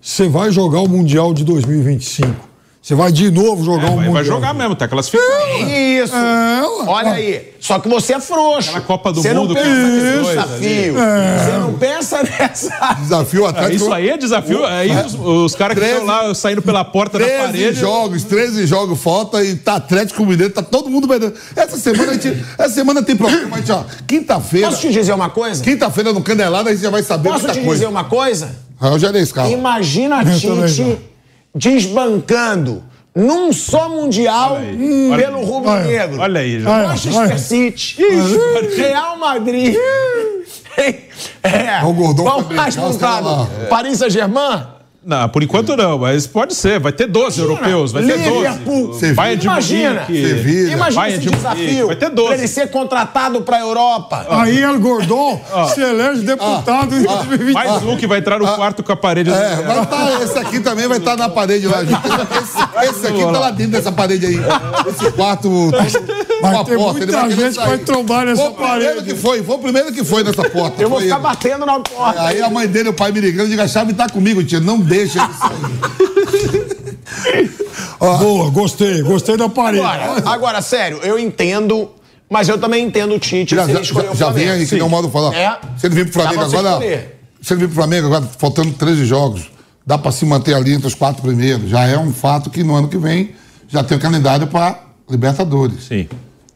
Você vai jogar o Mundial de 2025. Você vai de novo jogar o Vai, Mundial. vai jogar mesmo, tá classificado. Isso. É. Olha aí. Só que você é frouxo. Aquela Copa do você Mundo não que pensa fez nesse desafio. É. Você não pensa nessa. Desafio Ah, Atlético. Isso aí é desafio. Aí os, os caras que estão 13 lá saindo pela porta da 13 parede. jogos, 13 jogos falta e tá Atlético Mineiro, tá todo mundo perdendo. Essa semana a gente, essa semana tem problema, a gente, ó, quinta-feira, Posso te dizer uma coisa? quinta-feira no Canelada a gente já vai saber Posso muita te coisa. dizer uma coisa? Ah, eu já dei esse carro. Imagina a Tite. Desbancando num só Mundial Olha aí, olha pelo aí. rubro-negro. Olha aí, já. Olha. Manchester Olha. City, Real Madrid. É, O Gordon qual mais. Paris Saint-Germain? Não, por enquanto não, mas pode ser. Vai ter 12 europeus, vai ter 12. Liverpool. Sevilla. Bayern de Imagina. Imagina Bayern esse de desafio. Vai ter Pra ele 12. ser contratado pra Europa. Aí El Gordon se elege deputado em 2025. Mais um que vai entrar no quarto com a parede. É, vai tá, esse aqui também vai estar na parede lá. Esse, esse aqui tá lá dentro dessa parede aí. Esse quarto. Vai uma ter porta, ele muita gente vai trombar nessa Foi o primeiro parede. que foi, foi o primeiro que foi nessa porta. Eu vou ficar ele. batendo na porta. Aí a mãe dele, o pai me ligando, diga, a chave tá comigo, tia. Não deixa ele sair. Boa, gostei, gostei da parede. Agora, agora, sério, eu entendo, mas eu também entendo o Tite Já, se ele já, já, vem aí, que não modo falar. É. Se ele vir pro Flamengo agora. escolher. Se ele vir pro Flamengo agora, faltando 13 jogos, dá pra se manter ali entre os quatro primeiros. Já é um fato que no ano que vem já tem o calendário pra Libertadores. Sim.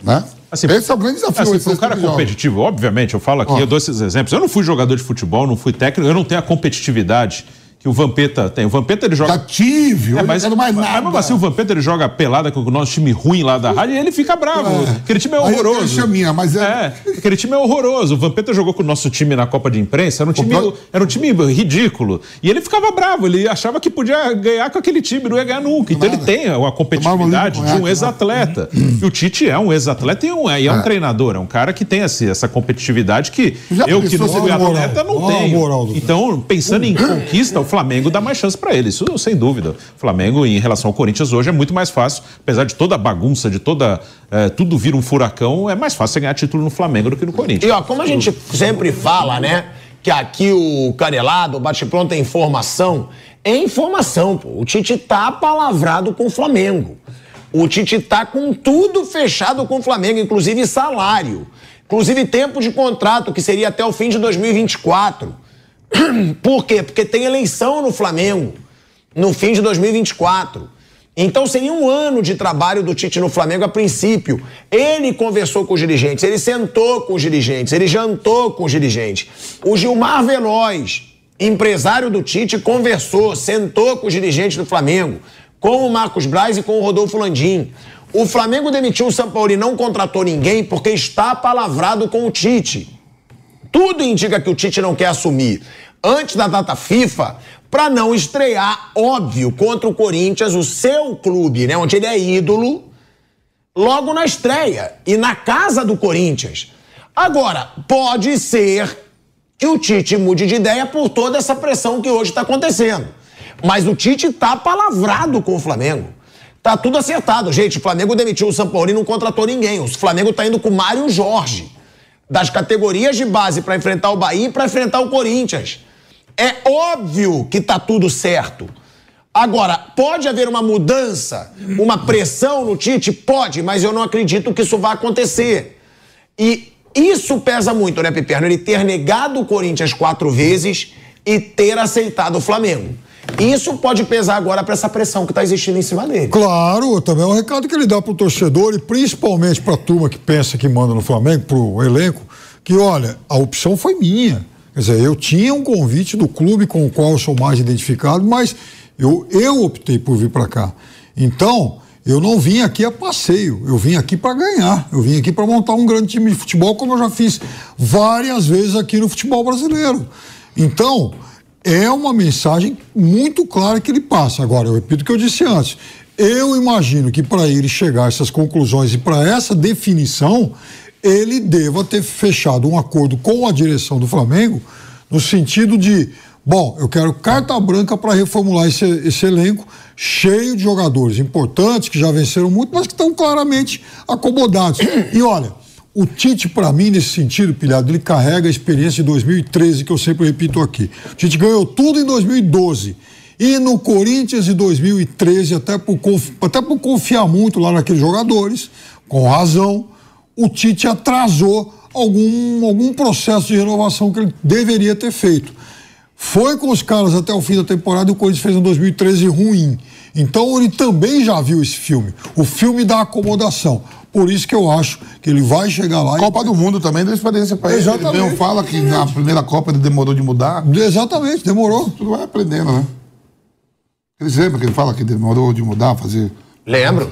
Né? Assim, Esse é o grande desafio. Assim, para um cara 13 jogos. competitivo, obviamente, eu falo aqui, Ó. eu dou esses exemplos. Eu não fui jogador de futebol, não fui técnico, eu não tenho a competitividade que o Vampeta tem. O Vampeta ele joga. Já tive, É, mas, não mais mas nada. mesmo assim, o Vampeta ele joga pelada com o nosso time ruim lá da rádio e ele fica bravo. É. Aquele time é Aí horroroso. chaminha, mas é- é. Aquele time é horroroso. O Vampeta jogou com o nosso time na Copa de Imprensa, era um time, era um time ridículo. E ele ficava bravo, ele achava que podia ganhar com aquele time, não ia ganhar nunca. Então ele Nada. tem a competitividade de um ex-atleta. E o Tite é um ex-atleta e, um, e é um treinador, é um cara que tem essa, essa competitividade que Já eu que não fui ele- atleta não tenho. moral Então, pensando em conquista, Flamengo dá mais chance pra ele, isso sem dúvida. O Flamengo, em relação ao Corinthians, hoje é muito mais fácil, apesar de toda a bagunça, de toda. eh, tudo vir um furacão, é mais fácil você ganhar título no Flamengo do que no E Corinthians. ó, como a gente sempre fala, né? Que aqui o Canelado, o Bate-Pronto é informação. É informação, pô. O Tite tá palavrado com o Flamengo. O Tite tá com tudo fechado com o Flamengo, inclusive salário. Inclusive tempo de contrato, que seria até o fim de 2024. Por quê? Porque tem eleição no Flamengo no fim de 2024. Então seria um ano de trabalho do Tite no Flamengo a princípio. Ele conversou com os dirigentes, ele sentou com os dirigentes, ele jantou com os dirigentes. O Gilmar Veloz, empresário do Tite, conversou, sentou com os dirigentes do Flamengo, com o Marcos Braz e com o Rodolfo Landim. O Flamengo demitiu o Sampaoli e não contratou ninguém porque está palavrado com o Tite. Tudo indica que o Tite não quer assumir antes da data FIFA para não estrear, óbvio, contra o Corinthians, o seu clube, né, onde ele é ídolo, logo na estreia e na casa do Corinthians. Agora, pode ser que o Tite mude de ideia por toda essa pressão que hoje está acontecendo. Mas o Tite tá palavrado com o Flamengo. Tá tudo acertado. Gente, o Flamengo demitiu o Sampaoli e não contratou ninguém. O Flamengo tá indo com o Mário Jorge, das categorias de base para enfrentar o Bahia e para enfrentar o Corinthians. É óbvio que tá tudo certo. Agora, pode haver uma mudança, uma pressão no Tite? Pode, mas eu não acredito que isso vá acontecer. E isso pesa muito, né, Piperno? Ele ter negado o Corinthians quatro vezes e ter aceitado o Flamengo. Isso pode pesar agora para essa pressão que está existindo em cima dele. Claro, também é um recado que ele dá pro torcedor e principalmente pra turma que pensa que manda no Flamengo, pro elenco, que olha, a opção foi minha. Quer dizer, eu tinha um convite do clube com o qual eu sou mais identificado, mas eu, eu optei por vir para cá. Então, eu não vim aqui a passeio, eu vim aqui para ganhar, eu vim aqui para montar um grande time de futebol, como eu já fiz várias vezes aqui no futebol brasileiro. Então, é uma mensagem muito clara que ele passa. Agora, eu repito o que eu disse antes. Eu imagino que para ele chegar a essas conclusões e para essa definição, ele deva ter fechado um acordo com a direção do Flamengo, no sentido de, bom, eu quero carta branca para reformular esse, esse elenco cheio de jogadores importantes que já venceram muito, mas que estão claramente acomodados. E olha, o Tite, para mim, nesse sentido, pilhado, ele carrega a experiência de 2013, que eu sempre repito aqui. O Tite ganhou tudo em 2012. E no Corinthians de 2013, até por, até por confiar muito lá naqueles jogadores, com razão, o Tite atrasou algum, algum processo de renovação que ele deveria ter feito. Foi com os caras até o fim da temporada e o Corinthians fez um 2013 ruim. Então ele também já viu esse filme, o filme da acomodação. Por isso que eu acho que ele vai chegar lá Copa do Mundo também deu experiência pra ele. Exatamente. Ele mesmo fala que na primeira Copa ele demorou de mudar. e. Exatamente, demorou. Tudo vai aprendendo, né? Eles lembram que ele fala que demorou de mudar, fazer. Lembro.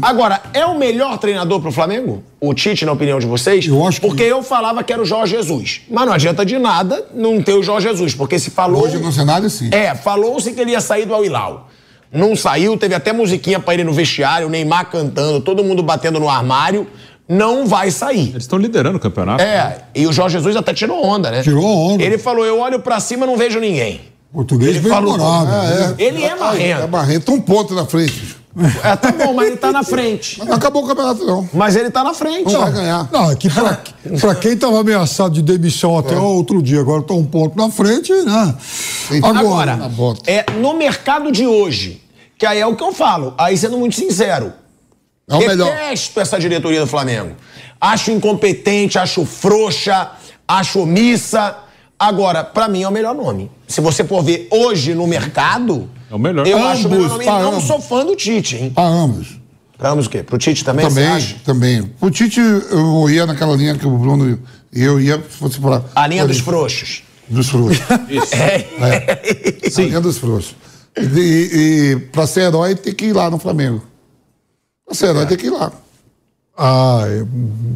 Agora, é o melhor treinador pro Flamengo? O Tite, na opinião de vocês? Eu acho que- Porque eu falava que era o Jorge Jesus. Mas não adianta de nada não ter o Jorge Jesus, porque se falou. Hoje no cenário, sim. É, falou-se que ele ia sair do Al Hilal. Não saiu, teve até musiquinha pra ele no vestiário, o Neymar cantando, todo mundo batendo no armário. Não vai sair. Eles estão liderando o campeonato. É, e o Jorge Jesus até tirou onda, né? Tirou onda. Ele falou: eu olho pra cima e não vejo ninguém. Português Ele bem falou-. Ah, é. Ele é marrento. É Barreto, um ponto na frente. É, tá bom, mas ele tá na frente. Mas não acabou o campeonato, não. Mas ele tá na frente. Não vai ganhar. Não, é que pra, pra quem estava ameaçado de demissão até outro dia, agora está um ponto na frente, né? Agora, Na bota. é, no mercado de hoje, que aí é o que eu falo, aí sendo muito sincero, É o melhor. detesto essa diretoria do Flamengo. Acho incompetente, acho frouxa, acho omissa. Agora, pra mim é o melhor nome. Se você for ver hoje no mercado, É o melhor. eu acho o melhor Ambos, nome. Não ambos. sou fã do Tite, hein? Pra ambos. Pra ambos o quê? Pro Tite também, você Também, acha? também. O Tite, eu ia naquela linha que o Bruno e eu ia, se fosse pra. A linha dos frouxos. Dos frouxos. É. A linha dos frouxos. E, e, e pra ser herói tem que ir lá no Flamengo. Pra ser herói tem que ir lá. Ah,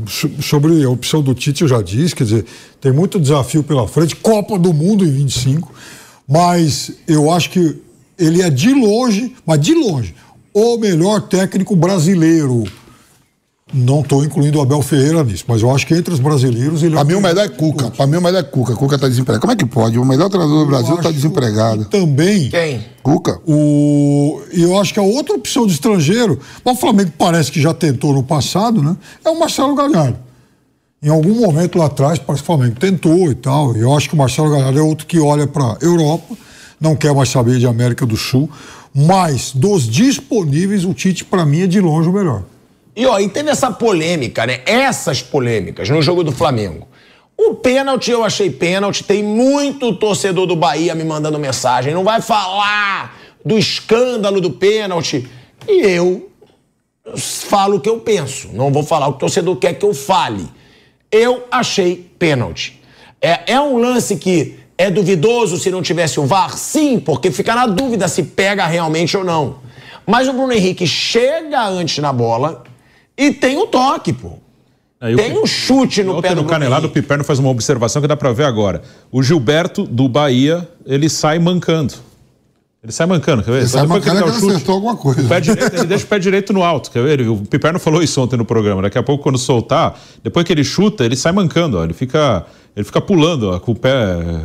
so- sobre a opção do Tite, eu já disse, quer dizer, tem muito desafio pela frente, Copa do Mundo em 25, mas eu acho que ele é de longe, mas de longe, o melhor técnico brasileiro. Não estou incluindo o Abel Ferreira nisso, mas eu acho que entre os brasileiros ele é Pra mim o melhor é Cuca. Pra mim o melhor é Cuca. Cuca tá desempregado. Como é que pode? O melhor treinador do Brasil tá acho- desempregado. Também. Quem? Cuca? O, e eu acho que a outra opção de estrangeiro, mas o Flamengo parece que já tentou no passado, né? É o Marcelo Galhardo. Em algum momento lá atrás, parece que o Flamengo tentou e tal. E eu acho que o Marcelo Galhardo é outro que olha para Europa, não quer mais saber de América do Sul. Mas dos disponíveis, o Tite, para mim, é de longe o melhor. E ó, e teve essa polêmica, né? Essas polêmicas no jogo do Flamengo. O pênalti eu achei pênalti. Tem muito torcedor do Bahia me mandando mensagem. Não vai falar do escândalo do pênalti. E eu falo o que eu penso. Não vou falar o que o torcedor quer que eu fale. Eu achei pênalti. É, é um lance que é duvidoso se não tivesse o VAR? Sim, porque fica na dúvida se pega realmente ou não. Mas o Bruno Henrique chega antes na bola e tem o toque, pô. Aí o Tem Pi- um chute no pé do no Canelado, o. Piperno faz uma observação que dá pra ver agora. O Gilberto, do Bahia, ele sai mancando. Ele sai mancando, quer ver? Ele Só sai mancando o que ele chute, acertou alguma coisa. o pé direito, ele deixa o pé direito no alto, quer ver? O Piperno falou isso ontem no programa. Daqui a pouco, quando soltar, depois que ele chuta, ele sai mancando, ó. Ele fica, ele fica pulando, ó, com o pé,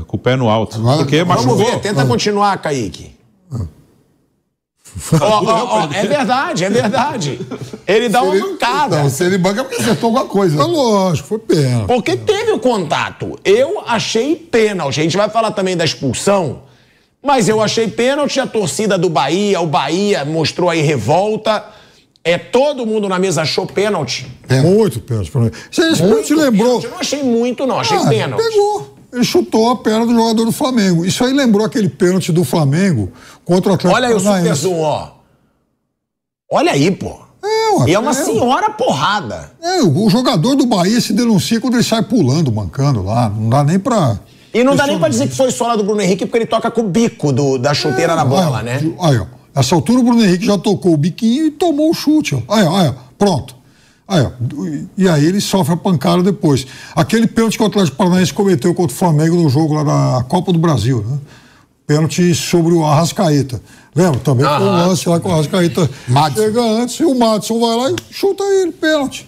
com o pé no alto. Agora- porque Vamos machucou. Vamos ver, tenta continuar, Kaique. Ó, ó, ó, é verdade, é verdade. Ele dá uma Ele- mancada. Não, se ele banca é porque acertou alguma coisa. É lógico, foi pênalti. Porque teve o contato. Eu achei pênalti. A gente vai falar também da expulsão, mas eu achei pênalti. A torcida do Bahia, o Bahia mostrou aí revolta. É todo mundo na mesa achou pênalti. É. Muito pênalti. pra mim. Você, te lembrou? pênalti. Eu não achei muito, não. Achei Ah, pênalti. Pegou. Ele chutou a perna do jogador do Flamengo. Isso aí lembrou aquele pênalti do Flamengo contra o Atlético Olha aí o super zoom, ó. Olha aí, pô. É, ué, E é uma é. senhora porrada. É, o jogador do Bahia se denuncia quando ele sai pulando, mancando lá. Não dá nem pra. E não dá nem pra dizer que foi sola do Bruno Henrique, porque ele toca com o bico do- da chuteira na bola, Aí, né? Aí, ó. Nessa altura o Bruno Henrique já tocou o biquinho e tomou o chute, ó. Aí, ó, aí, ó. Pronto. Aí, ó. E aí ele sofre a pancada depois. Aquele pênalti que o Atlético Paranaense cometeu contra o Flamengo no jogo lá da Copa do Brasil, né? Pênalti sobre o Arrascaeta. Lembra? Também foi um Aham. lance lá que o Arrascaeta Madison. chega antes e o Madison vai lá e chuta ele, pênalti.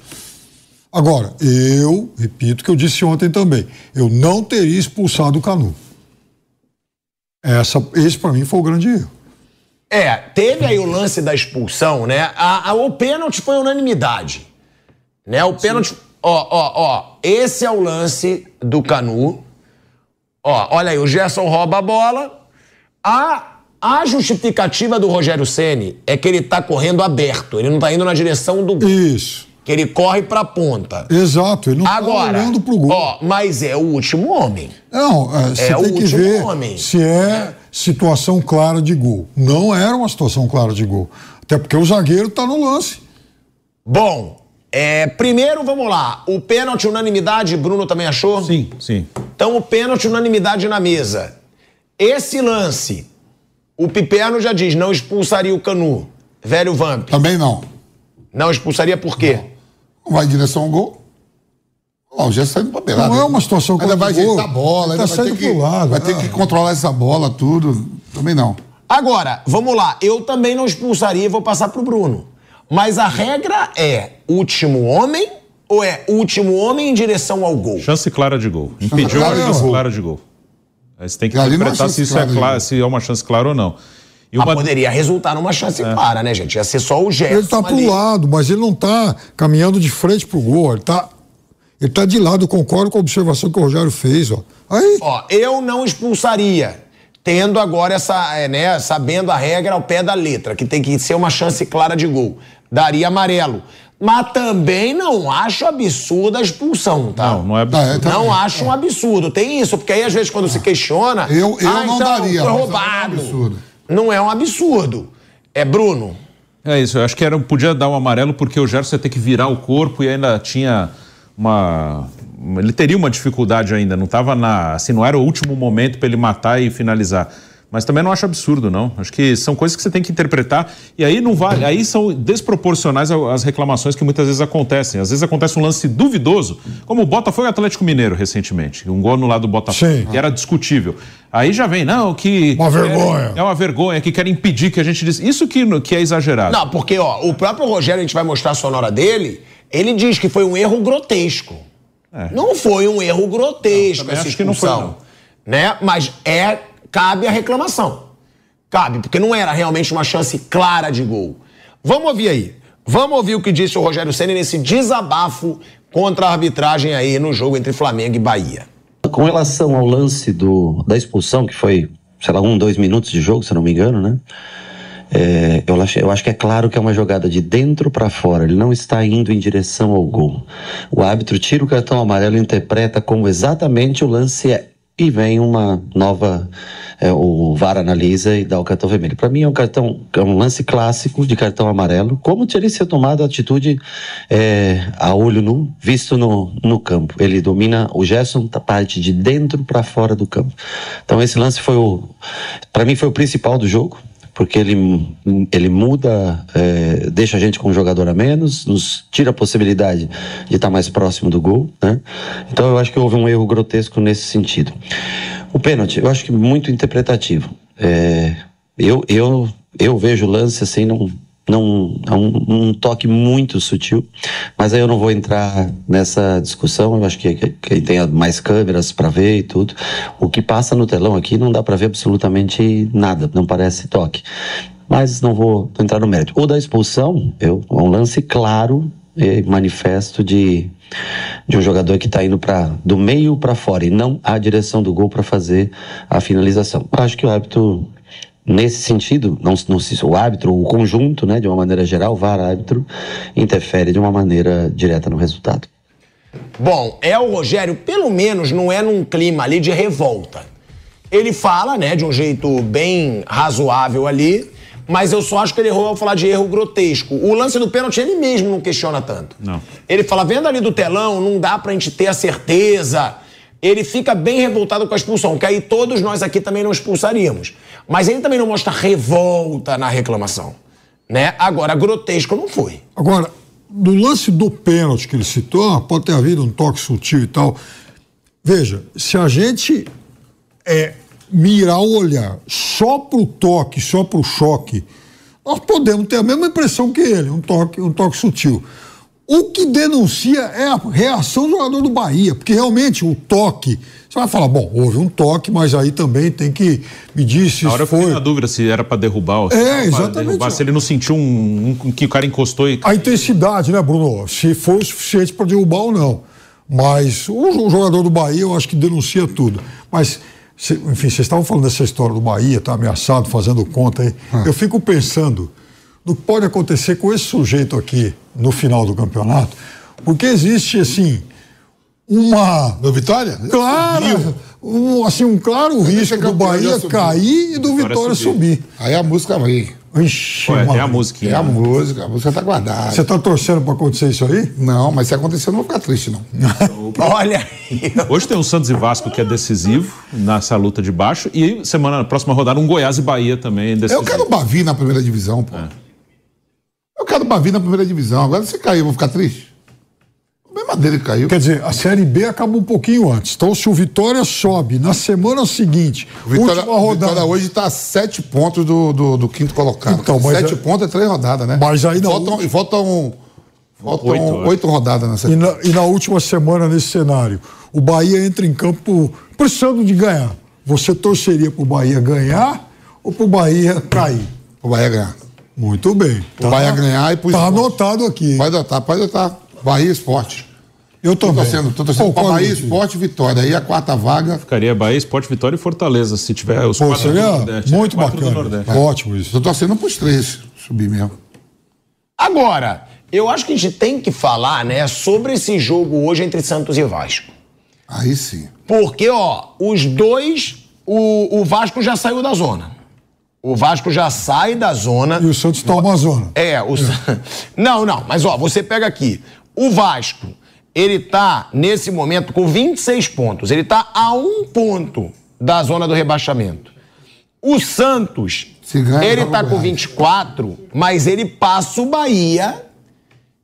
Agora, eu, repito o que eu disse ontem também, eu não teria expulsado o Canu. Essa, esse para mim foi o grande erro. É, teve aí o lance da expulsão, né? A, a- o pênalti foi unanimidade. Né? O pênalti. Ó, ó, ó. Esse é o lance do Canu. Ó, olha aí, o Gerson rouba a bola. A, a justificativa do Rogério Ceni é que ele tá correndo aberto. Ele não tá indo na direção do gol. Isso. Que ele corre pra ponta. Exato, ele não Agora, tá olhando pro gol. ó, mas é o último homem. não, é, você é o tem que último ver homem. se é situação clara de gol. Não era uma situação clara de gol. Até porque o zagueiro tá no lance. Bom, é, primeiro vamos lá. O pênalti unanimidade, Bruno também achou? Sim, sim. Então o pênalti unanimidade na mesa. Esse lance, o Piperno já diz, não expulsaria o Canu. Velho Vamp. Também não. Não expulsaria por quê? Vai em direção ao gol. Ó, o Gerson saindo pra pelada. Não é uma situação Ainda vai o gol. a bola, Ele ainda tá vai ter, saindo que, pro lado, vai ter ah. que controlar essa bola, tudo. Também não. Agora, vamos lá. Eu também não expulsaria e vou passar pro Bruno. Mas a regra é último homem ou é último homem em direção ao gol? Chance clara de gol. Impediu clara uma de chance clara de gol. Aí você tem que é interpretar chance se isso clara é gol. se é uma chance clara ou não. E Mas uma... poderia resultar numa chance clara, né, gente? Ia ser só o Gerson Ele tá pro ali. lado, mas ele não tá caminhando de frente pro gol. Ele tá, ele tá de lado, eu concordo com a observação que o Rogério fez, ó. Aí, Ó, eu não expulsaria, tendo agora essa, é, né, sabendo a regra ao pé da letra, que tem que ser uma chance clara de gol. Daria amarelo. Mas também não acho absurda a expulsão, tá? Não, não é absurdo. Ah, é, tá- Não acho um absurdo. Tem isso, porque aí às vezes quando se questiona. Eu- eu ah, não então, daria, Foi mas não é um roubado. absurdo. Não é um absurdo. É Bruno. É isso, eu acho que era, podia dar um amarelo porque o Gerson ia ter que virar o corpo e ainda tinha uma. Ele teria uma dificuldade ainda, não estava na. Assim, não era o último momento para ele matar e finalizar. Mas também não acho absurdo, não. Acho que são coisas que você tem que interpretar. E aí não vale. Aí são desproporcionais as reclamações que muitas vezes acontecem. Às vezes acontece um lance duvidoso, como o Botafogo e Atlético Mineiro recentemente. Um gol no lado do Botafogo, Sim. que era discutível. Aí já vem, não, que. Uma vergonha. É, é uma vergonha, que querem impedir que a gente diz. Isso que, que é exagerado. Não, porque, ó, o próprio Rogério, a gente vai mostrar a sonora dele, ele diz que foi um erro grotesco. Não foi um erro grotesco também essa acho que não foi, expulsão. Né? Mas é, cabe a reclamação. Cabe, porque não era realmente uma chance clara de gol. Vamos ouvir aí. Vamos ouvir o que disse o Rogério Senna nesse desabafo contra a arbitragem aí no jogo entre Flamengo e Bahia. Com relação ao lance do, da expulsão, que foi, sei lá, um, dois minutos de jogo, se não me engano, né? É, eu, acho, eu acho que é claro que é uma jogada de dentro para fora, ele não está indo em direção ao gol. O árbitro tira o cartão amarelo e interpreta como exatamente o lance é. E vem uma nova. é, o VAR analisa e dá o cartão vermelho. Para mim é um cartão, é um lance clássico de cartão amarelo, como teria sido tomada a atitude é, a olho nu, visto no, no campo. Ele domina o Gerson da parte de dentro para fora do campo. Então esse lance foi o. Para mim foi o principal do jogo porque ele, ele muda, é, deixa a gente com um jogador a menos, nos tira a possibilidade de estar mais próximo do gol, né? Então eu acho que houve um erro grotesco nesse sentido. O pênalti, eu acho que muito interpretativo. É, eu, eu, eu vejo o lance assim, não, não, é um, um toque muito sutil, mas aí eu não vou entrar nessa discussão. Eu acho que que- quem tem mais câmeras para ver e tudo, o que passa no telão aqui não dá para ver absolutamente nada, não parece toque. Mas não vou entrar no mérito. O da expulsão, eu, é um lance claro e manifesto de, de um jogador que está indo para do meio para fora e não a direção do gol para fazer a finalização. Acho que o árbitro Nesse sentido, não, não se o árbitro, o conjunto, né, de uma maneira geral, o VAR árbitro, interfere de uma maneira direta no resultado. Bom, é o Rogério, pelo menos não é num clima ali de revolta. Ele fala, né, de um jeito bem razoável ali, mas eu só acho que ele errou ao falar de erro grotesco. O lance do pênalti ele mesmo não questiona tanto. Não. Ele fala, vendo ali do telão, não dá pra gente ter a certeza. Ele fica bem revoltado com a expulsão, que aí todos nós aqui também não expulsaríamos. Mas ele também não mostra revolta na reclamação. Né? Agora, grotesco não foi. Agora, do lance do pênalti que ele citou, ah, pode ter havido um toque sutil e tal. Veja, se a gente é, mirar o olhar só pro toque, só pro choque, nós podemos ter a mesma impressão que ele, um toque, um toque sutil. O que denuncia é a reação do jogador do Bahia, porque realmente o toque. Você vai falar, bom, houve um toque, mas aí também tem que medir se Na hora eu foi. fiquei na dúvida se era pra derrubar ou se É, exatamente. derrubar, se ele não sentiu um, um- que o cara encostou e. A intensidade, né, Bruno? Se foi o suficiente para derrubar ou não. Mas o, jogador do Bahia, eu acho que denuncia tudo. Mas, enfim, vocês estavam falando dessa história do Bahia, tá ameaçado, fazendo conta aí. Eu fico pensando no que pode acontecer com esse sujeito aqui no final do campeonato, porque existe, assim, uma. Do Vitória? Clara, um, assim, um claro risco do Bahia cair e do Vitória Vitória subir. subir. Aí a música vem. Ixi, Pô, é, a musiquinha. É a música, a música tá guardada. Você tá torcendo para acontecer isso aí? Não, mas se acontecer, eu não vou ficar triste, não. Olha aí. Hoje tem o Santos e Vasco que é decisivo nessa luta de baixo. E semana, na próxima rodada, um Goiás e Bahia também decisivo. Eu quero o Bavi na primeira divisão, pô. Eu quero o Bavi na primeira divisão. Agora se cair, eu vou ficar triste. O mesmo dele caiu. Quer dizer, a Série B acaba um pouquinho antes. Então, se o Vitória sobe na semana seguinte, O Vitória, última rodada. Vitória hoje está a sete pontos do, do, do quinto colocado. Então, mas sete é- pontos é três rodadas, né? Mas aí e não- faltam, e faltam, faltam Oito, rodadas na E na, e na última semana, nesse cenário, o Bahia entra em campo precisando de ganhar. Você torceria pro Bahia ganhar ou pro Bahia cair? O Bahia ganhar. Muito bem. O Bahia ganhar e pro Tá anotado aqui. hein? Pode adotar, pode adotar. Bahia Esporte. Eu Tô também. torcendo, tô torcendo pra Bahia. Esporte e Vitória. Aí a quarta vaga. Ficaria Bahia, Esporte, Vitória e Fortaleza, se tiver os Pô, quatro do seria Nordeste. muito Quatro bacana. Nordeste. Ótimo isso. Tô torcendo pros três subir mesmo. Agora, eu acho que a gente tem que falar, né, sobre esse jogo hoje entre Santos e Vasco. Aí sim. Porque, ó, os dois, o, o Vasco já saiu da zona. O Vasco já sai da zona. E o Santos tá uma zona. É, o... Não, não, mas ó, você pega aqui. O Vasco, ele tá, nesse momento, com 26 pontos. Ele tá a um ponto da zona do rebaixamento. O Santos, ganha, ele tá com Goiás. 24, mas ele passa o Bahia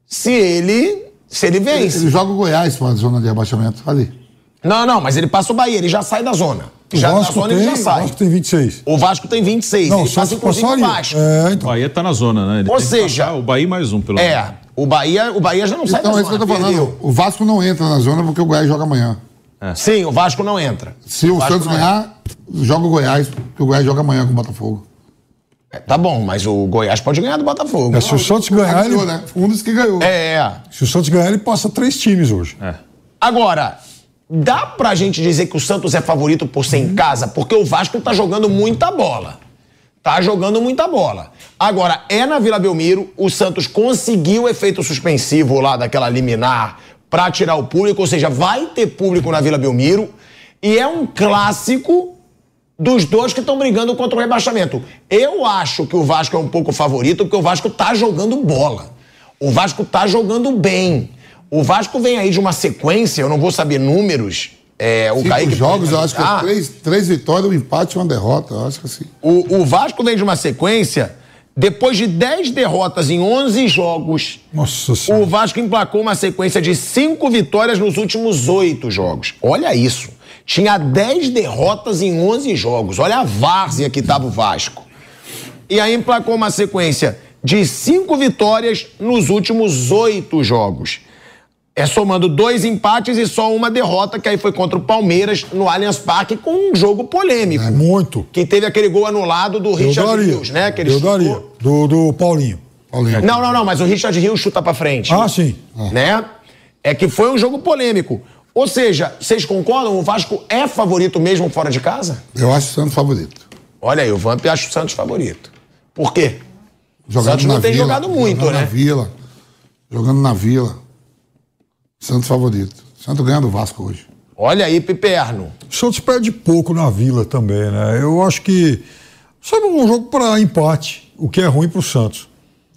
se ele. Se ele Ele, vence. ele joga o Goiás para a zona de rebaixamento. Ali. Não, não, mas ele passa o Bahia, ele já sai da zona. Já o da Vasco zona tem, ele já o sai. Vasco tem 26. O Vasco tem 26. Não, o ele passa inclusive o. Vasco. É, O então. Bahia tá na zona, né? Ele Ou seja- passar o Bahia mais um, pelo menos. É, o Bahia, o Bahia já não sai Então da é isso que eu zona. tô falando. perdeu. O Vasco não entra na zona porque o Goiás joga amanhã. Sim, o Vasco não entra. Se o, Vasco Santos ganhar, joga o Goiás, porque o Goiás joga amanhã com o Botafogo. É, tá bom, mas o Goiás pode ganhar do Botafogo. É, se o Santos ganhar, ele, Ganhou, né? Um dos que ganhou. É. se o Santos ganhar, ele passa três times hoje. É. Agora, dá pra gente dizer que o Santos é favorito por ser em casa? Porque o Vasco tá jogando muita bola. Tá jogando muita bola. Agora, é na Vila Belmiro, o Santos conseguiu o efeito suspensivo lá daquela liminar pra tirar o público, ou seja, vai ter público na Vila Belmiro. E é um clássico dos dois que estão brigando contra o rebaixamento. Eu acho que o Vasco é um pouco favorito, porque o Vasco tá jogando bola. O Vasco tá jogando bem. O Vasco vem aí de uma sequência, eu não vou saber números. É, o Cinco Kaique jogos, eu acho que é ajudar. três, três vitórias, um empate e uma derrota. Eu acho que assim. O, o Vasco vem de uma sequência, depois de 10 derrotas em 11 jogos, Nossa o Senhora. Vasco emplacou uma sequência de 5 vitórias nos últimos 8 jogos. Olha isso. Tinha 10 derrotas em 11 jogos. Olha a várzea que estava o Vasco. E aí emplacou uma sequência de 5 vitórias nos últimos 8 jogos. É somando dois empates e só uma derrota, que aí foi contra o Palmeiras no Allianz Parque com um jogo polêmico. É muito. Que teve aquele gol anulado do Eu Richard daria. Rios, né? Que ele Eu chutou. daria. Do, do Paulinho. Paulinho. Não, não, não, mas o Richard Rios chuta pra frente. Ah, sim. Né? É que foi um jogo polêmico. Ou seja, vocês concordam? O Vasco é favorito mesmo fora de casa? Eu acho o Santos favorito. Olha aí, o Vamp acha o Santos favorito. Por quê? Jogando Santos não tem Vila, jogado muito, jogando né? na Vila. Jogando na Vila. Santos favorito. Santos ganha do Vasco hoje. Olha aí, Piperno. O Santos perde pouco na Vila também, né? Eu acho que. Sabe um jogo para empate, o que é ruim pro Santos.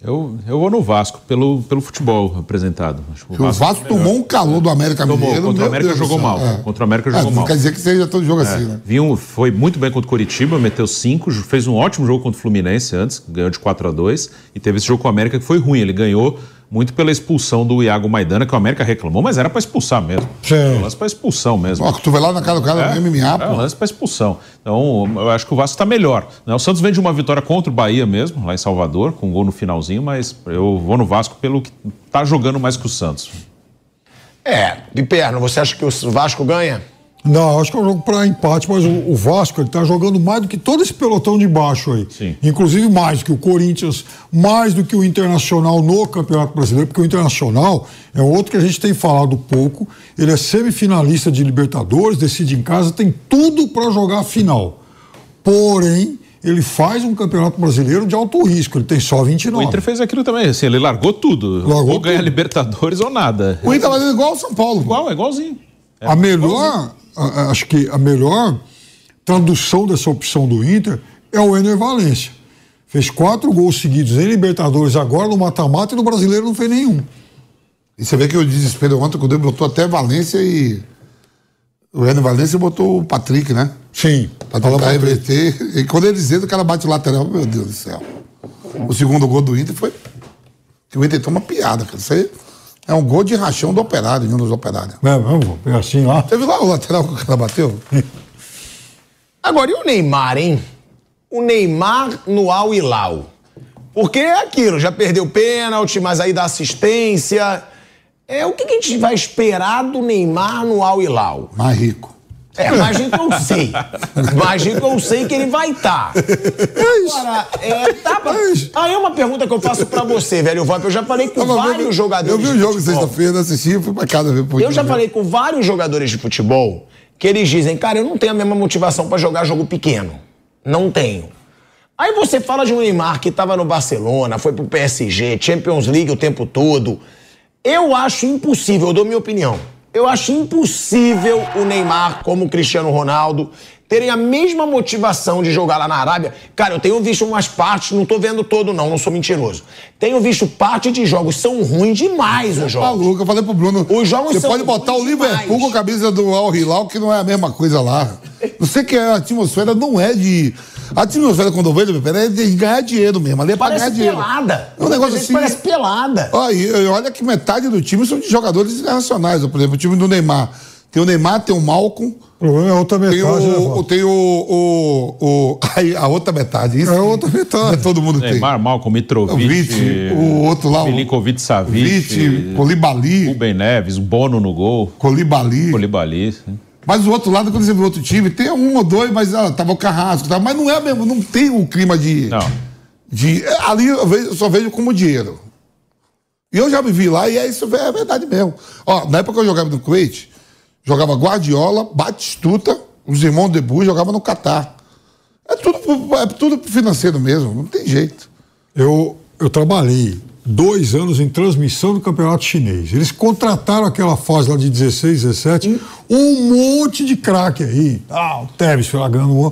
Eu, eu vou no Vasco, pelo, pelo futebol apresentado. Acho que O Vasco, tomou um calor do América Tomou, Mineiro. contra o América Deus jogou mal. É. Contra o América É, jogou não mal. quer dizer que seja todo jogo assim, né? Vinha, foi muito bem contra o Curitiba, meteu cinco, fez um ótimo jogo contra o Fluminense antes, ganhou de 4 a 2 e teve esse jogo com o América que foi ruim. Ele ganhou muito pela expulsão do Iago Maidana, que o América reclamou, mas era pra expulsar mesmo. Sim. Era um lance pra expulsão mesmo. Ó, cotovelada na cara do cara, É, MMA, é um pô. lance pra expulsão. Então, eu acho que o Vasco está melhor. né? O Santos vem de uma vitória contra o Bahia mesmo, lá em Salvador, com um gol no finalzinho, mas eu vou no Vasco pelo que tá jogando mais que o Santos. É, Piperno, você acha que o Vasco ganha? Não, acho que é um jogo para empate, mas o, o Vasco ele tá jogando mais do que todo esse pelotão de baixo aí. Sim. Inclusive mais do que o Corinthians, mais do que o Internacional no Campeonato Brasileiro, porque o Internacional é outro que a gente tem falado pouco. Ele é semifinalista de Libertadores, decide em casa, tem tudo para jogar a final. Porém, ele faz um Campeonato Brasileiro de alto risco, ele tem só O 29. Inter fez aquilo também, assim, ele largou tudo. Largou ou ganha. Libertadores ou nada. O Inter fazendo igual o São Paulo. Igual, é igualzinho. a melhor, a- a- acho que a melhor tradução dessa opção do Inter é o Ener Valência. Fez quatro gols seguidos em Libertadores agora no mata-mata e no brasileiro não fez nenhum. E você vê que o desespero ontem, quando ele botou até Valência e. O Renan Valência botou o Patrick, né? Sim. Pra tentar reverter. E quando eles entram, o cara bate o lateral, meu Deus do céu. O segundo gol do Inter foi. Que o Inter toma piada, cara. Isso aí é um gol de rachão do operário, de um dos operários. É, vamos, assim lá. Você viu lá o lateral que o cara bateu? Agora, e o Neymar, hein? O Neymar no Al Hilal. Porque é aquilo, já perdeu pênalti, mas aí dá assistência. É, o que, que a gente vai esperar do Neymar no Al Hilal? Mais rico. É, imagina que eu sei. Imagina que eu sei que ele vai estar. Agora, é, tá, pra- aí é uma pergunta que eu faço pra você, velho Vamp. Eu já falei com Tava vários vendo- jogadores. Eu vi o jogo sexta-feira, assisti, fui pra casa ver. Eu já falei com vários jogadores de futebol que eles dizem, cara, eu não tenho a mesma motivação pra jogar jogo pequeno. Não tenho. Aí você fala de um Neymar que tava no Barcelona, foi pro PSG, Champions League o tempo todo. Eu acho impossível, eu dou minha opinião. Eu acho impossível o Neymar, como o Cristiano Ronaldo, terem a mesma motivação de jogar lá na Arábia. Cara, eu tenho visto umas partes, não tô vendo todo não, não sou mentiroso. Tenho visto parte de jogos, são ruins demais os jogos. Maluco, eu falei pro Bruno. Os jogos Você são pode botar o Liverpool demais. com a camisa do Al Hilal, que não é a mesma coisa lá. Sei que a atmosfera não é de. A atmosfera, quando eu vejo, meu é de ganhar dinheiro mesmo. Ali é pra ganhar Parece dinheiro. pelada. É um negócio assim. Parece pelada. Olha, e olha que metade do time são de jogadores internacionais. Por exemplo, o time do Neymar. Tem o Neymar, tem o Malcom. O problema é a outra Tem metade, né, o. Val? tem o, o, o- aí, a outra metade. Isso É a outra metade. é todo mundo tem. Neymar, Malcom, O Mitrovic, Vite, o outro lá, o- Milinkovic Savic, Vite, Colibali, Rubem Neves, o Bono no gol, Colibali. Colibali. sim. Mas o outro lado, quando você vê o outro time, tem um ou dois, mas ah, tava o Carrasco, tava, mas não é mesmo, não tem o clima de. Não. de é, ali eu, vejo- eu só vejo como dinheiro. E eu já me vi lá e é isso, é verdade mesmo. Ó, na época que eu jogava no Kuwait, jogava Guardiola, Batistuta, os irmãos Debu jogavam no Catar. É tudo, pro- é tudo financeiro mesmo, não tem jeito. Eu, eu trabalhei dois anos em transmissão do campeonato chinês. Eles contrataram aquela fase lá de 16, 17, um monte de craque aí. Ah, o Tevez foi lá ganhando um.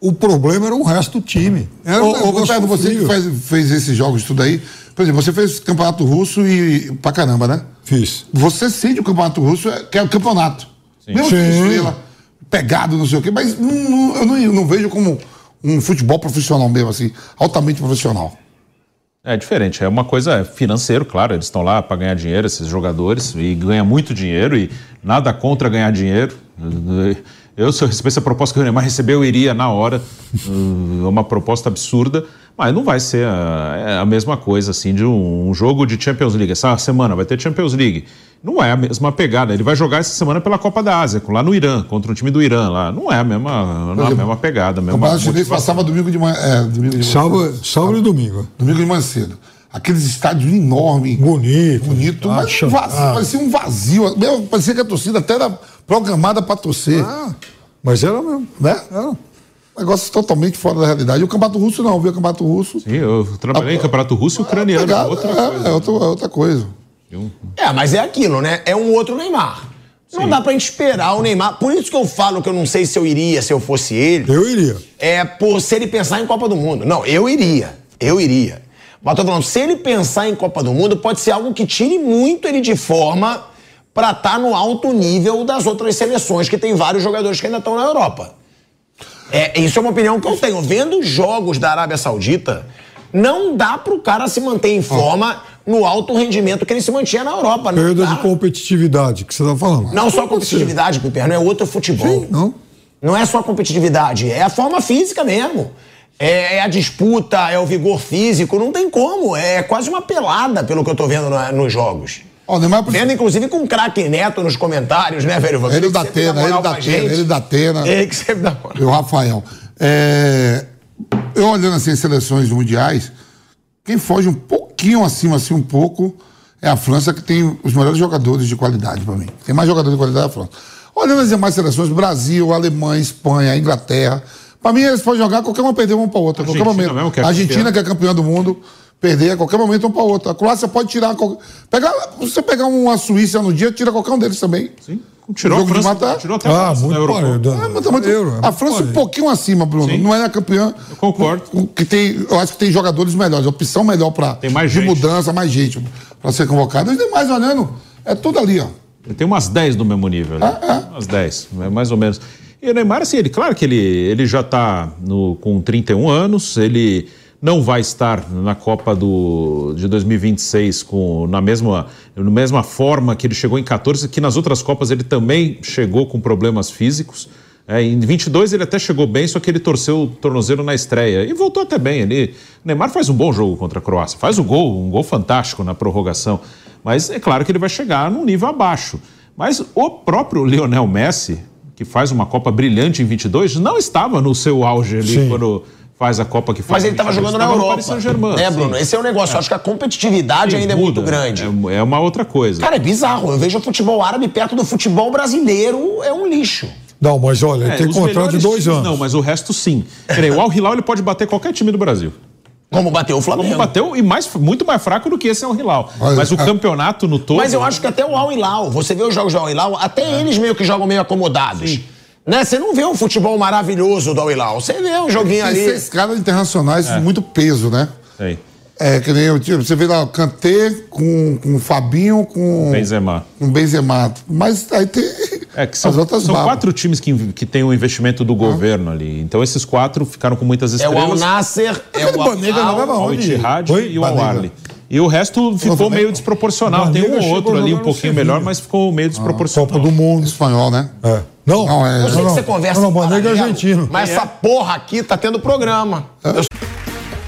O problema era o resto do time. Era um Ô, Gustavo, você que faz- fez esses jogos tudo aí, por exemplo, você fez campeonato russo e pra caramba, né? Fiz. Você sente o campeonato russo, é- que é o campeonato. Mesmo que Sim. estrela, pegado, não sei o quê, mas não- não- eu não, eu não vejo como um futebol profissional mesmo, assim, altamente profissional. É diferente, é uma coisa financeiro, claro, eles estão lá para ganhar dinheiro, esses jogadores, e ganha muito dinheiro, e nada contra ganhar dinheiro. Eu, se eu recebesse a proposta que o Neymar recebeu, eu iria na hora. É uma proposta absurda, mas não vai ser a, é a mesma coisa, assim, de um, um jogo de Champions League. Essa semana vai ter Champions League. Não é a mesma pegada. Ele vai jogar essa semana pela Copa da Ásia, lá no Irã, contra o time do Irã lá. Não é a mesma, não é a mesma pegada, a O mesma campeonato chinês motivação. passava domingo de manhã. É, domingo de manhã. Sábado, sábado e domingo. Domingo de manhã cedo. Aqueles estádios enormes. Bonito. Bonito, mas um vazio, ah. parecia um vazio. Meu, parecia que a torcida até era programada pra torcer. Ah, mas era mesmo. Né? Era. Negócio totalmente fora da realidade. E o campeonato russo não, viu? O campeonato russo. Sim, eu trabalhei em Campeonato Russo e ucraniano, Pegado, outra é, coisa. é outra, é outra coisa. É, mas é aquilo, né? É um outro Neymar. Não dá pra gente esperar o Neymar. Por isso que eu falo que eu não sei se eu iria, se eu fosse ele. Eu iria. É por se ele pensar em Copa do Mundo. Não, eu iria. Eu iria. Mas tô falando, se ele pensar em Copa do Mundo, pode ser algo que tire muito ele de forma pra estar no alto nível das outras seleções, que tem vários jogadores que ainda estão na Europa. É, isso é uma opinião que eu tenho. Vendo os jogos da Arábia Saudita, não dá pro cara se manter em forma no alto rendimento que ele se mantinha na Europa. Não, Perda dá. de competitividade que você tá falando. não só competitividade, Piper, não é outro futebol. Sim, não. Não é só competitividade, é a forma física mesmo. É, é a disputa, é o vigor físico, não tem como. É quase uma pelada, pelo que eu tô vendo na- nos jogos. Ó, Neymar Vendo, inclusive, com o craque Neto nos comentários, né, velho? Você Ele da Atena, ele da Atena, ele da Atena. Ele que sempre dá moral. E o Rafael. É, eu olhando assim as seleções mundiais, quem foge um pouquinho acima, assim, um pouco, é a França, que tem os melhores jogadores de qualidade pra mim. Tem mais jogadores de qualidade da França. Olhando as demais seleções, Brasil, Alemanha, Espanha, Inglaterra. Pra mim, eles podem jogar, qualquer uma perder uma pra outra. a qualquer Argentina momento. que é a Argentina, que é campeã do mundo, perder a qualquer momento um pra outra. A Croácia pode tirar. qual- Pegar, você pegar uma Suíça no dia, tira qualquer um deles também. Sim. Tirou a França, mata- tirou até a Ah, França muito parecido. Ah, mas tá muito- Euro, é a muito França um pouquinho acima, Bruno. Sim. Não é a campeã. Eu concordo. Que tem, eu acho que tem jogadores melhores, opção melhor para Tem mais de gente. mudança, mais gente para ser convocado. Os demais olhando, é tudo ali, ó. Tem umas 10 do mesmo nível, né? Umas 10, é mais ou menos. E o Neymar, assim, ele, claro que ele, ele já está com 31 anos, ele não vai estar na Copa do, de 2026 com, na, mesma, na mesma forma que ele chegou em 14, que nas outras Copas ele também chegou com problemas físicos. É, em 22 ele até chegou bem, só que ele torceu o tornozelo na estreia e voltou até bem. Ele, o Neymar faz um bom jogo contra a Croácia, faz o gol, um gol fantástico na prorrogação. Mas é claro que ele vai chegar num nível abaixo. Mas o próprio Lionel Messi, que faz uma Copa brilhante em 22, não estava no seu auge ali Sim. quando faz a Copa que faz. Mas ele estava 22. jogando na no Europa. Saint-Germain, É, sim. Bruno, esse é o negócio. Eu acho que a competitividade ainda é muito Muda, grande. É, é uma outra coisa. Cara, é bizarro. Eu vejo o futebol árabe perto do futebol brasileiro, é um lixo. Não, mas olha, ele É, tem contrato de dois times anos. Não, mas o resto sim. Peraí, o Al Hilal ele pode bater qualquer time do Brasil. Como bateu o Flamengo. Como bateu e mais, muito mais fraco do que esse Al Hilal. Olha, Mas o ah. campeonato no todo. Mas eu acho que até o Al Hilal, você vê os jogos do Al Hilal, até eles meio que jogam meio acomodados. Né? Você não vê um futebol maravilhoso do Al Hilal. Você vê um joguinho Tem ali. seis caras internacionais É. muito peso, né? Sei. É, que nem eu, tipo, você vê lá o Kanté com, com o Fabinho, com Benzema. com o Benzema. Mas aí tem É que são, as outras são quatro times que, que têm o investimento do governo ali. Então esses quatro ficaram com muitas É o Al estrelas. Nasser, é o O Banega Al jogava o onde? E o Banega. Al-Arli. E o resto ficou meio desproporcional. Tem um outro ali um pouquinho melhor, mas ficou meio desproporcional. Copa do Mundo. Espanhol, né? É. Não, Não, é- Eu sei não, que não. você conversa Não, não, em Banega é argentino. Mas essa porra aqui tá tendo programa. Eu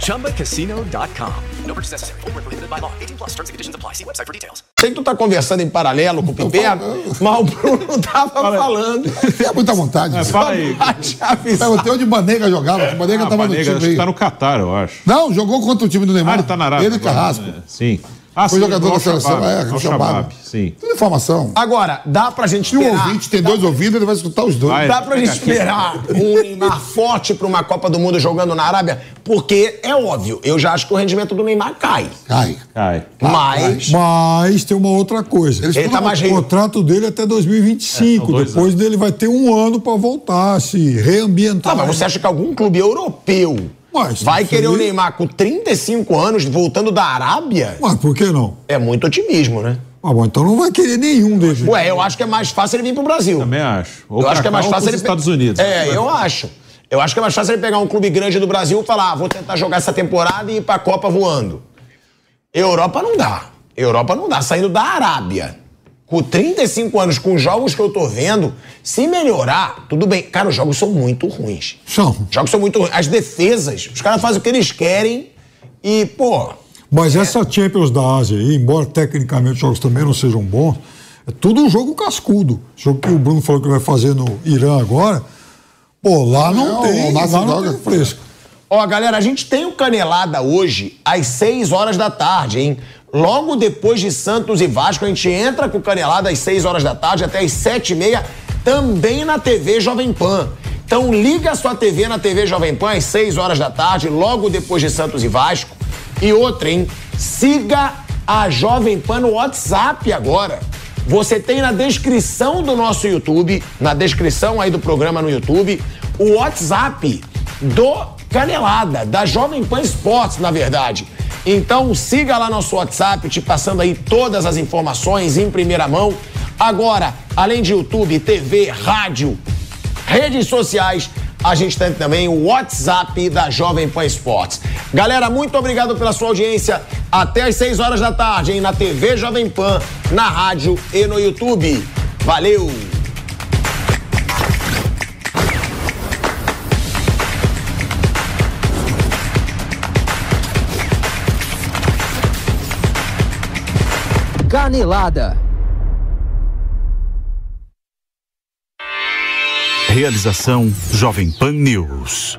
ChumbaCasino.com. No purchase necessary. Void where prohibited by law. 18 plus terms and conditions apply. See website for details. sei que tu tá conversando em paralelo com o Piper, mas o Bruno tava falando. Fica muita vontade. É, fala aí. A chave Perguntei onde Banega jogava. O Banega Ah, tava Banega, no acho time que tá aí. no Catar, eu acho. Não, jogou contra o time do Neymar. Ah, ele tá na Arábia. Ele e Carrasco. né? Sim. Ah, Foi sim, jogador o da seleção, Al-Shabaab. é, Al-Shabaab, Al-Shabaab. Sim. Tudo informação. Agora, dá pra gente Se o esperar. ouvinte tem dois ouvidos, ele vai escutar os dois. Vai. Dá pra gente esperar um Neymar forte pra uma Copa do Mundo jogando na Arábia? Porque é óbvio, eu já acho que o rendimento do Neymar cai. Cai. Cai. Mas. Mas tem uma outra coisa. Eles Ele tá mais O contrato dele é até 2025. É, Depois dele vai ter um ano para voltar, se reambientar. Tá, mas você acha que algum clube europeu Mas, vai isso querer o Neymar com 35 anos voltando da Arábia? Mas por que não? É muito otimismo, né? Ah, bom, então não vai querer nenhum deles. Ué, eu acho que é mais fácil ele vir pro Brasil. Também acho. Ou eu acho que é mais fácil ele. Estados Unidos. É, eu acho. Eu acho que é mais fácil ele pegar um clube grande do Brasil e falar, ah, vou tentar jogar essa temporada e ir pra Copa voando. Europa não dá. Europa não dá. Saindo da Arábia. Com 35 anos, com os jogos que eu tô vendo, se melhorar, tudo bem. Cara, os jogos são muito ruins. São. Os jogos são muito ruins. As defesas, os caras fazem o que eles querem e, pô, Mas essa Champions da Ásia aí, embora tecnicamente os jogos também não sejam bons, É tudo um jogo cascudo. O jogo que o Bruno falou que vai fazer no Irã agora. Pô, lá não, Não, tem. Lá não tem fresco. Ó, galera, a gente tem o Canelada hoje às 6 horas da tarde, hein? Logo depois de Santos e Vasco, a gente entra com o Canelada às 6 horas da tarde até às 7 e meia, também na TV Jovem Pan. Então liga sua TV na TV Jovem Pan às 6 horas da tarde, logo depois de Santos e Vasco. E outra, hein? Siga a Jovem Pan no WhatsApp agora. Você tem na descrição do nosso YouTube, na descrição aí do programa no YouTube, o WhatsApp do Canelada, da Jovem Pan Esportes, na verdade. Então siga lá nosso WhatsApp, te passando aí todas as informações em primeira mão. Agora, além de YouTube, TV, rádio, redes sociais, a gente tem também o WhatsApp da Jovem Pan Esportes. Galera, muito obrigado pela sua audiência. Até às 6 horas da tarde, hein, na TV Jovem Pan, na rádio e no YouTube. Valeu! Canelada. Realização Jovem Pan News.